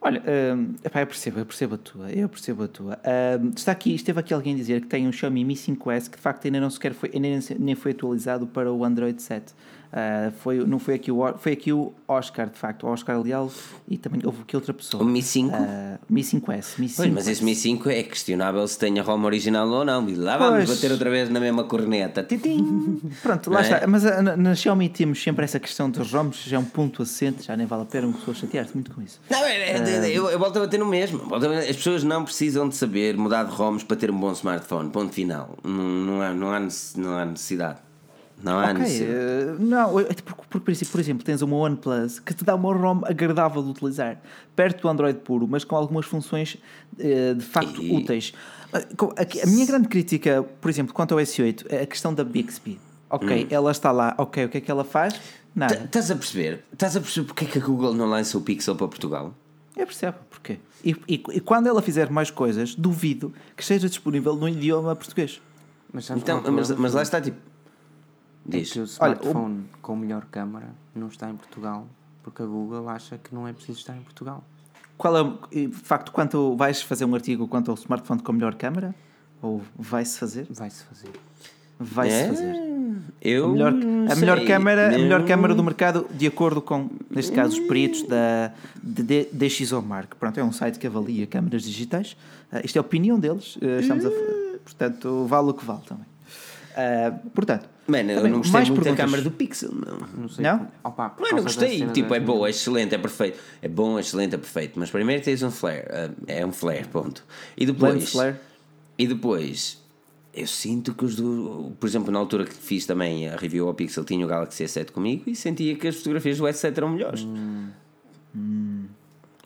[SPEAKER 2] olha, ahm, epá, eu percebo, eu percebo a tua, eu percebo a tua. Ahm, está aqui, esteve aqui alguém a dizer que tem um Xiaomi Mi 5S que de facto ainda não sequer foi, ainda nem foi atualizado para o Android 7. Ah, foi, não foi aqui, o, foi aqui o Oscar, de facto, o Oscar Leal e também houve aqui outra pessoa.
[SPEAKER 1] O Mi 5?
[SPEAKER 2] Ah, Mi 5S. Mi 5S.
[SPEAKER 1] Pois, mas esse Mi 5 é questionável se tem a ROM original ou não. E lá vamos
[SPEAKER 2] Pois.
[SPEAKER 1] bater outra vez na mesma corneta. Titim.
[SPEAKER 2] Pronto, lá
[SPEAKER 1] é?
[SPEAKER 2] está. Mas ah, na, na Xiaomi temos sempre essa questão dos ROMs, já é um ponto assente, já nem vale a pena uma pessoa chatear-se muito com isso.
[SPEAKER 1] Não, é-
[SPEAKER 2] Ah.
[SPEAKER 1] eu, eu volto a bater no mesmo. As pessoas não precisam de saber mudar de ROMs para ter um bom smartphone. Ponto final. Não, não, há, não, há, não há necessidade. Não há
[SPEAKER 2] Ok,
[SPEAKER 1] necessidade.
[SPEAKER 2] eh, não, eh, porque, porque, por exemplo, tens uma OnePlus que te dá uma ROM agradável de utilizar, perto do Android puro, mas com algumas funções eh, de facto
[SPEAKER 1] E-
[SPEAKER 2] úteis. Ah, A minha grande crítica, por exemplo, quanto ao S8, é a questão da Bixby. Ok, ela está lá, ok, o que é que ela faz? Nada.
[SPEAKER 1] Estás a perceber? Estás a perceber porque é que a Google não lança o Pixel para Portugal?
[SPEAKER 2] Eu percebo porquê. E, e, e quando ela fizer mais coisas, duvido que esteja disponível no idioma português.
[SPEAKER 3] Mas,
[SPEAKER 1] Então,
[SPEAKER 3] é
[SPEAKER 1] mas, mas lá está tipo.
[SPEAKER 3] É
[SPEAKER 1] Diz.
[SPEAKER 3] que o
[SPEAKER 2] Olha,
[SPEAKER 3] smartphone com melhor câmara não está em Portugal porque a Google acha que não é preciso estar em Portugal.
[SPEAKER 2] Qual é, o- de facto, quanto vais fazer um artigo quanto ao smartphone com melhor câmara? Ou vai-se fazer?
[SPEAKER 3] Vai-se fazer.
[SPEAKER 2] Vai-se
[SPEAKER 1] É?
[SPEAKER 2] fazer.
[SPEAKER 1] Eu
[SPEAKER 2] A melhor, a melhor
[SPEAKER 1] sei.
[SPEAKER 2] câmara, a melhor câmara do mercado, de acordo com, neste caso, os peritos da DxOMark. Pronto, é um site que avalia câmaras digitais. Ah, isto é a opinião deles. ah, estamos a, portanto, vale o que vale também. Ah, portanto,
[SPEAKER 1] Mano, eu não gostei
[SPEAKER 2] mais
[SPEAKER 1] muito da
[SPEAKER 2] perguntas?
[SPEAKER 1] câmara do Pixel, não.
[SPEAKER 3] Não sei.
[SPEAKER 2] Não?
[SPEAKER 3] Opa,
[SPEAKER 1] Mano,
[SPEAKER 3] da
[SPEAKER 1] gostei. Tipo, é boa, é excelente, é perfeito. É bom, é excelente, é perfeito. Mas primeiro tens um flare. ah, É um flare, ponto. E depois.
[SPEAKER 2] flare.
[SPEAKER 1] E depois. Eu sinto que os do. Por exemplo, na altura que fiz também a review ao Pixel, tinha o Galaxy S7 comigo e sentia que as fotografias do S7 eram melhores.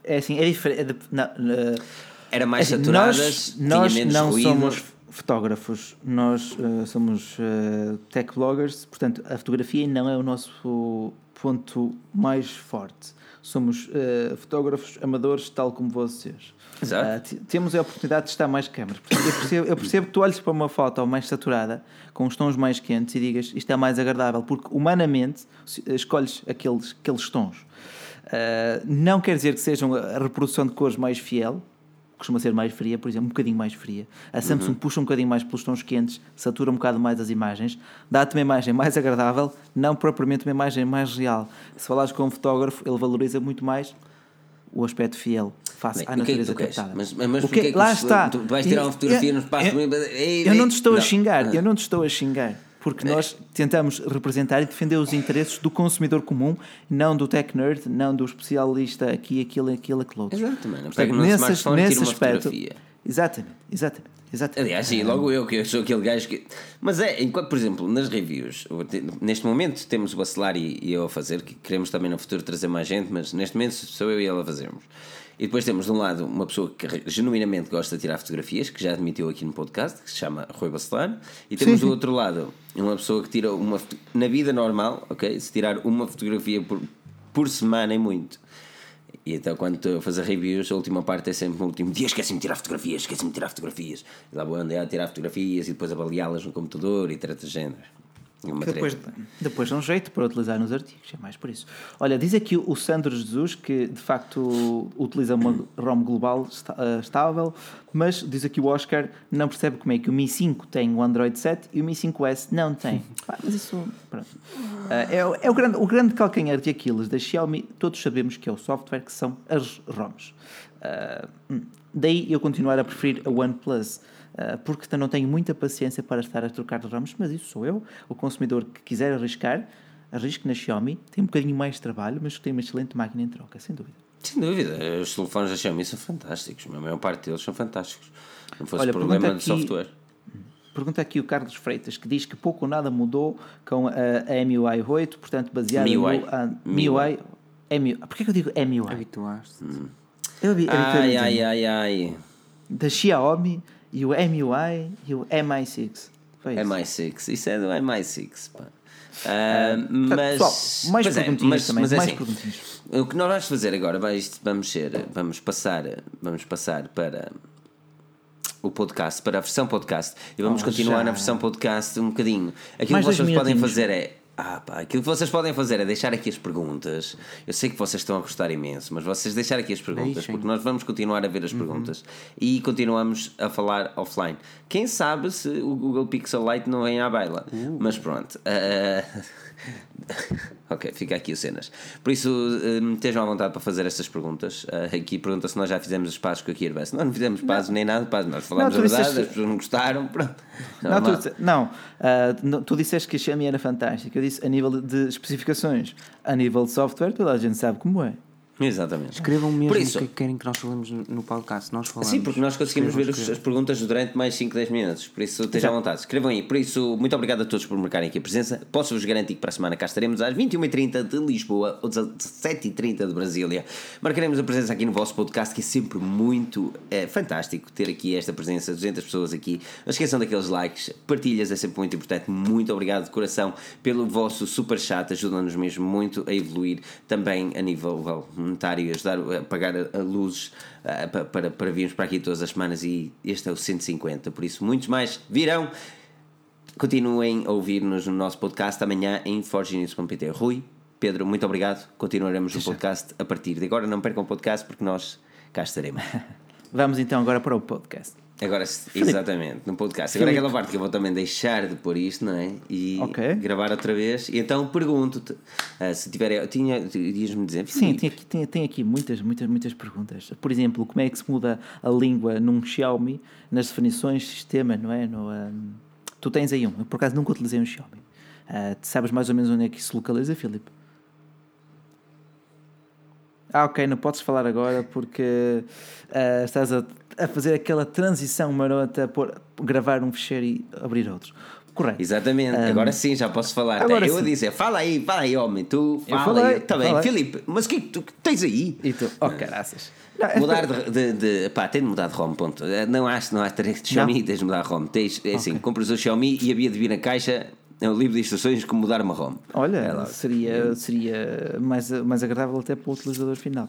[SPEAKER 2] É assim, é diferente. é de- não, ah,
[SPEAKER 1] Era mais
[SPEAKER 2] assim,
[SPEAKER 1] saturadas,
[SPEAKER 2] nós, nós
[SPEAKER 1] tinha menos
[SPEAKER 2] não
[SPEAKER 1] ruído.
[SPEAKER 2] somos fotógrafos, nós ah, somos ah, tech bloggers, portanto, a fotografia não é o nosso ponto mais forte. Somos ah, fotógrafos amadores, tal como vocês.
[SPEAKER 1] Exato.
[SPEAKER 2] Ah, temos a oportunidade de estar mais câmaras. Portanto, eu, percebo, eu percebo que tu olhes para uma foto mais saturada, com os tons mais quentes, e digas isto é mais agradável, porque humanamente escolhes aqueles, aqueles tons. Ah, não quer dizer que sejam a reprodução de cores mais fiel, costuma ser mais fria, por exemplo, um bocadinho mais fria. A Samsung puxa um bocadinho mais pelos tons quentes, satura um bocado mais as imagens, dá-te uma imagem mais agradável, não propriamente uma imagem mais real. Se falares com um fotógrafo, ele valoriza muito mais o aspecto fiel face
[SPEAKER 1] Bem,
[SPEAKER 2] à
[SPEAKER 1] que é que
[SPEAKER 2] natureza
[SPEAKER 1] tu queres?
[SPEAKER 2] captada.
[SPEAKER 1] Mas, mas
[SPEAKER 2] O
[SPEAKER 1] é que
[SPEAKER 2] lá
[SPEAKER 1] os-
[SPEAKER 2] está.
[SPEAKER 1] Tu, tu vais tirar uma fotografia
[SPEAKER 2] Eu-
[SPEAKER 1] no espaço.
[SPEAKER 2] eu- Eu
[SPEAKER 1] ei,
[SPEAKER 2] não te estou a
[SPEAKER 1] não.
[SPEAKER 2] xingar,
[SPEAKER 1] Ah.
[SPEAKER 2] eu não te estou a xingar, porque nós tentamos representar e defender os interesses do consumidor comum, não do tech nerd, não do especialista aqui, aquilo, aquilo, aquilo outro.
[SPEAKER 1] Exato, mano.
[SPEAKER 2] Portanto,
[SPEAKER 1] Pega no
[SPEAKER 2] nesse, aspecto, exatamente, exatamente, exatamente.
[SPEAKER 1] Aliás, sim, logo eu que eu sou aquele gajo que. Mas é, enquanto, por exemplo, nas reviews, neste momento temos o Bacelar e, e eu a fazer, que queremos também no futuro trazer mais gente, mas neste momento sou eu e ele a fazermos. E depois temos de um lado uma pessoa que genuinamente gosta de tirar fotografias, que já admitiu aqui no podcast, que se chama Rui Bacelar, e temos
[SPEAKER 2] Sim.
[SPEAKER 1] do outro lado uma pessoa que tira uma. Na vida normal, ok? Se tirar uma fotografia por, por semana é muito. E então, quando estou a fazer reviews, a última parte é sempre no último dia: esqueci-me de tirar fotografias, esqueci-me de tirar fotografias. E lá vou andar a tirar fotografias e depois avaliá-las no computador e trata de género. Uma
[SPEAKER 2] Que depois, depois dá um jeito para utilizar nos artigos, é mais por isso. Olha, diz aqui o Sandro Jesus que de facto utiliza uma ROM global eh, estável, mas diz aqui o Oscar não percebe como é que o Mi 5 tem o Android 7 e o Mi 5S não tem. Pá, mas isso, pronto. Eh, é, o- é o, grande, o grande calcanhar de Aquiles da Xiaomi, todos sabemos que é o software, que são as ROMs. Eh, hum, daí eu continuar a preferir a OnePlus. Uh, porque não tenho muita paciência para estar a trocar de ROMs, mas isso sou eu, o consumidor que quiser arriscar, arrisque na Xiaomi, tem um bocadinho mais de trabalho, mas tem uma excelente máquina em troca, sem dúvida.
[SPEAKER 1] Sem dúvida, os telefones da Xiaomi são fantásticos, a maior parte deles são fantásticos. Não fosse
[SPEAKER 2] Olha,
[SPEAKER 1] problema
[SPEAKER 2] pergunta
[SPEAKER 1] de
[SPEAKER 2] aqui-
[SPEAKER 1] software.
[SPEAKER 2] Pergunta aqui o Carlos Freitas, que diz que pouco ou nada mudou com a, a MUI 8, portanto baseado
[SPEAKER 1] MIUI.
[SPEAKER 2] no a, MIUI. MIUI. Porquê que eu digo MUI?
[SPEAKER 3] Habituaste.
[SPEAKER 2] Eu vi,
[SPEAKER 1] Ai, ai, ai, ai.
[SPEAKER 2] Da Xiaomi e o MUI e o MI6. Foi isso.
[SPEAKER 1] MI6, isso é do MI6, pá. Ah, mas,
[SPEAKER 2] pessoal, mais
[SPEAKER 1] é, mas-
[SPEAKER 2] também,
[SPEAKER 1] mas é
[SPEAKER 2] mais
[SPEAKER 1] assim. O que nós vamos fazer agora, vai, vamos ser, vamos passar, vamos passar para o podcast, para a versão podcast e vamos
[SPEAKER 2] Oh,
[SPEAKER 1] continuar
[SPEAKER 2] já.
[SPEAKER 1] na versão podcast um bocadinho. Aquilo
[SPEAKER 2] Mais
[SPEAKER 1] que vocês podem fazer é ah, pá, aquilo que vocês podem fazer é deixar aqui as perguntas. Eu sei que vocês estão a gostar imenso, mas vocês deixar aqui as perguntas,
[SPEAKER 3] Deixem.
[SPEAKER 1] porque nós vamos continuar a ver as perguntas e continuamos a falar offline. Quem sabe se o Google Pixel Lite não vem à baila. Mas pronto. ah, ok, fica aqui o cenas. Por isso, hum, estejam à vontade para fazer estas perguntas. Ah, aqui pergunta se nós já fizemos os passos com a Kirby. Nós não fizemos passos nem nada passos. Nós falamos
[SPEAKER 2] Não,
[SPEAKER 1] a
[SPEAKER 2] tu
[SPEAKER 1] verdade,
[SPEAKER 2] disseste-
[SPEAKER 1] as pessoas não gostaram. Pronto.
[SPEAKER 2] Não, tu, não, ah, não, tu disseste que a Xiaomi era fantástica. Eu disse a nível de especificações, a nível de software, toda a gente sabe como é.
[SPEAKER 1] Exatamente.
[SPEAKER 3] Escrevam mesmo
[SPEAKER 1] Por
[SPEAKER 3] o
[SPEAKER 1] isso,
[SPEAKER 3] que querem que nós falemos no podcast. Nós falamos.
[SPEAKER 1] Sim, porque nós conseguimos ver os- as perguntas durante mais 5, 10 minutos. Por isso, estejam à vontade. Escrevam aí. Por isso, muito obrigado a todos por marcarem aqui a presença. Posso-vos garantir que para a semana cá estaremos às 21h30 de Lisboa ou 17h30 de Brasília. Marcaremos a presença aqui no vosso podcast, que é sempre muito é, fantástico ter aqui esta presença. 200 pessoas aqui. Não esqueçam daqueles likes. Partilhas é sempre muito importante. Muito obrigado de coração pelo vosso super chat. Ajuda-nos mesmo muito a evoluir também a nível monetário e ajudar a pagar a, a luzes ah, pa- para, para virmos para aqui todas as semanas. E este é o 150. Por isso, muitos mais virão. Continuem a ouvir-nos no nosso podcast amanhã em forgenews.pt. Rui, Pedro, muito obrigado. Continuaremos o podcast a partir de agora. Não percam o podcast porque nós cá estaremos.
[SPEAKER 2] Vamos então agora para o podcast.
[SPEAKER 1] Agora, exatamente, no podcast. Agora aquela parte que eu vou também deixar de pôr isto, não é? E
[SPEAKER 2] Ok.
[SPEAKER 1] gravar outra vez. E então pergunto-te ah, se tiver. Tinha, ias-me dizer?
[SPEAKER 2] Sim, tem aqui, tem, tem aqui muitas, muitas, muitas perguntas. Por exemplo, como é que se muda a língua num Xiaomi nas definições de sistema, não é? No, ahm, tu tens aí um. Eu, por acaso nunca utilizei um Xiaomi. Ah, tu sabes mais ou menos onde é que isso se localiza, Filipe? Ah, ok, não podes falar agora porque ah, estás a, a fazer aquela transição marota por gravar um fecheiro e abrir outro. Correto.
[SPEAKER 1] Exatamente, agora sim já posso falar.
[SPEAKER 2] agora
[SPEAKER 1] eu a
[SPEAKER 2] sim.
[SPEAKER 1] dizer, fala aí, fala aí, homem, tu
[SPEAKER 2] Eu
[SPEAKER 1] fala
[SPEAKER 2] falei,
[SPEAKER 1] aí. Está bem,
[SPEAKER 2] falei.
[SPEAKER 1] Filipe, mas o que é que tu tens aí?
[SPEAKER 2] E tu? Oh, caraças. Não, é-
[SPEAKER 1] Mudar de, de, de- Pá, tem de mudar de ROM, ponto. Eh, Não acho, não há de Xiaomi, tens de mudar de ROM. Tens, é assim, compras o Xiaomi e havia de vir na caixa é um livro de instruções como mudar uma ROM. É
[SPEAKER 2] Olha,
[SPEAKER 1] logo.
[SPEAKER 2] seria, seria mais, mais agradável até para o utilizador final.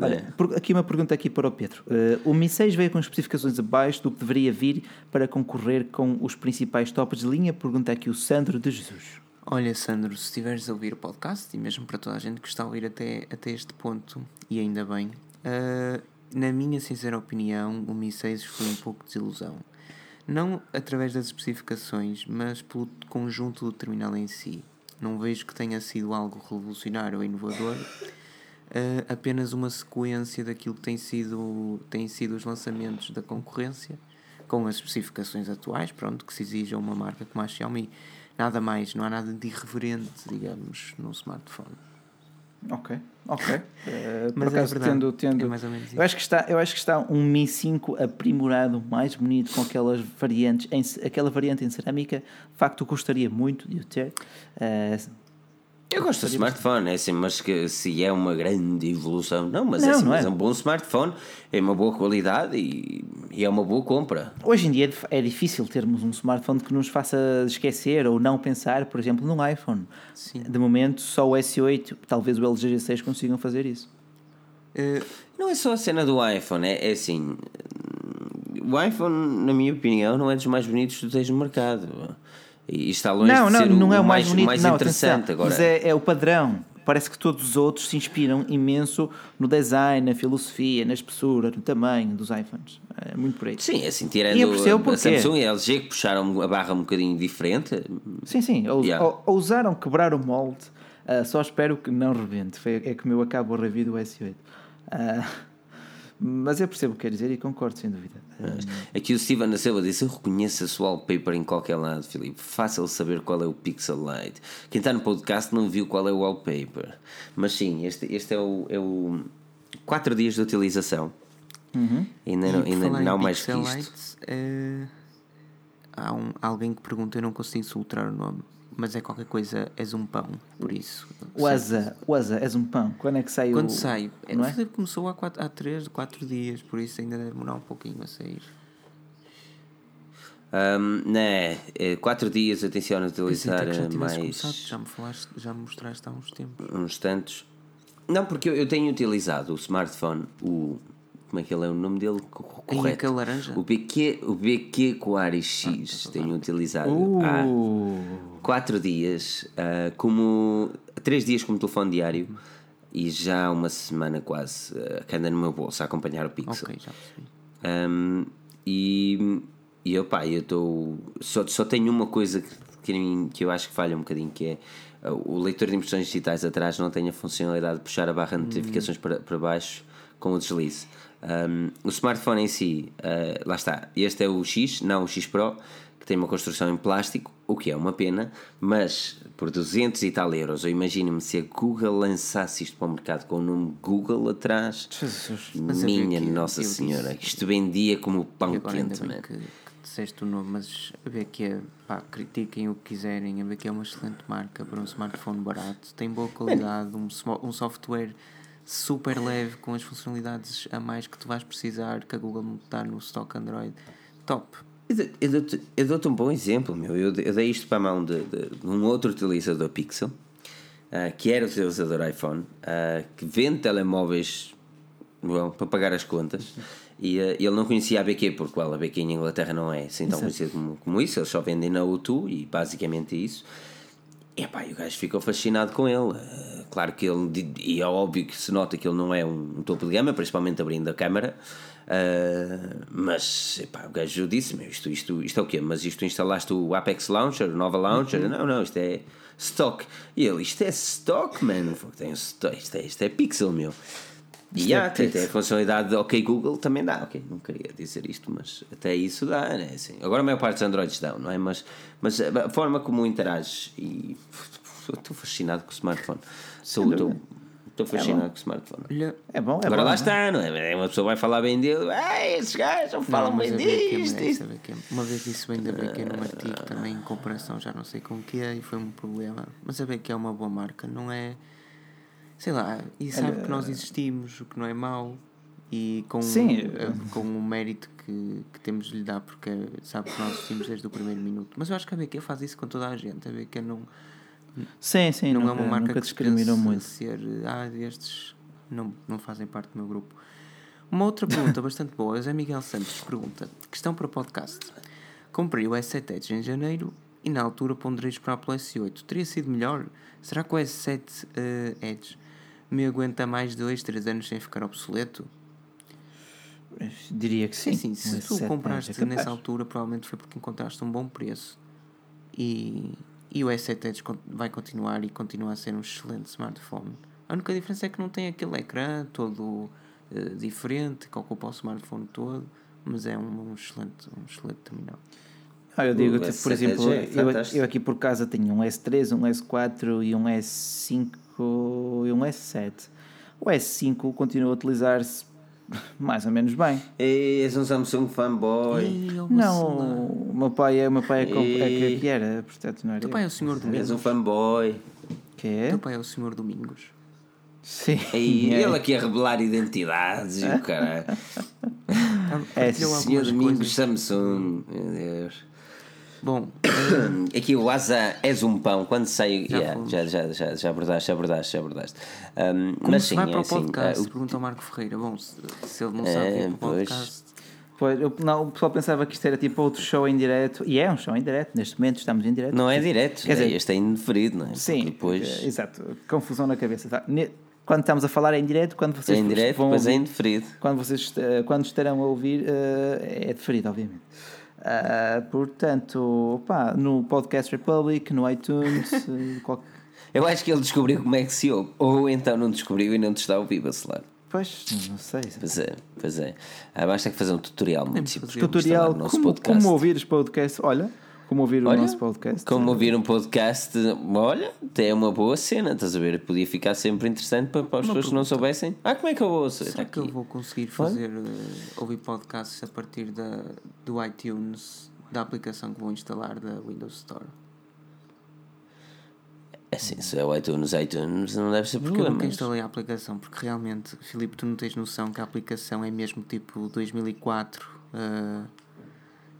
[SPEAKER 2] Olha,
[SPEAKER 1] É.
[SPEAKER 2] aqui uma pergunta aqui para o Pedro. Eh, o Mi 6 veio com especificações abaixo do que deveria vir para concorrer com os principais tops de linha? Pergunta aqui o Sandro de Jesus.
[SPEAKER 3] Olha, Sandro, se estiveres a ouvir o podcast, e mesmo para toda a gente que está a ouvir até, até este ponto, e ainda bem, ah, na minha sincera opinião, o Mi 6 foi um pouco de desilusão. Não através das especificações, mas pelo conjunto do terminal em si. Não vejo que tenha sido algo revolucionário ou inovador, ah, apenas uma sequência daquilo que tem sido, tem sido os lançamentos da concorrência, com as especificações atuais, pronto, que se exija uma marca como a Xiaomi. Nada mais, não há nada de irreverente, digamos, no smartphone.
[SPEAKER 2] Ok, ok. Eh, por
[SPEAKER 3] Mas é
[SPEAKER 2] acaso,
[SPEAKER 3] verdade,
[SPEAKER 2] tendo, tendo,
[SPEAKER 3] é mais ou menos
[SPEAKER 2] eu, acho que está, eu acho que está um Mi 5 aprimorado, mais bonito, com aquelas variantes, em, aquela variante em cerâmica. De facto, custaria muito de o ter. Eh,
[SPEAKER 1] Eu gosto do smartphone, é assim, mas que se é uma grande evolução, não, mas, é,
[SPEAKER 2] Não,
[SPEAKER 1] assim,
[SPEAKER 2] não
[SPEAKER 1] mas
[SPEAKER 2] é.
[SPEAKER 1] é um bom smartphone, é uma boa qualidade e, e é uma boa compra.
[SPEAKER 2] Hoje em dia é difícil termos um smartphone que nos faça esquecer ou não pensar, por exemplo, num iPhone.
[SPEAKER 3] Sim.
[SPEAKER 2] De momento, só o S8, talvez o LG G6 consigam fazer isso.
[SPEAKER 3] Eh,
[SPEAKER 1] Não é só a cena do iPhone, é, é assim. O iPhone, na minha opinião, não é dos mais bonitos que tu tens no mercado. E está longe
[SPEAKER 2] não,
[SPEAKER 1] de
[SPEAKER 2] não,
[SPEAKER 1] ser
[SPEAKER 2] não
[SPEAKER 1] o
[SPEAKER 2] é o mais,
[SPEAKER 1] mais,
[SPEAKER 2] bonito,
[SPEAKER 1] mais
[SPEAKER 2] não,
[SPEAKER 1] interessante.
[SPEAKER 2] atenção,
[SPEAKER 1] Agora,
[SPEAKER 2] mas é, é o padrão. Parece que todos os outros se inspiram imenso no design, na filosofia, na espessura, no tamanho dos iPhones. É muito por aí.
[SPEAKER 1] Sim, é assim, tirando a, a. Samsung e a LG que puxaram a barra um bocadinho diferente.
[SPEAKER 2] Sim, sim. Ou,
[SPEAKER 1] Yeah.
[SPEAKER 2] ou- ousaram quebrar o molde. Ah, só espero que não rebente. Foi, é como eu acabo a review do S8. Ah, mas eu percebo o que quer dizer e concordo, sem dúvida.
[SPEAKER 1] Aqui o Steven da Silva disse: Eu reconheço esse wallpaper em qualquer lado, Filipe. Fácil saber qual é o Pixel Light. Quem está no podcast não viu qual é o wallpaper. Mas sim, este, este é o. É o 4 dias de utilização. Ainda,
[SPEAKER 3] e
[SPEAKER 1] não, ainda não mais que
[SPEAKER 3] Pixel
[SPEAKER 1] isto.
[SPEAKER 3] Lights, eh, há um, alguém que pergunta, eu não consigo soltar o nome, mas é qualquer coisa, és um pão, por isso.
[SPEAKER 2] o Asa, o Asa, és um pão. Quando é que sai
[SPEAKER 3] Quando
[SPEAKER 2] o.
[SPEAKER 3] sai, é,
[SPEAKER 2] Não é?
[SPEAKER 3] Começou há, quatro, há 3, 4 dias, por isso ainda deve demorar um pouquinho a sair.
[SPEAKER 1] Um, né, 4 dias, atenção a utilizar
[SPEAKER 3] que já tivesse
[SPEAKER 1] mais
[SPEAKER 3] começado, já me falaste, já me mostraste há uns tempos.
[SPEAKER 1] uns tantos. Não, porque eu, eu tenho utilizado o smartphone, o. Como é que ele é o nome dele? Correto.
[SPEAKER 3] aquele laranja?
[SPEAKER 1] O BQ, o BQ Quaris X tenho utilizado há
[SPEAKER 2] Uh,
[SPEAKER 1] 4 dias, ah, como 3 dias como telefone diário e já há uma semana quase ah, que anda no meu bolso a acompanhar o Pixel.
[SPEAKER 3] Ok, já percebi.
[SPEAKER 1] Um, e, e opá, eu estou. Só, só tenho uma coisa que, que, que eu acho que falha um bocadinho, que é o leitor de impressões digitais atrás não tem a funcionalidade de puxar a barra de notificações para, para baixo com o deslize. Um, o smartphone em si, uh, lá está, este é o X, não o X Pro, que tem uma construção em plástico, o que é uma pena, mas por 200 e tal euros, eu imagino-me se a Google lançasse isto para o mercado com o nome Google atrás,
[SPEAKER 2] Jesus.
[SPEAKER 1] Minha
[SPEAKER 3] que
[SPEAKER 1] Nossa
[SPEAKER 3] eu
[SPEAKER 1] Senhora,
[SPEAKER 3] disse-
[SPEAKER 1] isto vendia como pão quente,
[SPEAKER 3] bem
[SPEAKER 1] man.
[SPEAKER 3] que, que disseste o nome, mas a ver que é, pá, critiquem o que quiserem, a ver que é uma excelente marca para um smartphone barato, tem boa qualidade, um, um software super leve com as funcionalidades a mais que tu vais precisar que a Google dá no stock Android. Top.
[SPEAKER 1] Eu dou- dou-te dou-te um bom exemplo, meu. Eu, eu dei isto para a mão de, de- de um outro utilizador Pixel, ah, que era utilizador iPhone, ah, que vende telemóveis bom, para pagar as contas. E ah, ele não conhecia a BQ, porque well, a BQ em Inglaterra não é assim tão conhecida como, como isso, eles só vendem na U2 e basicamente é isso. Epá, e o gajo ficou fascinado com ele. Eh, claro que ele, e é óbvio que se nota que ele não é um, topo de gama, principalmente abrindo a câmara. Eh, mas epá, o gajo disse: Meu, isto, isto, isto é o quê? Mas isto instalaste o Apex Launcher, o Nova Launcher? Não, não, isto é stock. E ele: Isto é stock, mano. Tem stock, isto, é, isto é pixel, meu. E
[SPEAKER 2] é
[SPEAKER 1] há, tem, tem a funcionalidade de OK Google também dá, ok, não queria dizer isto, mas até isso dá, né? Assim, agora a maior parte dos Androids dão, não é? Mas, mas a forma como interages e estou fascinado com o smartphone. Estou, estou, estou fascinado com o smartphone.
[SPEAKER 2] É bom, é
[SPEAKER 1] Agora
[SPEAKER 2] bom.
[SPEAKER 1] lá
[SPEAKER 2] não é?
[SPEAKER 1] está, não é? Uma pessoa vai falar bem dele, ah, esses gajos não falam
[SPEAKER 3] não,
[SPEAKER 1] bem disto.
[SPEAKER 3] merece,
[SPEAKER 1] isto."
[SPEAKER 3] a BQ. Uma vez disse bem da BQ num artigo também em comparação, já não sei com o que é, e foi um problema. Mas a BQ é uma boa marca, não é. Sei lá, e sabe que nós existimos, o que não é mau, e com,
[SPEAKER 2] Sim.
[SPEAKER 3] eh, com o mérito que, que temos de lhe dar, porque sabe que nós existimos desde o primeiro minuto. Mas eu acho que a BQ faz isso com toda a gente. A BQ não,
[SPEAKER 2] Sim, sim,
[SPEAKER 3] não
[SPEAKER 2] nunca,
[SPEAKER 3] é uma marca
[SPEAKER 2] nunca
[SPEAKER 3] que se
[SPEAKER 2] discriminou
[SPEAKER 3] pense
[SPEAKER 2] muito.
[SPEAKER 3] ser ah, estes não, não fazem parte do meu grupo. Uma outra pergunta bastante boa, o Zé Miguel Santos pergunta: questão para podcast. Comprei o S7 Edge em janeiro e na altura ponderei esperar pelo S8. Teria sido melhor? Será que o S7 eh, Edge me aguenta mais 2, 3 anos sem ficar obsoleto?
[SPEAKER 2] Diria que sim.
[SPEAKER 3] Sim, sim. Se tu
[SPEAKER 2] S7
[SPEAKER 3] compraste
[SPEAKER 2] é
[SPEAKER 3] nessa altura, provavelmente foi porque encontraste um bom preço. E, e o S7 Edge con- vai continuar e continua a ser um excelente smartphone. A única diferença é que não tem aquele ecrã todo eh, diferente que ocupa o smartphone todo, mas é um, um excelente, um excelente terminal.
[SPEAKER 2] Ah, eu digo, tipo, por
[SPEAKER 1] S7
[SPEAKER 2] exemplo,
[SPEAKER 1] é
[SPEAKER 2] eu, eu aqui por casa tenho um S3, um S4 e um S5 e um S7. O S5 continua a utilizar-se mais ou menos bem.
[SPEAKER 1] Ei, és um Samsung fanboy.
[SPEAKER 3] Ei,
[SPEAKER 2] Não, o meu pai é, meu pai é, com- é que- que era, portanto não era.
[SPEAKER 3] Teu pai é o Senhor
[SPEAKER 1] És
[SPEAKER 3] Domingos.
[SPEAKER 1] um fanboy.
[SPEAKER 2] Que é?
[SPEAKER 3] Teu pai é o Senhor Domingos.
[SPEAKER 2] Sim.
[SPEAKER 1] E
[SPEAKER 2] é.
[SPEAKER 1] ele aqui a revelar identidades e o caralho.
[SPEAKER 2] É,
[SPEAKER 1] Senhor Domingos
[SPEAKER 3] coisas.
[SPEAKER 1] Samsung, meu Deus.
[SPEAKER 3] Bom,
[SPEAKER 1] Aqui o Asa és um pão. Quando sai.
[SPEAKER 3] Já
[SPEAKER 1] Yeah, já, já, já, já abordaste, já abordaste, já abordaste. Um,
[SPEAKER 3] como
[SPEAKER 1] mas
[SPEAKER 3] se
[SPEAKER 1] sim,
[SPEAKER 3] vai
[SPEAKER 1] é
[SPEAKER 3] para o
[SPEAKER 1] assim,
[SPEAKER 3] podcast?
[SPEAKER 1] ah, o-
[SPEAKER 3] Pergunta ao Marco Ferreira. Bom, se, se ele não
[SPEAKER 1] É,
[SPEAKER 3] sabe ir para o
[SPEAKER 1] pois.
[SPEAKER 3] podcast,
[SPEAKER 2] Pois, eu, não, o pessoal pensava que isto era tipo outro show em direto. E é um show em direto. Neste momento estamos em direto.
[SPEAKER 1] não é direto,
[SPEAKER 2] Quer dizer,
[SPEAKER 1] este é indeferido, não é?
[SPEAKER 2] Sim,
[SPEAKER 1] depois
[SPEAKER 2] eh, exato. Confusão na cabeça. tá? Ne- Quando estamos a falar é em direto, quando
[SPEAKER 1] é
[SPEAKER 2] vocês
[SPEAKER 1] em direto,
[SPEAKER 2] vão
[SPEAKER 1] depois é indeferido.
[SPEAKER 2] quando vocês eh, quando estarão a ouvir eh, é deferido, obviamente. Ah, portanto, pá, no Podcast Republic, no iTunes, eh, qual-
[SPEAKER 1] Eu acho que ele descobriu como é que se ouve. Ou então não descobriu e não te está a ouvir, vacilar.
[SPEAKER 2] pois, não sei.
[SPEAKER 1] Pois é, pois é. Ah, basta que fazer um tutorial muito simples.
[SPEAKER 2] Tutorial
[SPEAKER 1] instalar o nosso
[SPEAKER 2] como,
[SPEAKER 1] podcast.
[SPEAKER 2] como ouvir os podcasts. Olha, como ouvir
[SPEAKER 1] Olha,
[SPEAKER 2] o nosso podcast.
[SPEAKER 1] Como ouvir um podcast, olha, até é uma boa cena, estás a ver? Podia ficar sempre interessante para, para as pessoas que não soubessem. Ah, como é que eu? Está
[SPEAKER 3] será que eu vou conseguir fazer eh, ouvir podcasts a partir da, do iTunes, da aplicação que vou instalar da Windows Store?
[SPEAKER 1] É assim, se é o iTunes, iTunes não deve ser
[SPEAKER 3] Porque eu nunca instalei a aplicação, porque realmente, Filipe, tu não tens noção que a aplicação é mesmo tipo 2004. eh,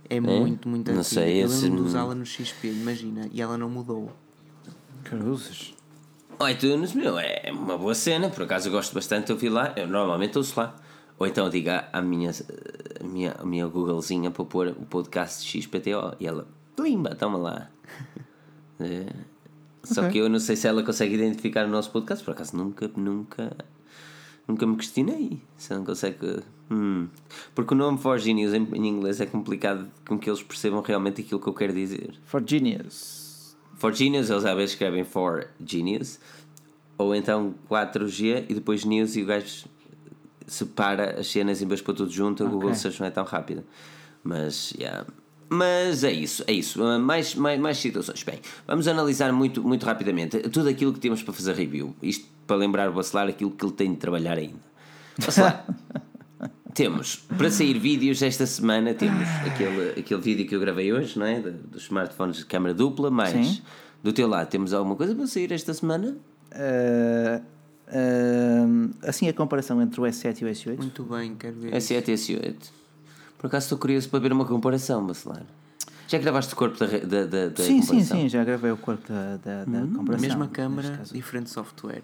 [SPEAKER 3] é, muito, muito
[SPEAKER 1] Não
[SPEAKER 3] antiga.
[SPEAKER 1] sei,
[SPEAKER 3] eu
[SPEAKER 1] esse-
[SPEAKER 3] lembro de usá-la no XP, imagina, e ela não mudou.
[SPEAKER 2] Cruzes.
[SPEAKER 1] O iTunes, meu, é uma boa cena, por acaso eu gosto bastante de ouvir lá, eu normalmente ouço lá. Ou então digo à minha, à minha, à minha Googlezinha para pôr o podcast XPTO e ela, limba, toma lá. É. Só
[SPEAKER 2] Ok.
[SPEAKER 1] que eu não sei se ela consegue identificar o nosso podcast, por acaso nunca, nunca, nunca me questionei. Se não consegue. Hum. Porque o nome For Genius em, em inglês é complicado com que eles percebam realmente aquilo que eu quero dizer.
[SPEAKER 2] For Genius.
[SPEAKER 1] For Genius, eles às vezes escrevem For Genius, ou então 4G e depois News e o gajo separa as cenas e depois para tudo junto, a Google Search não é tão rápida. Mas, yeah. Mas é isso, é isso. Uh, Mais, mais, mais situações. Bem, vamos analisar muito, muito rapidamente tudo aquilo que temos para fazer review. Isto para lembrar o Bacelar aquilo que ele tem de trabalhar ainda. Bacelar, temos para sair vídeos esta semana. Temos aquele, aquele vídeo que eu gravei hoje, não é? Dos smartphones de câmara dupla. Mais
[SPEAKER 2] Sim.
[SPEAKER 1] do teu lado, temos alguma coisa para sair esta semana?
[SPEAKER 2] Ah, ah, assim a comparação entre o S7 e o S8.
[SPEAKER 3] Muito bem, quero ver.
[SPEAKER 1] S7 e S8. Por acaso estou curioso para ver uma comparação, Bacelar. Já gravaste o corpo da, da, da, da
[SPEAKER 2] sim, sim,
[SPEAKER 1] comparação?
[SPEAKER 2] sim, já gravei o corpo da, da, da comparação.
[SPEAKER 3] Mesma
[SPEAKER 2] caso.
[SPEAKER 3] diferente software.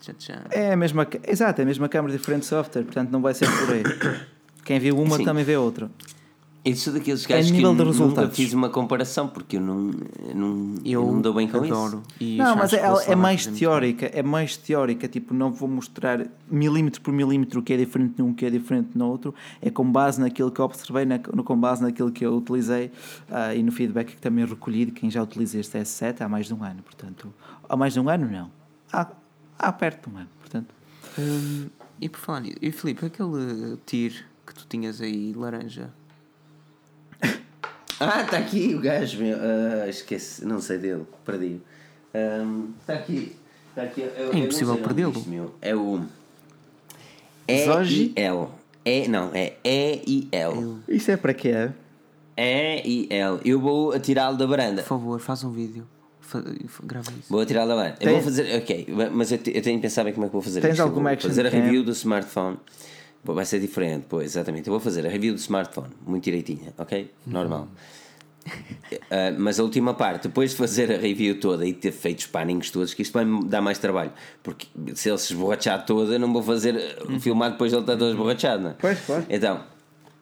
[SPEAKER 3] Já, já.
[SPEAKER 2] É a mesma, exato, é a mesma câmara, diferente software, portanto não vai ser por aí. Quem viu uma
[SPEAKER 1] Sim.
[SPEAKER 2] também vê outra.
[SPEAKER 1] Eu sou daqueles gajos que
[SPEAKER 2] nível de
[SPEAKER 1] nunca fiz uma comparação porque eu não, eu não, eu
[SPEAKER 3] Eu
[SPEAKER 1] não dou bem com
[SPEAKER 3] adoro.
[SPEAKER 1] isso.
[SPEAKER 3] E
[SPEAKER 2] não, mas é, é mais teórica, é mais teórica, tipo, não vou mostrar milímetro por milímetro o que é diferente num, o que é diferente no outro, é com base naquilo que eu observei, na, no, com base naquilo que eu utilizei ah, e no feedback que também recolhi de quem já utiliza este S7 há mais de um ano, portanto, há mais de um ano não, há, há perto de um ano, portanto.
[SPEAKER 3] Hum, e por falar nisso, e Filipe, aquele tir que tu tinhas aí, laranja,
[SPEAKER 1] Ah, está aqui o gajo, meu. Ah, esquece, não sei dele, perdi. Está aqui. Está aqui. eu- não
[SPEAKER 3] impossível
[SPEAKER 1] nome
[SPEAKER 3] perdê-lo.
[SPEAKER 1] É o.
[SPEAKER 2] Zoji?
[SPEAKER 1] E-I-L. É, não, é E-I-L.
[SPEAKER 2] Isso é para quê?
[SPEAKER 1] E-I-L. Eu vou atirá-lo da varanda.
[SPEAKER 3] por favor, faz um vídeo. Fa- grava isso.
[SPEAKER 1] Vou atirar da varanda. Eu vou fazer. Ok, mas eu, eu tenho que pensar bem como é que vou fazer
[SPEAKER 2] Tens
[SPEAKER 1] isto. Eu
[SPEAKER 2] alguma
[SPEAKER 1] vou
[SPEAKER 2] action
[SPEAKER 1] fazer a review do smartphone. Vai ser diferente, pois, exatamente. Eu vou fazer a review do smartphone, muito direitinha, ok? Normal. Ah, mas a última parte, depois de fazer a review toda e ter feito os paninhos todos, que isto vai me dar mais trabalho. Porque se ele se esborrachar toda, não vou fazer uh, filmar depois de ele estar todo esborrachado, não é?
[SPEAKER 2] Pois, claro.
[SPEAKER 1] Então,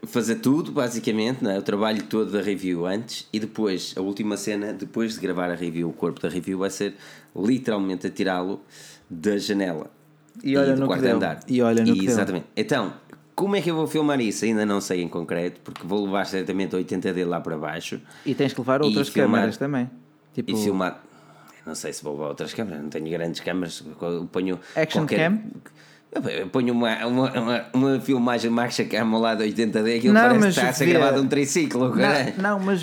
[SPEAKER 1] fazer tudo, basicamente, não é? o trabalho todo da review antes e depois, a última cena, depois de gravar a review, o corpo da review vai ser literalmente atirá-lo da janela
[SPEAKER 2] E olha
[SPEAKER 1] do
[SPEAKER 2] no que
[SPEAKER 1] quarto
[SPEAKER 2] deu.
[SPEAKER 1] andar.
[SPEAKER 2] E olha no que deu.
[SPEAKER 1] Exatamente. Então, como é que eu vou filmar isso? Ainda não sei em concreto, porque vou levar certamente 80D lá para baixo
[SPEAKER 2] E tens que levar
[SPEAKER 1] E
[SPEAKER 2] outras
[SPEAKER 1] filmar-
[SPEAKER 2] câmaras também. Tipo,
[SPEAKER 1] e filmar. Não sei se vou levar outras câmaras, não tenho grandes câmaras. eu Ponho
[SPEAKER 2] Action
[SPEAKER 1] qualquer...
[SPEAKER 2] cam?
[SPEAKER 1] Eu- ponho uma, uma, uma, uma filmagem marcha cam ao lado 80D, aquilo
[SPEAKER 2] Não,
[SPEAKER 1] parece que está a ser gravado um triciclo.
[SPEAKER 2] Não, não, mas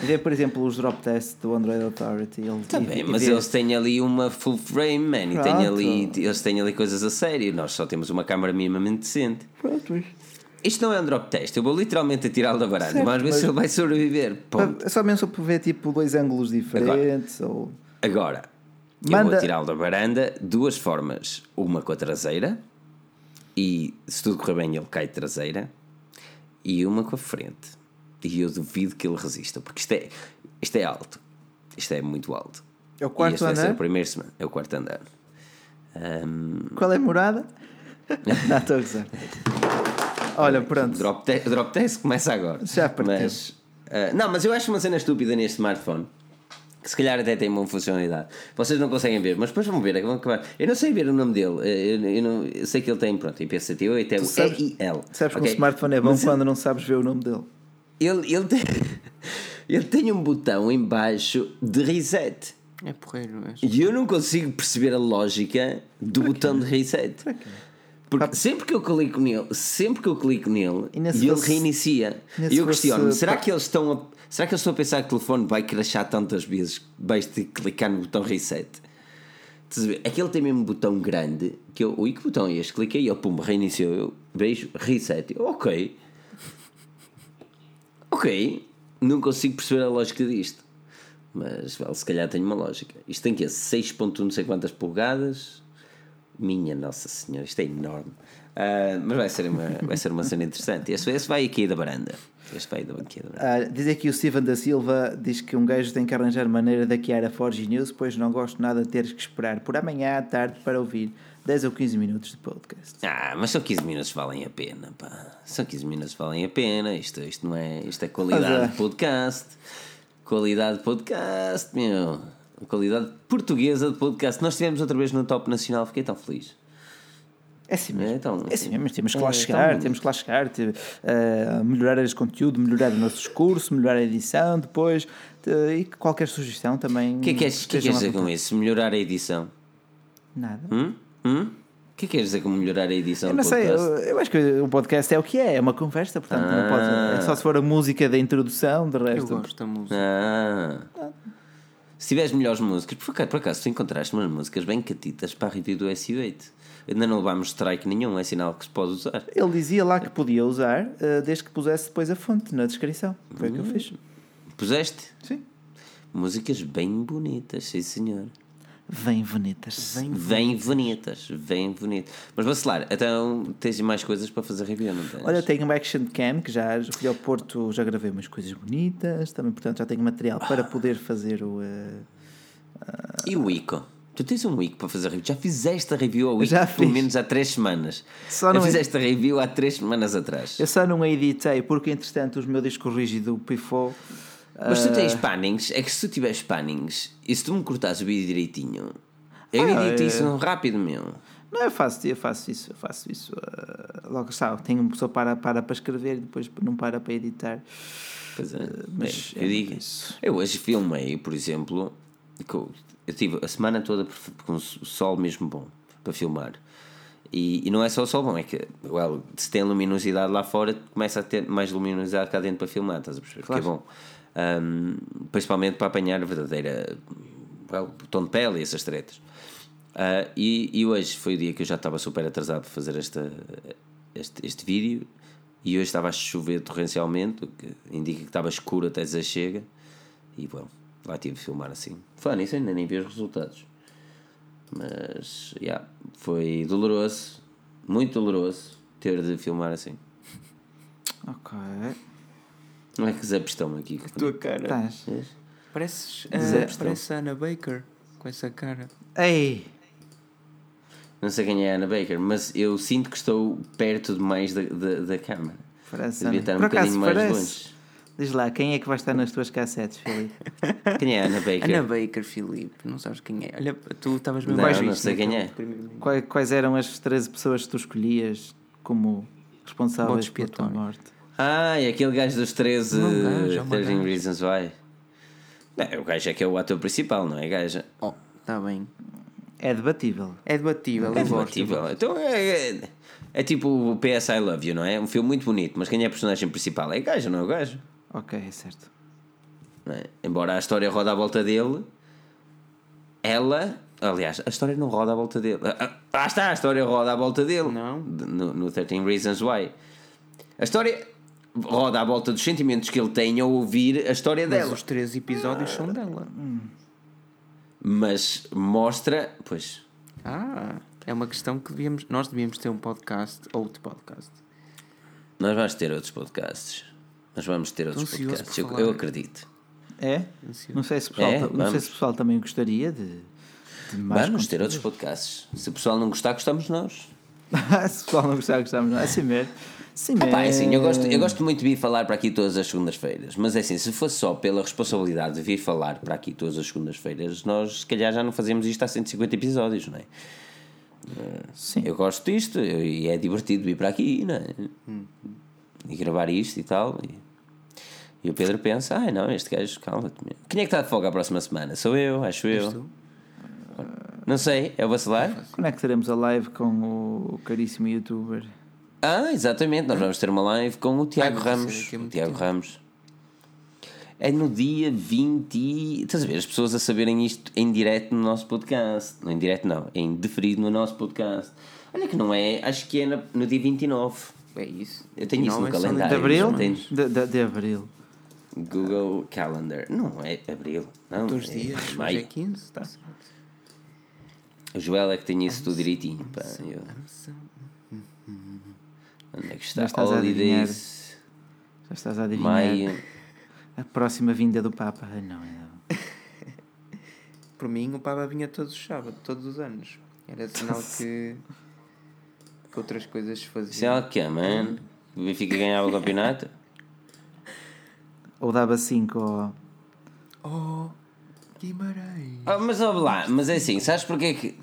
[SPEAKER 2] vê, por exemplo, os drop tests do Android Authority. Ele,
[SPEAKER 1] Também,
[SPEAKER 2] e- e
[SPEAKER 1] mas
[SPEAKER 2] vê-
[SPEAKER 1] eles têm ali uma full frame, man, e têm ali, eles têm ali coisas a sério. Nós só temos uma câmara minimamente decente.
[SPEAKER 2] Pronto,
[SPEAKER 1] Isto não é um drop test, eu vou literalmente atirá-lo da varanda, vamos ver
[SPEAKER 2] mas-
[SPEAKER 1] se ele vai sobreviver. Ponto.
[SPEAKER 2] É só mesmo para ver tipo dois ângulos diferentes ou
[SPEAKER 1] Agora, eu
[SPEAKER 2] Manda-
[SPEAKER 1] vou tirá-lo da varanda duas formas. Uma com a traseira, e se tudo correr bem, ele cai de traseira, e uma com a frente. E eu duvido que ele resista, porque isto é, isto é alto. Isto é muito alto.
[SPEAKER 2] É o
[SPEAKER 1] e
[SPEAKER 2] quarto
[SPEAKER 1] este vai ser
[SPEAKER 2] andar?
[SPEAKER 1] o primeiro semana. É o quarto andar. Ahm,
[SPEAKER 2] qual é a morada? não, estou a gozar. Olha, pronto.
[SPEAKER 1] drop, te drop test começa agora.
[SPEAKER 2] Já partiu.
[SPEAKER 1] mas, ah, Não, mas eu acho uma cena estúpida neste smartphone. Que se calhar até tem uma funcionalidade. Vocês não conseguem ver, mas depois vão ver. é que vão acabar. Eu não sei ver o nome dele. Eu, eu não, eu sei que ele tem, pronto, IPCT8, é o
[SPEAKER 2] sabes-
[SPEAKER 1] EIL.
[SPEAKER 2] Sabes que
[SPEAKER 1] ok?
[SPEAKER 2] o smartphone é bom
[SPEAKER 1] Mas
[SPEAKER 2] quando não sabes ver o nome dele.
[SPEAKER 1] Ele, ele, tem, ele tem um botão em baixo de reset.
[SPEAKER 3] É porreiro, és.
[SPEAKER 1] E eu não consigo perceber a lógica do botão de reset. Porque sempre que eu clico nele, sempre que eu clico nele,
[SPEAKER 2] E
[SPEAKER 1] e ele reinicia. E eu questiono, será que eles estão a. Será que eles estão a pensar que o telefone vai crashar tantas vezes que vais ter que clicar no botão reset? Aquele tem mesmo um botão grande que eu. Ui, que botão é este? Cliquei e ele, pum, reiniciou. Eu vejo, reset. Eu, ok. Ok. Não consigo perceber a lógica disto. Mas se calhar tem uma lógica. Isto tem que 6.1 não sei quantas polegadas. Minha Nossa Senhora, isto é enorme. Ah, mas vai ser, uma, vai ser uma cena interessante. Esse, esse vai aqui da varanda. Este vai aqui da varanda.
[SPEAKER 2] Ah, diz aqui o Steven da Silva diz que um gajo tem que arranjar maneira de hackear a Forge News, pois não gosto nada de teres que esperar por amanhã à tarde para ouvir 10 ou 15 minutos de podcast.
[SPEAKER 1] Ah, mas só 15 minutos valem a pena, pá. Só 15 minutos valem a pena. Isto, isto não é. Isto é qualidade
[SPEAKER 2] é.
[SPEAKER 1] de podcast. Qualidade de podcast, meu. Qualidade portuguesa de podcast. Nós estivemos outra vez no Top Nacional, fiquei tão feliz.
[SPEAKER 2] É assim mesmo.
[SPEAKER 1] É, então,
[SPEAKER 2] é assim mesmo, temos que lá
[SPEAKER 1] é,
[SPEAKER 2] chegar, temos que lá chegar, te- eh, melhorar esse conteúdo, melhorar o nosso discurso, melhorar a edição depois te- e que qualquer sugestão também.
[SPEAKER 1] O que é que queres, que dizer com isso? Melhorar a edição?
[SPEAKER 2] Nada.
[SPEAKER 1] Hum? Hum? O que é que queres dizer com melhorar a edição
[SPEAKER 2] Eu
[SPEAKER 1] do
[SPEAKER 2] não sei, eu,
[SPEAKER 1] podcast?
[SPEAKER 2] eu acho que o podcast é o que é, é uma conversa, portanto não pode. É só se for a música da introdução, de
[SPEAKER 3] Eu
[SPEAKER 2] resto.
[SPEAKER 3] gosto da música.
[SPEAKER 1] Ah. Se tiveres melhores músicas, por acaso, por acaso tu encontraste umas músicas bem catitas para a review do SU8. Ainda não levámos strike nenhum, é sinal que se pode usar.
[SPEAKER 2] Ele dizia lá que podia usar, eh, desde que pusesse depois a fonte na descrição. Foi o que eu fiz.
[SPEAKER 1] Puseste?
[SPEAKER 2] Sim.
[SPEAKER 1] Músicas bem bonitas, sim senhor.
[SPEAKER 2] Vem bonitas.
[SPEAKER 1] Bem bonitas, bem bonitas. Mas vacilar, então tens mais coisas para fazer review, não tens?
[SPEAKER 2] Olha, tenho uma action cam que já já fui ao Porto, já gravei umas coisas bonitas, também, portanto, já tenho material para poder fazer o. eh,
[SPEAKER 1] E o Ico? Tu tens um Ico para fazer review? Já fizeste a review ao Ico
[SPEAKER 2] Já
[SPEAKER 1] pelo
[SPEAKER 2] fiz.
[SPEAKER 1] menos há três semanas.
[SPEAKER 2] Só
[SPEAKER 1] Já
[SPEAKER 2] não é-
[SPEAKER 1] fizeste a review há três semanas atrás.
[SPEAKER 2] Eu só não a editei porque, entretanto, o meu disco rígido pifou.
[SPEAKER 1] Mas tu tens pannings, é que se tu tiveres pannings e se tu me cortares o vídeo direitinho, eu
[SPEAKER 2] Ah,
[SPEAKER 1] edito
[SPEAKER 2] é-
[SPEAKER 1] isso rápido, meu.
[SPEAKER 2] Não, eu faço, eu faço isso, eu faço isso. eh, logo está, tenho uma pessoa para, para para escrever e depois não para para editar.
[SPEAKER 1] Pois é,
[SPEAKER 2] mas
[SPEAKER 1] é, eu digo.
[SPEAKER 2] isso.
[SPEAKER 1] Eu hoje filmei, por exemplo, eu tive a semana toda com o sol mesmo bom para filmar. E, e não é só o sol bom, é que well, se tem luminosidade lá fora, começa a ter mais luminosidade cá dentro para filmar, estás a perceber?
[SPEAKER 2] Claro.
[SPEAKER 1] Que é bom. Ahm, principalmente para apanhar a verdadeira o tom de pele e essas tretas. Ah, e, e hoje foi o dia que eu já estava super atrasado para fazer esta, este, este vídeo e hoje estava a chover torrencialmente, o que indica que estava escuro até dizer chega. E bom, lá tive de filmar assim. Falando nisso, ainda nem vi os resultados. Mas, yeah, foi doloroso, muito doloroso ter de filmar assim.
[SPEAKER 2] Ok.
[SPEAKER 1] Não é que zapestão aqui.
[SPEAKER 3] Tua cara.
[SPEAKER 2] Estás.
[SPEAKER 1] Vês?
[SPEAKER 3] Pareces, uh, parece a Ana Baker com essa cara.
[SPEAKER 2] Ei!
[SPEAKER 1] Não sei quem é a Ana Baker, mas eu sinto que estou perto demais da, da, da câmara.
[SPEAKER 2] Parece.
[SPEAKER 1] Devia estar um
[SPEAKER 2] Por acaso
[SPEAKER 1] bocadinho mais
[SPEAKER 2] parece.
[SPEAKER 1] longe.
[SPEAKER 2] Diz lá, quem é que vai estar nas tuas cassetes, Filipe?
[SPEAKER 1] Quem é a Ana Baker?
[SPEAKER 3] Ana Baker, Filipe, não sabes quem é. Olha, tu estavas mesmo
[SPEAKER 1] Não,
[SPEAKER 3] mais
[SPEAKER 1] não sei quem é.
[SPEAKER 2] Quais, quais eram as 13 pessoas que tu escolhias como responsáveis pela tua morte?
[SPEAKER 1] Ah, é aquele gajo dos 13
[SPEAKER 3] Não, gajo, é uma
[SPEAKER 1] 13
[SPEAKER 3] gaja.
[SPEAKER 1] Reasons Why. Não, o gajo é que é o ator principal, não é gaja?
[SPEAKER 3] Oh, está bem.
[SPEAKER 2] É debatível.
[SPEAKER 3] É debatível,
[SPEAKER 1] É
[SPEAKER 3] gosto.
[SPEAKER 1] debatível. Então é, é, é tipo o PS I Love You, não é? Um filme muito bonito, mas quem é a personagem principal? É gajo, não é o gajo?
[SPEAKER 2] Ok, é certo.
[SPEAKER 1] é? Embora a história roda à volta dele, ela. Aliás, a história não roda à volta dele. Ah, ah, Lá está, a história roda à volta dele.
[SPEAKER 3] Não.
[SPEAKER 1] No, no 13 Reasons Why. A história roda à volta dos sentimentos que ele tem ao ouvir a história
[SPEAKER 3] Mas
[SPEAKER 1] dela.
[SPEAKER 3] os três episódios são dela.
[SPEAKER 1] Mas mostra. Pois.
[SPEAKER 3] Ah, é uma questão que devíamos, nós devíamos ter um podcast, outro podcast.
[SPEAKER 1] Nós vamos ter outros podcasts. Nós vamos ter outros
[SPEAKER 3] ansioso
[SPEAKER 1] podcasts. Eu, eu acredito.
[SPEAKER 2] É?
[SPEAKER 3] Ansioso.
[SPEAKER 2] Não sei se o pessoal,
[SPEAKER 1] É,
[SPEAKER 2] não sei se o pessoal também gostaria de, de mais
[SPEAKER 1] vamos ter outros podcasts. Se o pessoal não gostar, gostamos nós.
[SPEAKER 2] conteúdo. se o pessoal não gostar, gostamos. Não. é? Assim mesmo. Assim mesmo.
[SPEAKER 1] Pá, é assim, eu gosto, eu gosto muito de vir falar para aqui todas as segundas-feiras, mas é assim, se fosse só pela responsabilidade de vir falar para aqui todas as segundas-feiras, nós se calhar já não fazíamos isto há 150 episódios, não é?
[SPEAKER 2] Sim.
[SPEAKER 1] Eu gosto disto e é divertido vir para aqui, não é? E gravar isto e tal. E, e o Pedro pensa: ai não, este gajo, calma-te. meu." Quem é que está de folga a próxima semana? Sou eu, acho eu. Não sei, é o Vacilar?
[SPEAKER 2] Quando é que teremos a live com o caríssimo youtuber?
[SPEAKER 1] Ah, exatamente, nós vamos ter uma live com o Tiago
[SPEAKER 3] ser
[SPEAKER 1] Ramos. O
[SPEAKER 3] muito
[SPEAKER 1] Tiago
[SPEAKER 3] tempo.
[SPEAKER 1] Ramos. É no dia 20. e- Estás a ver? As pessoas a saberem isto em direto no nosso podcast. Não em direto, não. Em deferido no nosso podcast. Olha que não é. Acho que é na- no dia 29.
[SPEAKER 3] É isso.
[SPEAKER 1] Eu tenho isso no
[SPEAKER 3] é
[SPEAKER 1] calendário.
[SPEAKER 2] De abril? De, de, de abril.
[SPEAKER 1] Google Calendar. Não é abril. Não,
[SPEAKER 3] Dois
[SPEAKER 1] é
[SPEAKER 3] dias, hoje é
[SPEAKER 1] maio.
[SPEAKER 3] 15, está certo.
[SPEAKER 1] O Joel é que tem isso tudo direitinho. Pá. Eu- Onde é que está?
[SPEAKER 2] Já estás a
[SPEAKER 1] Holidays.
[SPEAKER 2] Já estás a adivinhar
[SPEAKER 1] Maio.
[SPEAKER 2] a próxima vinda do Papa. Não, não.
[SPEAKER 3] Por mim, o Papa vinha todos os sábados, todos os anos. Era sinal que, que outras coisas se
[SPEAKER 1] é
[SPEAKER 3] faziam.
[SPEAKER 1] algo que é, man. O Benfica ganhava o campeonato.
[SPEAKER 2] Ou dava 5 ao.
[SPEAKER 3] Oh, Guimarães.
[SPEAKER 1] Ah, mas ouve lá, mas é assim, sabes porque é que.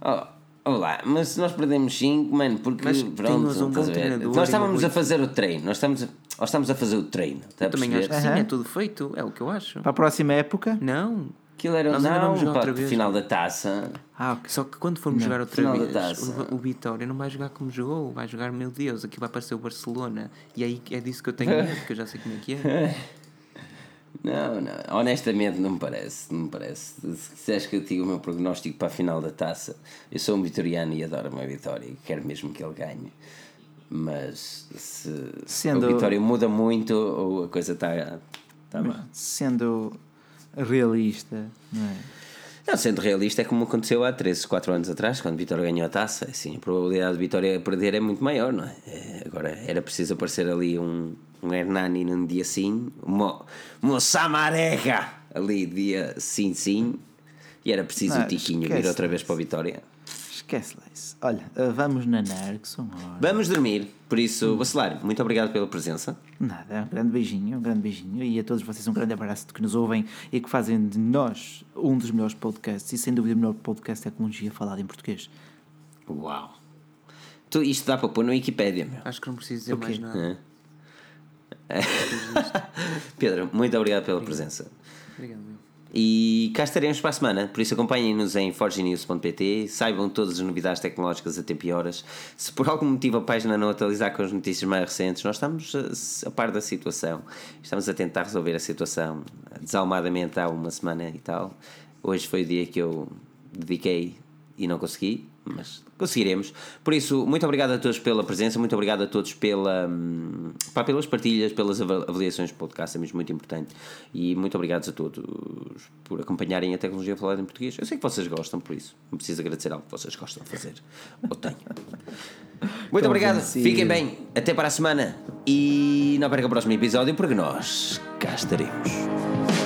[SPEAKER 1] Oh, Olá, mas se nós perdemos 5, mano, porque
[SPEAKER 3] Mas
[SPEAKER 1] pronto,
[SPEAKER 3] um
[SPEAKER 1] estás a ver? nós estávamos a fazer o treino, nós estamos a, nós estamos a fazer o treino. Está a
[SPEAKER 3] Também
[SPEAKER 1] perceber?
[SPEAKER 3] acho que sim, é tudo feito, é o que eu acho.
[SPEAKER 2] Para a próxima época.
[SPEAKER 3] Não.
[SPEAKER 1] Aquilo era
[SPEAKER 3] Nós
[SPEAKER 1] não,
[SPEAKER 3] vamos jogar
[SPEAKER 1] para
[SPEAKER 3] outra
[SPEAKER 1] o
[SPEAKER 3] vez.
[SPEAKER 1] final da taça.
[SPEAKER 2] Ah, ok.
[SPEAKER 3] Só que quando formos jogar outra
[SPEAKER 1] Final da
[SPEAKER 3] vez,
[SPEAKER 1] taça.
[SPEAKER 3] o, o Vitória não vai jogar como jogou, vai jogar, meu Deus, aqui vai aparecer o Barcelona. E aí é disso que eu tenho medo, porque eu já sei como é que é.
[SPEAKER 1] Não, não, honestamente não me parece, não me parece. Se quiseres que eu diga o meu prognóstico para a final da taça, eu sou um vitoriano e adoro uma vitória e quero mesmo que ele ganhe. Mas se
[SPEAKER 2] Sendo-
[SPEAKER 1] a vitória muda muito ou a coisa está tá bem.
[SPEAKER 2] Sendo realista, não é?
[SPEAKER 1] Não, sendo realista, é como aconteceu há 13, 4 anos atrás, quando Vitória ganhou a taça. Assim, a probabilidade de Vitória perder é muito maior, não é? É, Agora, era preciso aparecer ali um, um Hernani num dia sim, uma, uma Samarega ali, dia sim, sim, e era preciso
[SPEAKER 2] Não,
[SPEAKER 1] o Tiquinho vir outra vez para a Vitória.
[SPEAKER 2] Esquece lá isso. Olha, ah, vamos na Nergson. ora.
[SPEAKER 1] Vamos dormir, por isso, Bacelar, muito obrigado pela presença.
[SPEAKER 2] Nada, um grande beijinho, um grande beijinho e a todos vocês um grande abraço de que nos ouvem e que fazem de nós um dos melhores podcasts e sem dúvida o melhor podcast de tecnologia falado em português.
[SPEAKER 1] Uau! Tu, isto dá para pôr na Wikipédia, meu.
[SPEAKER 3] Acho que não preciso dizer mais nada.
[SPEAKER 1] Pedro, muito obrigado pela presença.
[SPEAKER 3] Obrigado.
[SPEAKER 1] E cá estaremos para a semana, por isso acompanhem-nos em forgenews.pt, saibam todas as novidades tecnológicas a tempo e horas. Se por algum motivo a página não atualizar com as notícias mais recentes, nós estamos a, a par da situação, estamos a tentar resolver a situação desalmadamente há uma semana e tal. Hoje foi o dia que eu dediquei e não consegui, mas conseguiremos. Por isso, muito obrigado a todos pela presença, muito obrigado a todos pela, hum, pá, pelas partilhas, pelas ava- avaliações do podcast, é mesmo muito importante. E muito obrigado a todos por acompanharem a tecnologia falada em português. Eu sei que vocês gostam, por isso não preciso agradecer algo que vocês gostam de fazer. Ou tenho. Muito obrigado,
[SPEAKER 2] assim.
[SPEAKER 1] fiquem bem, até para a semana e não percam o próximo episódio porque nós cá estaremos.